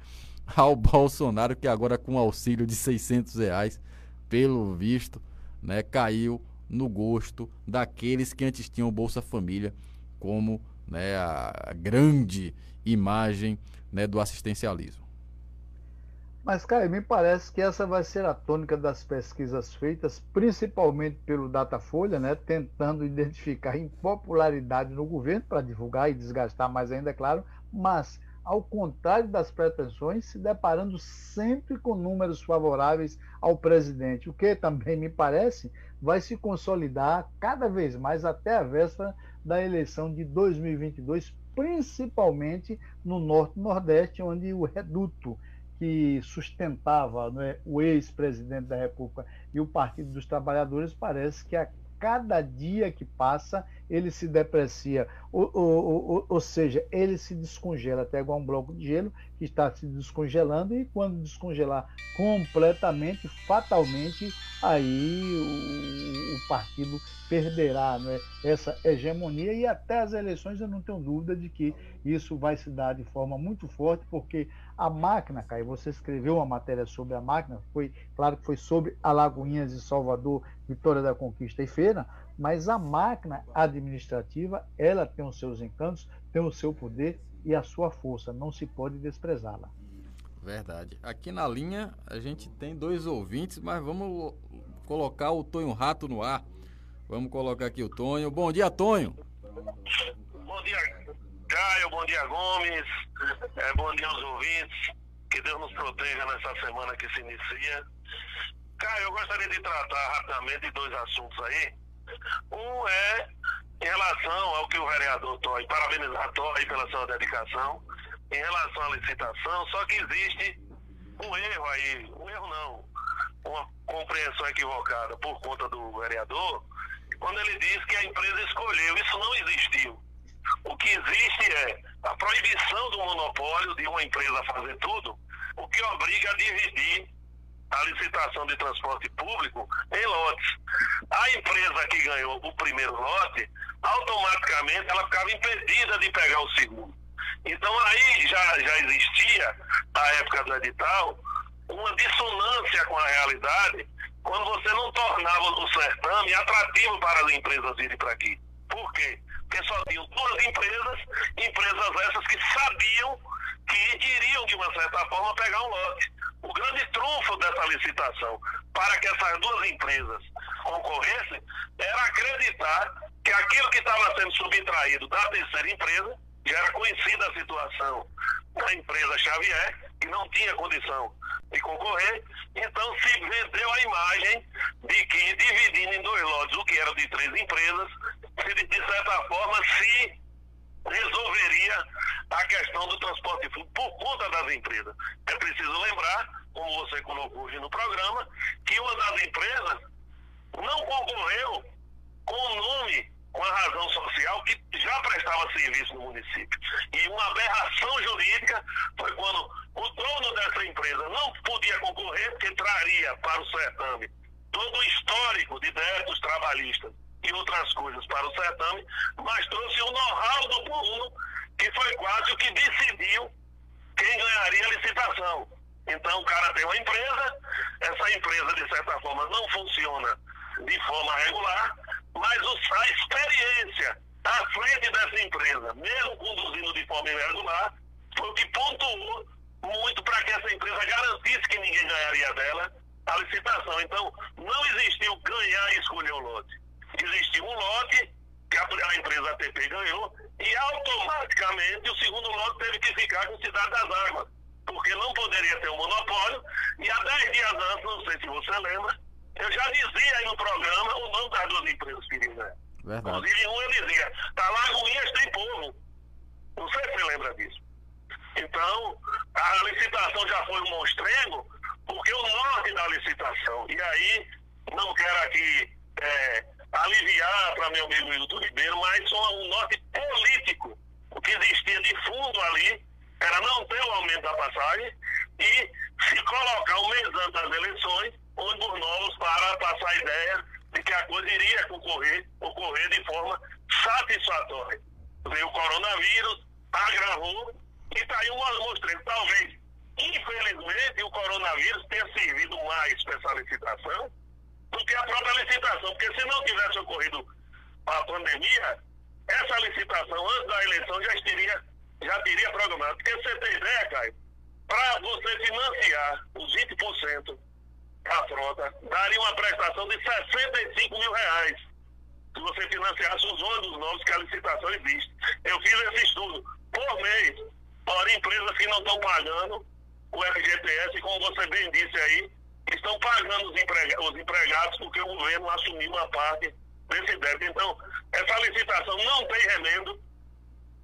(laughs) ao Bolsonaro, que agora com auxílio de 600 reais, pelo visto, né, caiu no gosto daqueles que antes tinham Bolsa Família como né, a grande imagem né, do assistencialismo.
Mas, cara, me parece que essa vai ser a tônica das pesquisas feitas, principalmente pelo Datafolha, né, tentando identificar impopularidade no governo para divulgar e desgastar mais ainda, é claro, mas, ao contrário das pretensões, se deparando sempre com números favoráveis ao presidente, o que também me parece vai se consolidar cada vez mais até a véspera da eleição de 2022, principalmente no Norte Nordeste, onde o reduto que sustentava né, o ex-presidente da República e o Partido dos Trabalhadores, parece que a cada dia que passa ele se deprecia, ou, ou, ou, ou, seja, ele se descongela até igual um bloco de gelo que está se descongelando e quando descongelar completamente, fatalmente, aí o, o partido perderá né, essa hegemonia. E até as eleições eu não tenho dúvida de que isso vai se dar de forma muito forte, porque a máquina, Caio, você escreveu uma matéria sobre a máquina, foi claro que foi sobre Alagoinhas e Salvador, Vitória da Conquista e Feira, mas a máquina administrativa, ela tem os seus encantos, tem o seu poder e a sua força, não se pode desprezá-la.
Verdade. Aqui na linha a gente tem dois ouvintes, mas vamos colocar o Tonho Rato no ar. Vamos colocar aqui o Tonho. Bom dia, Tonho.
Bom dia, Caio. Bom dia, Gomes. É, bom dia aos ouvintes. Que Deus nos proteja nessa semana que se inicia. Caio, eu gostaria de tratar rapidamente de dois assuntos aí. Um é em relação ao que o vereador Toy, parabenizar Toy pela sua dedicação, em relação à licitação, só que existe um erro aí, um erro não, uma compreensão equivocada por conta do vereador, quando ele diz que a empresa escolheu. Isso não existiu. O que existe é a proibição do monopólio de uma empresa fazer tudo, o que obriga a dividir a licitação de transporte público em lotes. A empresa que ganhou o primeiro lote, automaticamente ela ficava impedida de pegar o segundo. Então aí já, já existia, na época do edital, uma dissonância com a realidade quando você não tornava o certame atrativo para as empresas virem para aqui. Por quê? Porque só tinham duas empresas, empresas essas que sabiam que iriam, de uma certa forma, pegar um lote. O grande trunfo dessa licitação para que essas duas empresas concorressem era acreditar que aquilo que estava sendo subtraído da terceira empresa, já era conhecida a situação da empresa Xavier, que não tinha condição de concorrer, então se vendeu a imagem de que, dividindo em dois lotes o que era de três empresas, se de certa forma se resolveria a questão do transporte público por conta das empresas. É preciso lembrar, como você colocou hoje no programa, que uma das empresas não concorreu com o nome, com a razão social que já prestava serviço no município. E uma aberração jurídica foi quando o dono dessa empresa não podia concorrer, porque traria para o certame todo o histórico de débitos trabalhistas e outras coisas para o certame, mas trouxe o know-how do Puno, que foi quase o que decidiu quem ganharia a licitação. Então o cara tem uma empresa, essa empresa de certa forma não funciona de forma regular, mas a experiência à frente dessa empresa, mesmo conduzindo de forma irregular, foi o que pontuou muito para que essa empresa garantisse que ninguém ganharia dela a licitação. Então, não existiu ganhar e escolher o lote. Existiu um lote que a, a empresa ATP ganhou e automaticamente o segundo lote teve que ficar com Cidade das Águas, porque não poderia ter um monopólio. E há 10 dias antes, não sei se você lembra, eu já dizia aí no programa o nome das duas empresas que iriam
Verdade.
Inclusive, um eu dizia, tá Lagoinhas tem povo. Não sei se você lembra disso. Então, a licitação já foi um monstrengo, porque o norte da licitação, e aí não quero aqui é, aliviar para meu amigo Hilton Ribeiro, mas um norte político. O que existia de fundo ali era não ter o aumento da passagem e se colocar um mês antes das eleições, ônibus novos para passar a ideia de que a coisa iria ocorrer, ocorrer de forma satisfatória. Veio o coronavírus, agravou e está aí uma mostra. Talvez, infelizmente, o coronavírus tenha servido mais para essa licitação do que a própria licitação. Porque se não tivesse ocorrido a pandemia, essa licitação antes da eleição já teria, já teria programado. Porque você tem ideia, Caio, para você financiar os 20% da frota, daria uma prestação de 65 mil reais. Se você financiasse os ônibus novos que a licitação existe. Eu fiz esse estudo por mês para empresas que não estão pagando o FGTS, como você bem disse aí, estão pagando os, emprega os empregados porque o governo assumiu uma parte desse débito. Então, essa licitação não tem remendo,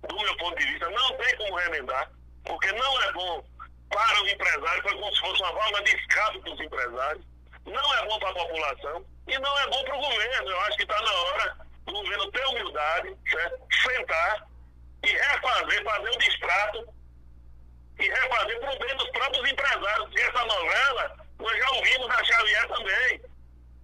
do meu ponto de vista, não tem como remendar, porque não é bom para o empresário, foi como se fosse uma válvula de escape para os empresários, não é bom para a população e não é bom para o governo. Eu acho que está na hora do governo ter humildade, certo? sentar e refazer, fazer um distrato e refazer para o bem dos próprios empresários. Porque essa novela nós já ouvimos na Xavier também.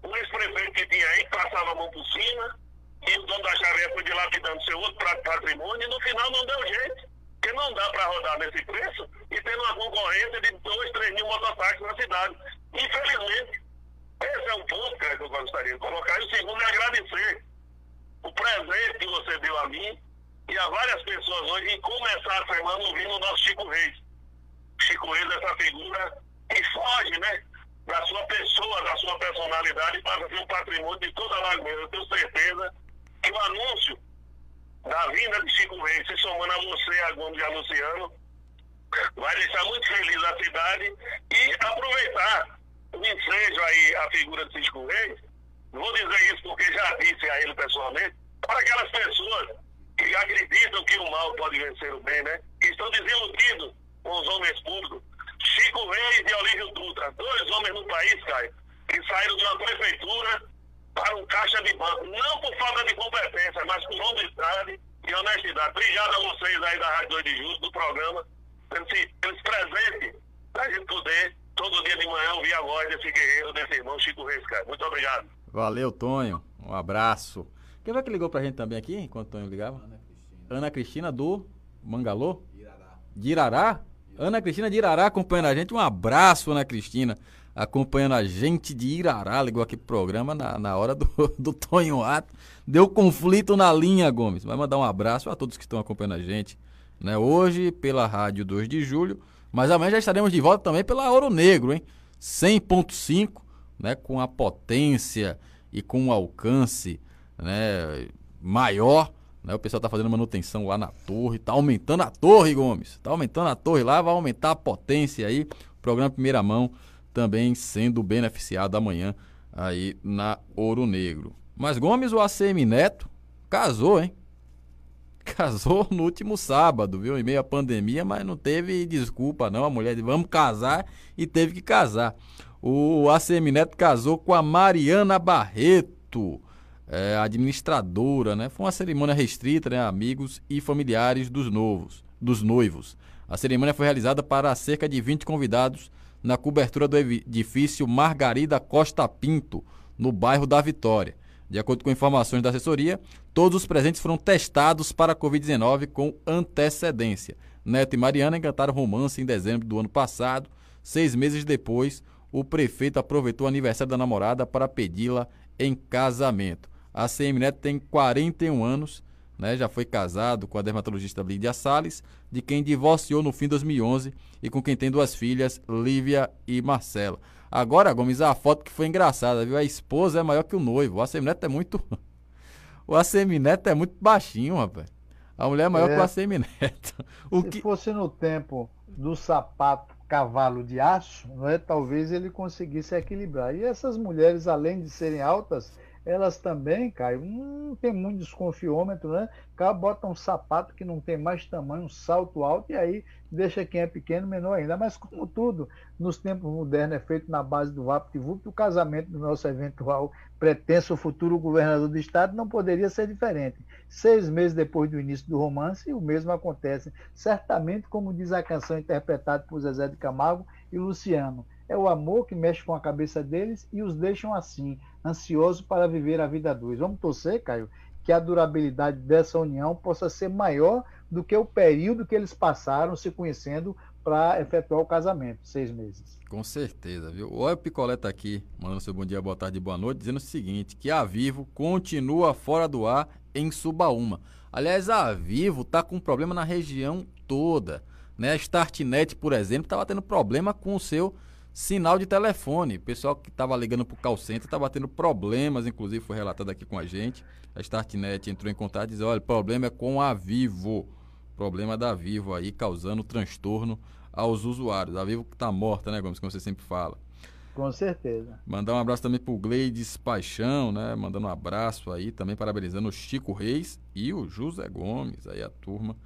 O ex-prefeito que tinha aí, passava a mão por cima, e o dono da Xavier foi dilapidando seu outro patrimônio, e no final não deu jeito. Porque não dá para rodar nesse preço e tendo uma concorrência de 2, 3 mil mototáxis na cidade. Infelizmente, esse é um ponto que eu gostaria de colocar. E o segundo é agradecer o presente que você deu a mim e a várias pessoas hoje em começar a semana ouvindo o nosso Chico Reis. Chico Reis essa figura que foge, né? Da sua pessoa, da sua personalidade, para ser um patrimônio de toda a Lagoa. Eu tenho certeza que o anúncio da vinda de Chico Reis, se somando a você, a Gomes e a Luciano, vai deixar muito feliz a cidade e aproveitar o ensejo aí a figura de Chico Reis. Vou dizer isso porque já disse a ele pessoalmente, para aquelas pessoas que acreditam que o mal pode vencer o bem, né? Que estão desiludidos com os homens públicos. Chico Reis e Olívio Dutra, dois homens no país, Caio, que saíram de uma prefeitura para um caixa de banco, não por falta de competência, mas por honestidade e honestidade. Obrigado a vocês aí da Rádio 2 de Julho, do programa, pelos, pelos presentes, para a gente poder, todo dia de manhã, ouvir a voz desse guerreiro, desse irmão Chico Reis, cara. Muito obrigado.
Valeu, Tonho. Um abraço. Quem vai que ligou pra gente também aqui, enquanto o Tonho ligava? Ana Cristina. Ana Cristina do Mangalô? Irará. De Irará? Ana Cristina de Irará acompanhando a gente. Um abraço, Ana Cristina, acompanhando a gente de Irará. Ligou aqui pro programa na, na hora do, (laughs) do Tonho Ato. Deu conflito na linha, Gomes. Vai mandar um abraço a todos que estão acompanhando a gente. Né? Hoje pela Rádio 2 de Julho, mas amanhã já estaremos de volta também pela Ouro Negro, hein? 100.5, né? com a potência e com o alcance né? maior né? O pessoal está fazendo manutenção lá na torre, está aumentando a torre, Gomes. Está aumentando a torre lá, vai aumentar a potência aí. Programa Primeira Mão também sendo beneficiado amanhã aí na Ouro Negro. Mas Gomes, o ACM Neto, casou, hein? (laughs) Casou no último sábado, viu? Em meio à pandemia, mas não teve desculpa, não. A mulher disse, vamos casar e teve que casar. O ACM Neto casou com a Mariana Barreto é, administradora, né? Foi uma cerimônia restrita, né? Amigos e familiares dos novos, dos noivos. A cerimônia foi realizada para cerca de 20 convidados na cobertura do edifício Margarida Costa Pinto, no bairro da Vitória. De acordo com informações da assessoria, todos os presentes foram testados para a Covid-19 com antecedência. Neto e Mariana encantaram romance em dezembro do ano passado. Seis meses depois, o prefeito aproveitou o aniversário da namorada para pedi-la em casamento. A CM Neto tem 41 anos, né, já foi casado com a dermatologista Lídia Salles, de quem divorciou no fim de 2011 e com quem tem duas filhas, Lívia e Marcela. Agora, Gomes, a foto que foi engraçada, viu? A esposa é maior que o noivo. O Assemineto é muito. (laughs) o Assemineto é muito baixinho, rapaz. A mulher é maior é. que o Assemineto. (laughs)
O Se que... fosse no tempo do sapato cavalo de aço, não é? talvez ele conseguisse equilibrar. E essas mulheres, além de serem altas, elas também, Caio, não tem muito desconfiômetro, né? Cá bota um sapato que não tem mais tamanho, um salto alto, e aí deixa quem é pequeno menor ainda. Mas, como tudo, nos tempos modernos é feito na base do VaptVupt, o casamento do nosso eventual pretenso futuro governador do estado não poderia ser diferente. Seis meses depois do início do romance, o mesmo acontece. Certamente, como diz a canção interpretada por Zezé de Camargo e Luciano, é o amor que mexe com a cabeça deles e os deixam assim, ansiosos para viver a vida dois. Vamos torcer, Caio, que a durabilidade dessa união possa ser maior do que o período que eles passaram se conhecendo para efetuar o casamento, seis meses.
Com certeza, viu? O Picolé está aqui, mandando seu bom dia, boa tarde, boa noite, dizendo o seguinte, que a Vivo continua fora do ar em Subaúma. Aliás, a Vivo está com problema na região toda. Né? A Startnet, por exemplo, estava tendo problema com o seu sinal de telefone. O pessoal que estava ligando para o call center estava tendo problemas, inclusive foi relatado aqui com a gente. A Startnet entrou em contato e disse: olha, o problema é com a Vivo. Problema da Vivo aí causando transtorno aos usuários. A Vivo que está morta, né, Gomes, como você sempre fala.
Com certeza.
Mandar um abraço também pro Gleides Paixão, né? Mandando um abraço aí, também parabenizando o Chico Reis e o José Gomes, aí a turma,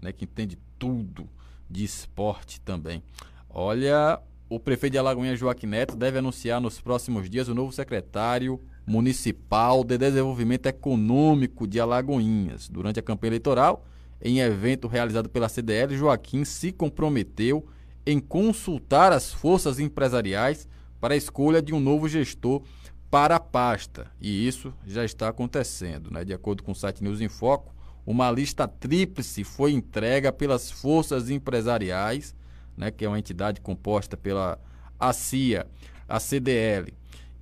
né, que entende tudo de esporte também. Olha, o prefeito de Alagoinha, Joaquim Neto, deve anunciar nos próximos dias o novo secretário municipal de desenvolvimento econômico de Alagoinhas. Durante a campanha eleitoral, em evento realizado pela CDL, Joaquim se comprometeu em consultar as forças empresariais para a escolha de um novo gestor para a pasta. E isso já está acontecendo. Né? De acordo com o site News em Foco, uma lista tríplice foi entregue pelas forças empresariais né, que é uma entidade composta pela ACIA, a CDL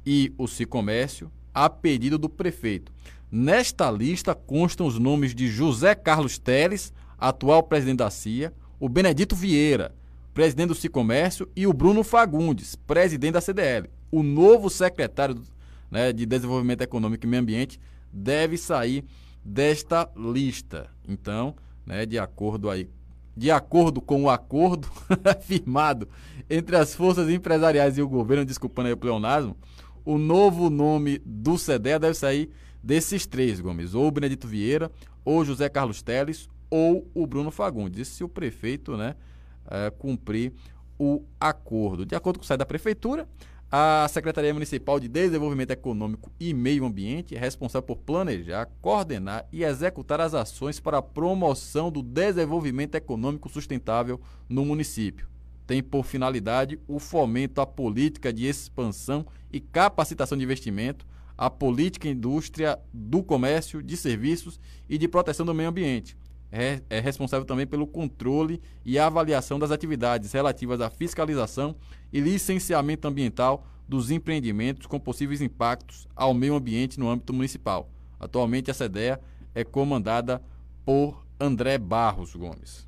e o Cicomércio, a pedido do prefeito. Nesta lista constam os nomes de José Carlos Teles, atual presidente da CIA, o Benedito Vieira, presidente do Cicomércio, e o Bruno Fagundes, presidente da CDL. O novo secretário né, de Desenvolvimento Econômico e Meio Ambiente deve sair desta lista. Então, né, de acordo aí de acordo com o acordo (laughs) firmado entre as forças empresariais e o governo, desculpando aí o pleonasmo, o novo nome do CDE deve sair desses três, Gomes, ou Benedito Vieira, ou José Carlos Teles, ou o Bruno Fagundes, se o prefeito né, é, cumprir o acordo. De acordo com o site da prefeitura, a Secretaria Municipal de Desenvolvimento Econômico e Meio Ambiente é responsável por planejar, coordenar e executar as ações para a promoção do desenvolvimento econômico sustentável no município. Tem por finalidade o fomento à política de expansão e capacitação de investimento, a política indústria do comércio, de serviços e de proteção do meio ambiente. É, é responsável também pelo controle e avaliação das atividades relativas à fiscalização e licenciamento ambiental dos empreendimentos com possíveis impactos ao meio ambiente no âmbito municipal. Atualmente, essa ideia é comandada por André Barros Gomes.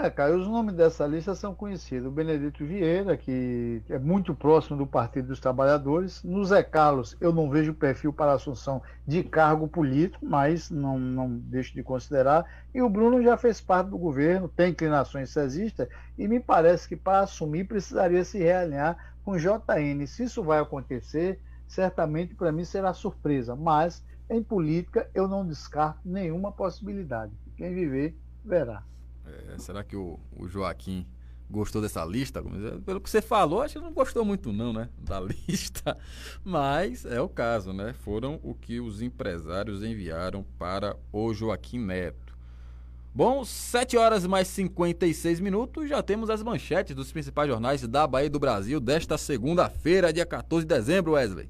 É, Caio, os nomes dessa lista são conhecidos. O Benedito Vieira, que é muito próximo do Partido dos Trabalhadores. No Zé Carlos, eu não vejo perfil para assunção de cargo político, mas não, não deixo de considerar. E o Bruno já fez parte do governo, tem inclinações cesistas, e me parece que para assumir precisaria se realinhar com o JN. Se isso vai acontecer, certamente para mim será surpresa. Mas em política eu não descarto nenhuma possibilidade. Quem viver, verá.
É, será que o, o, Joaquim gostou dessa lista? Pelo que você falou, acho que não gostou muito não, né? (laughs) Da lista. Mas é o caso, né? Foram o que os empresários enviaram para o Joaquim Neto. Bom, 7 horas mais 56 minutos, já temos as manchetes dos principais jornais da Bahia do Brasil desta segunda-feira, dia 14 de dezembro, Wesley.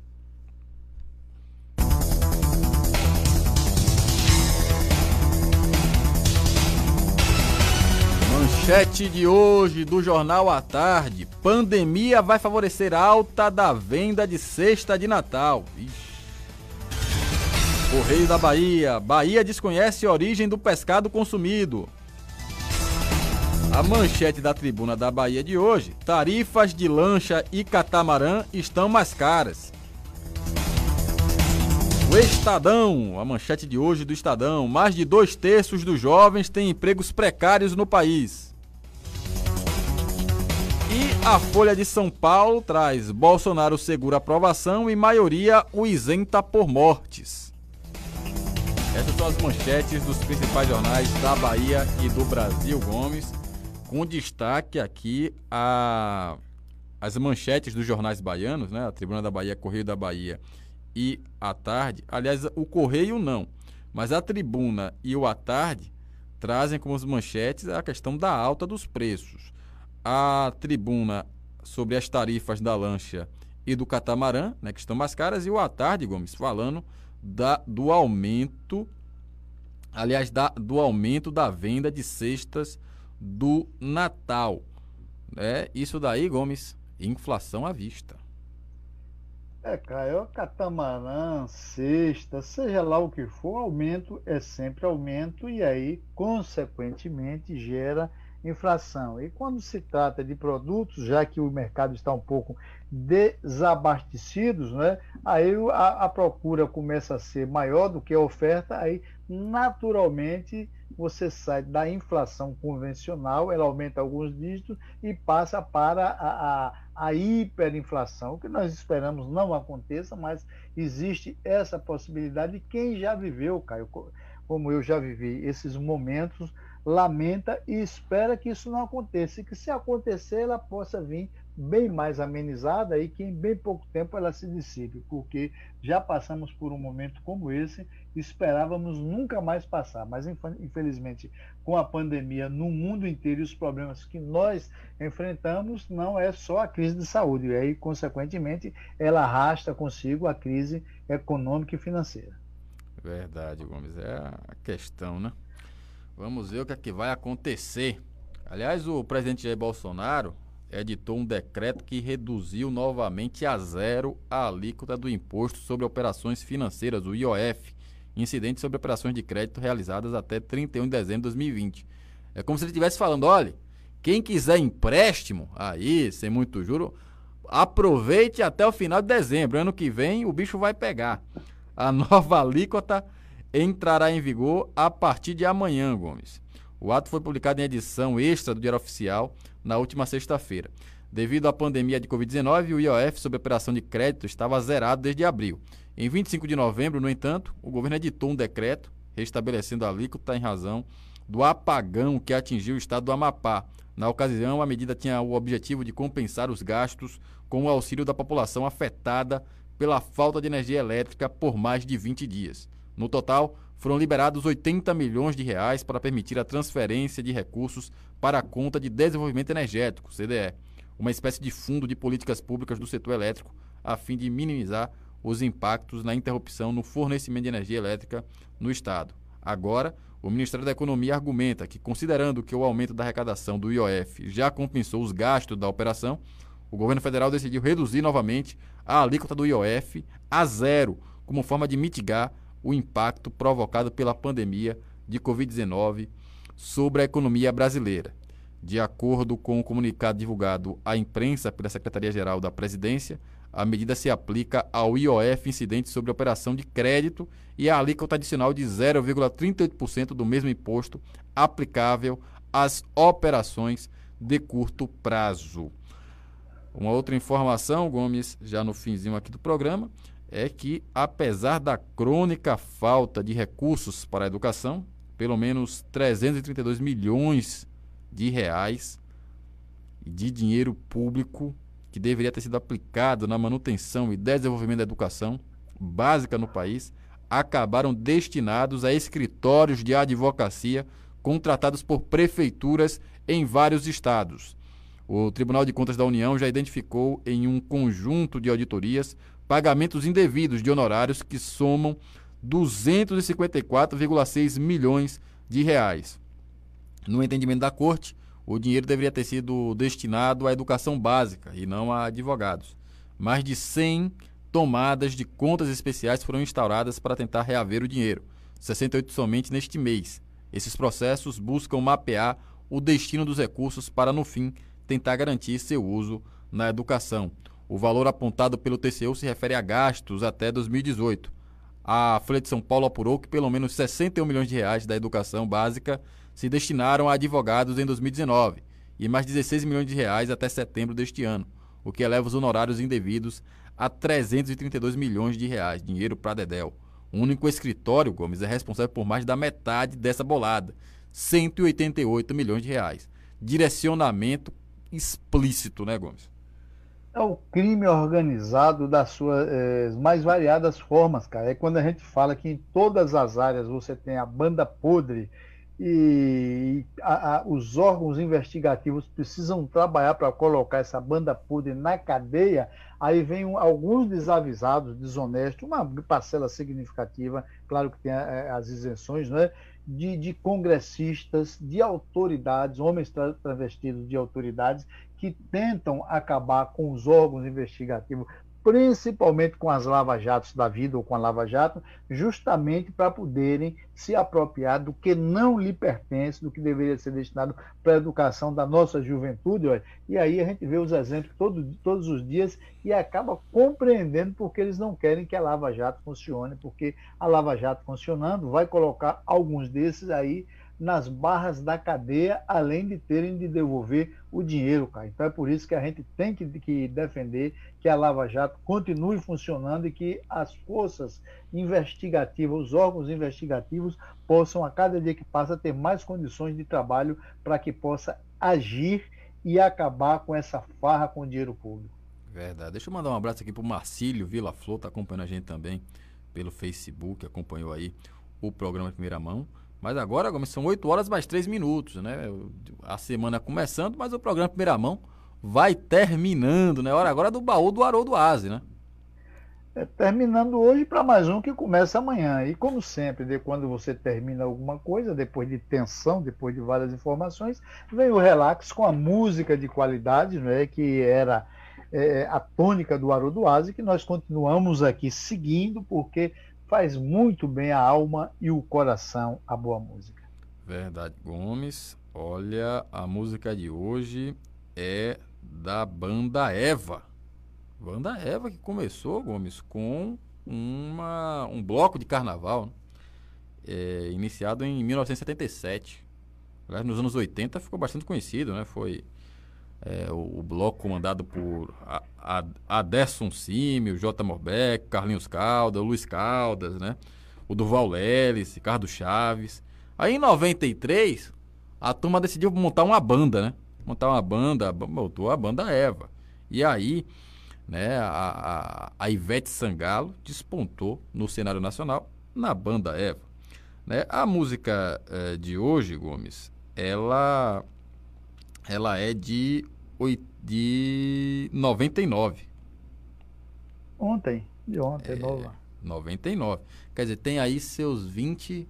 Manchete de hoje do Jornal à Tarde. Pandemia vai favorecer alta da venda de cesta de Natal. Ixi. Correio da Bahia. Bahia desconhece a origem do pescado consumido. A manchete da tribuna da Bahia de hoje: tarifas de lancha e catamarã estão mais caras. O Estadão, a manchete de hoje do Estadão: mais de dois terços dos jovens têm empregos precários no país. A Folha de São Paulo traz: Bolsonaro segura aprovação e maioria o isenta por mortes. Essas são as manchetes dos principais jornais da Bahia e do Brasil, Gomes, com destaque aqui a as manchetes dos jornais baianos, né? A Tribuna da Bahia, Correio da Bahia e a Tarde. Aliás, o Correio não, mas a Tribuna e o A Tarde trazem como manchetes a questão da alta dos preços. A Tribuna sobre as tarifas da lancha e do catamarã, né, que estão mais caras, e o A Tarde, Gomes, falando da, do aumento, aliás, da, do aumento da venda de cestas do Natal. É, isso daí, Gomes, inflação à vista.
É, Caio, catamarã, cesta, seja lá o que for, aumento é sempre aumento e aí, consequentemente, gera inflação. E quando se trata de produtos, já que o mercado está um pouco desabastecidos, né, aí a, a procura começa a ser maior do que a oferta, aí naturalmente você sai da inflação convencional, ela aumenta alguns dígitos e passa para a, a, a hiperinflação, que nós esperamos não aconteça, mas existe essa possibilidade. Quem já viveu, Caio, como eu já vivi esses momentos, lamenta e espera que isso não aconteça, e que se acontecer, ela possa vir bem mais amenizada e que em bem pouco tempo ela se dissipe, porque já passamos por um momento como esse, esperávamos nunca mais passar, mas infelizmente com a pandemia no mundo inteiro e os problemas que nós enfrentamos, não é só a crise de saúde, e aí consequentemente ela arrasta consigo a crise econômica e financeira.
Verdade, Gomes, é a questão, né? Vamos ver o que é que vai acontecer. Aliás, o presidente Jair Bolsonaro editou um decreto que reduziu novamente a zero a alíquota do Imposto sobre Operações Financeiras, o IOF, incidente sobre operações de crédito realizadas até 31 de dezembro de 2020. É como se ele estivesse falando, olha, quem quiser empréstimo, aí, sem muito juro, aproveite até o final de dezembro. Ano que vem o bicho vai pegar. A nova (laughs) alíquota entrará em vigor a partir de amanhã, Gomes. O ato foi publicado em edição extra do Diário Oficial na última sexta-feira. Devido à pandemia de Covid-19, o IOF sobre operação de crédito estava zerado desde abril. Em 25 de novembro, no entanto, o governo editou um decreto restabelecendo a alíquota em razão do apagão que atingiu o estado do Amapá. Na ocasião, a medida tinha o objetivo de compensar os gastos com o auxílio da população afetada pela falta de energia elétrica por mais de 20 dias. No total, foram liberados 80 milhões de reais para permitir a transferência de recursos para a conta de desenvolvimento energético, CDE, uma espécie de fundo de políticas públicas do setor elétrico, a fim de minimizar os impactos na interrupção no fornecimento de energia elétrica no estado. Agora, o Ministério da Economia argumenta que, considerando que o aumento da arrecadação do IOF já compensou os gastos da operação, o governo federal decidiu reduzir novamente a alíquota do IOF a zero, como forma de mitigar o impacto provocado pela pandemia de Covid-19 sobre a economia brasileira. De acordo com o comunicado divulgado à imprensa pela Secretaria-Geral da Presidência, a medida se aplica ao IOF incidente sobre operação de crédito e à alíquota adicional de 0,38% do mesmo imposto aplicável às operações de curto prazo. Uma outra informação, Gomes, já no finzinho aqui do programa, é que, apesar da crônica falta de recursos para a educação, pelo menos 332 milhões de reais de dinheiro público que deveria ter sido aplicado na manutenção e desenvolvimento da educação básica no país acabaram destinados a escritórios de advocacia contratados por prefeituras em vários estados. O Tribunal de Contas da União já identificou em um conjunto de auditorias pagamentos indevidos de honorários que somam 254,6 milhões de reais. No entendimento da corte, o dinheiro deveria ter sido destinado à educação básica e não a advogados. Mais de 100 tomadas de contas especiais foram instauradas para tentar reaver o dinheiro, 68 somente neste mês. Esses processos buscam mapear o destino dos recursos para, no fim, tentar garantir seu uso na educação. O valor apontado pelo TCU se refere a gastos até 2018. A Folha de São Paulo apurou que pelo menos 61 milhões de reais da educação básica se destinaram a advogados em 2019 e mais 16 milhões de reais até setembro deste ano, o que eleva os honorários indevidos a 332 milhões de reais, dinheiro para Dedel. O único escritório, Gomes, é responsável por mais da metade dessa bolada, 188 milhões de reais. Direcionamento explícito, né, Gomes?
É o crime organizado das suas eh, mais variadas formas, cara. É quando a gente fala que em todas as áreas você tem a banda podre e a, a, os órgãos investigativos precisam trabalhar para colocar essa banda podre na cadeia, aí vem um, alguns desavisados, desonestos, uma parcela significativa, claro que tem a, eh, as isenções, né? de, de congressistas, de autoridades, homens travestidos de autoridades, que tentam acabar com os órgãos investigativos, principalmente com as lava-jatos da vida ou com a lava-jato, justamente para poderem se apropriar do que não lhe pertence, do que deveria ser destinado para a educação da nossa juventude. Olha. E aí a gente vê os exemplos todo, todos os dias e acaba compreendendo porque eles não querem que a lava-jato funcione, porque a lava-jato funcionando vai colocar alguns desses aí nas barras da cadeia, além de terem de devolver o dinheiro, cara. Então é por isso que a gente tem que, que, defender que a Lava Jato continue funcionando e que as forças investigativas, os órgãos investigativos, possam, a cada dia que passa, ter mais condições de trabalho para que possa agir e acabar com essa farra com o dinheiro público.
Verdade. Deixa eu mandar um abraço aqui para o Marcílio Vila Flor, está acompanhando a gente também pelo Facebook, acompanhou aí o programa Primeira Mão. Mas agora, são 8 horas mais 3 minutos, né? A semana começando, mas o programa Primeira Mão vai terminando, né? Hora agora do baú do Haroldo Aze, né?
É, terminando hoje para mais um que começa amanhã. E como sempre, de quando você termina alguma coisa, depois de tensão, depois de várias informações, vem o relax com a música de qualidade, né? Que era é, a tônica do Haroldo Aze, que nós continuamos aqui seguindo, porque faz muito bem a alma e o coração a boa música.
Verdade, Gomes. Olha, a música de hoje é da banda Eva. Banda Eva que começou, Gomes, com uma, um bloco de carnaval, né? é, iniciado em 1977. Nos anos 80 ficou bastante conhecido, né? Foi é, o, o, bloco comandado por Aderson o J. Morbeck, Carlinhos Caldas, Luiz Caldas, né? O Durval Leles, Ricardo Chaves. Aí em 93, a turma decidiu montar uma banda, né? Montar uma banda, montou a banda Eva. E aí, né, a, a, a Ivete Sangalo despontou no cenário nacional na banda Eva. Né? A música é, de hoje, Gomes, ela ela é de, de 99.
Ontem, de ontem, é,
nova. 99. Quer dizer, tem aí seus 20,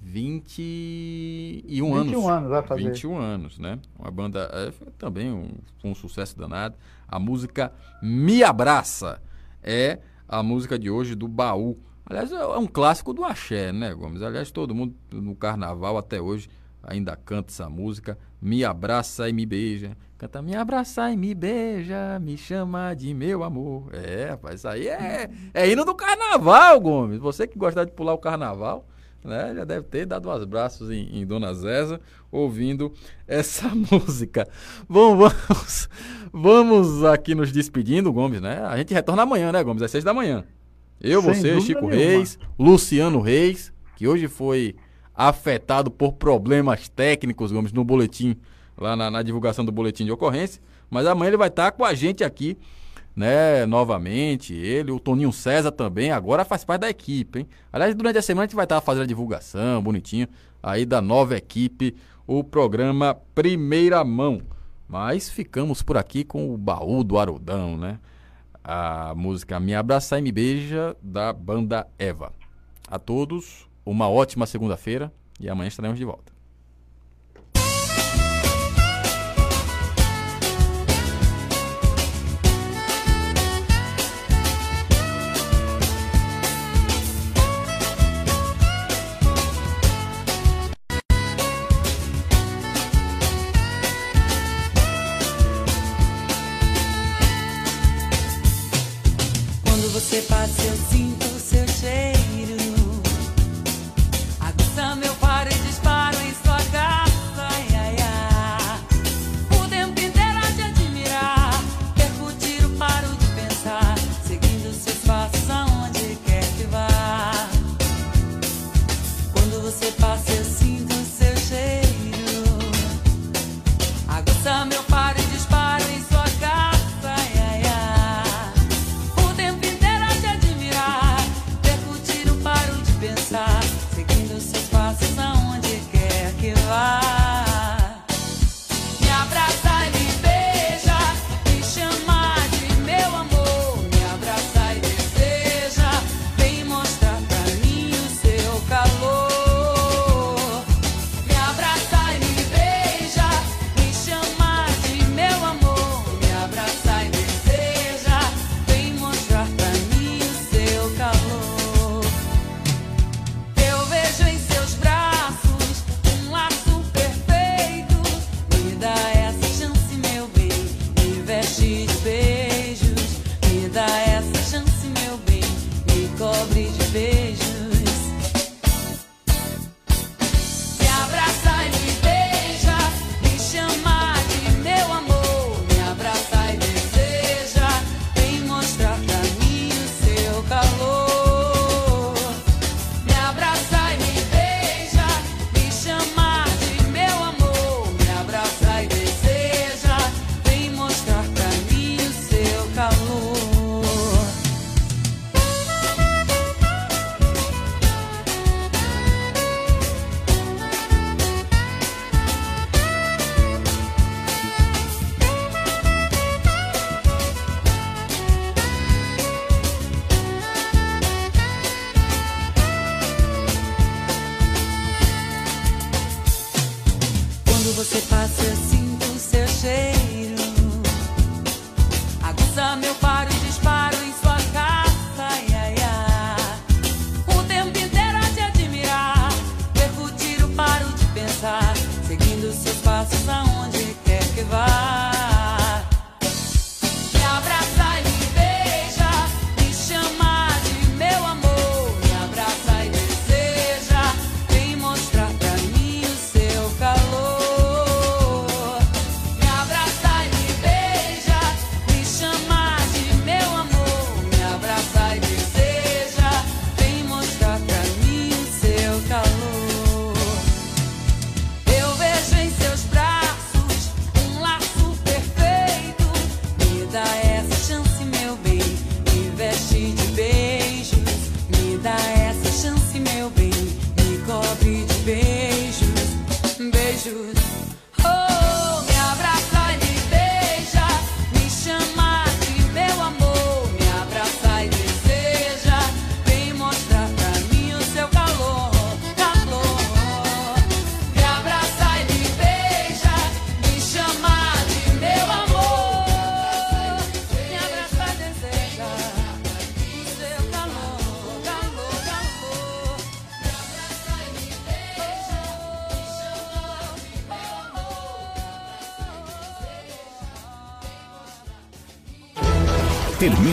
21 anos.
21 anos, vai fazer.
21 anos, né? Uma banda é, também um, um sucesso danado. A música Me Abraça é a música de hoje do Baú. Aliás, é um clássico do axé, né, Gomes? Aliás, todo mundo no carnaval até hoje ainda canta essa música. Me abraça e me beija. Canta me abraça e me beija, me chama de meu amor. É, rapaz, isso aí é, é hino do carnaval, Gomes. Você que gosta de pular o carnaval, né? Já deve ter dado os braços em, em Dona Zéza ouvindo essa (laughs) música. Bom, vamos, vamos aqui nos despedindo, Gomes, né? A gente retorna amanhã, né, Gomes? Às seis da manhã. Eu, Sem você, Chico nenhuma. Reis, Luciano Reis, que hoje foi afetado por problemas técnicos, Gomes, no boletim, lá na, na divulgação do boletim de ocorrência. Mas amanhã ele vai estar com a gente aqui, né, novamente. Ele, o Toninho César também, agora faz parte da equipe, hein? Aliás, durante a semana a gente vai estar fazendo a divulgação bonitinho aí da nova equipe, o programa Primeira Mão. Mas ficamos por aqui com o baú do Arudão, né? A música Me Abraçar e Me Beija, da banda Eva. A todos, uma ótima segunda-feira e amanhã estaremos de volta.
você passa, eu sinto.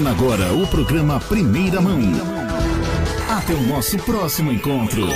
termina agora o programa Primeira Mão. Até o nosso próximo encontro.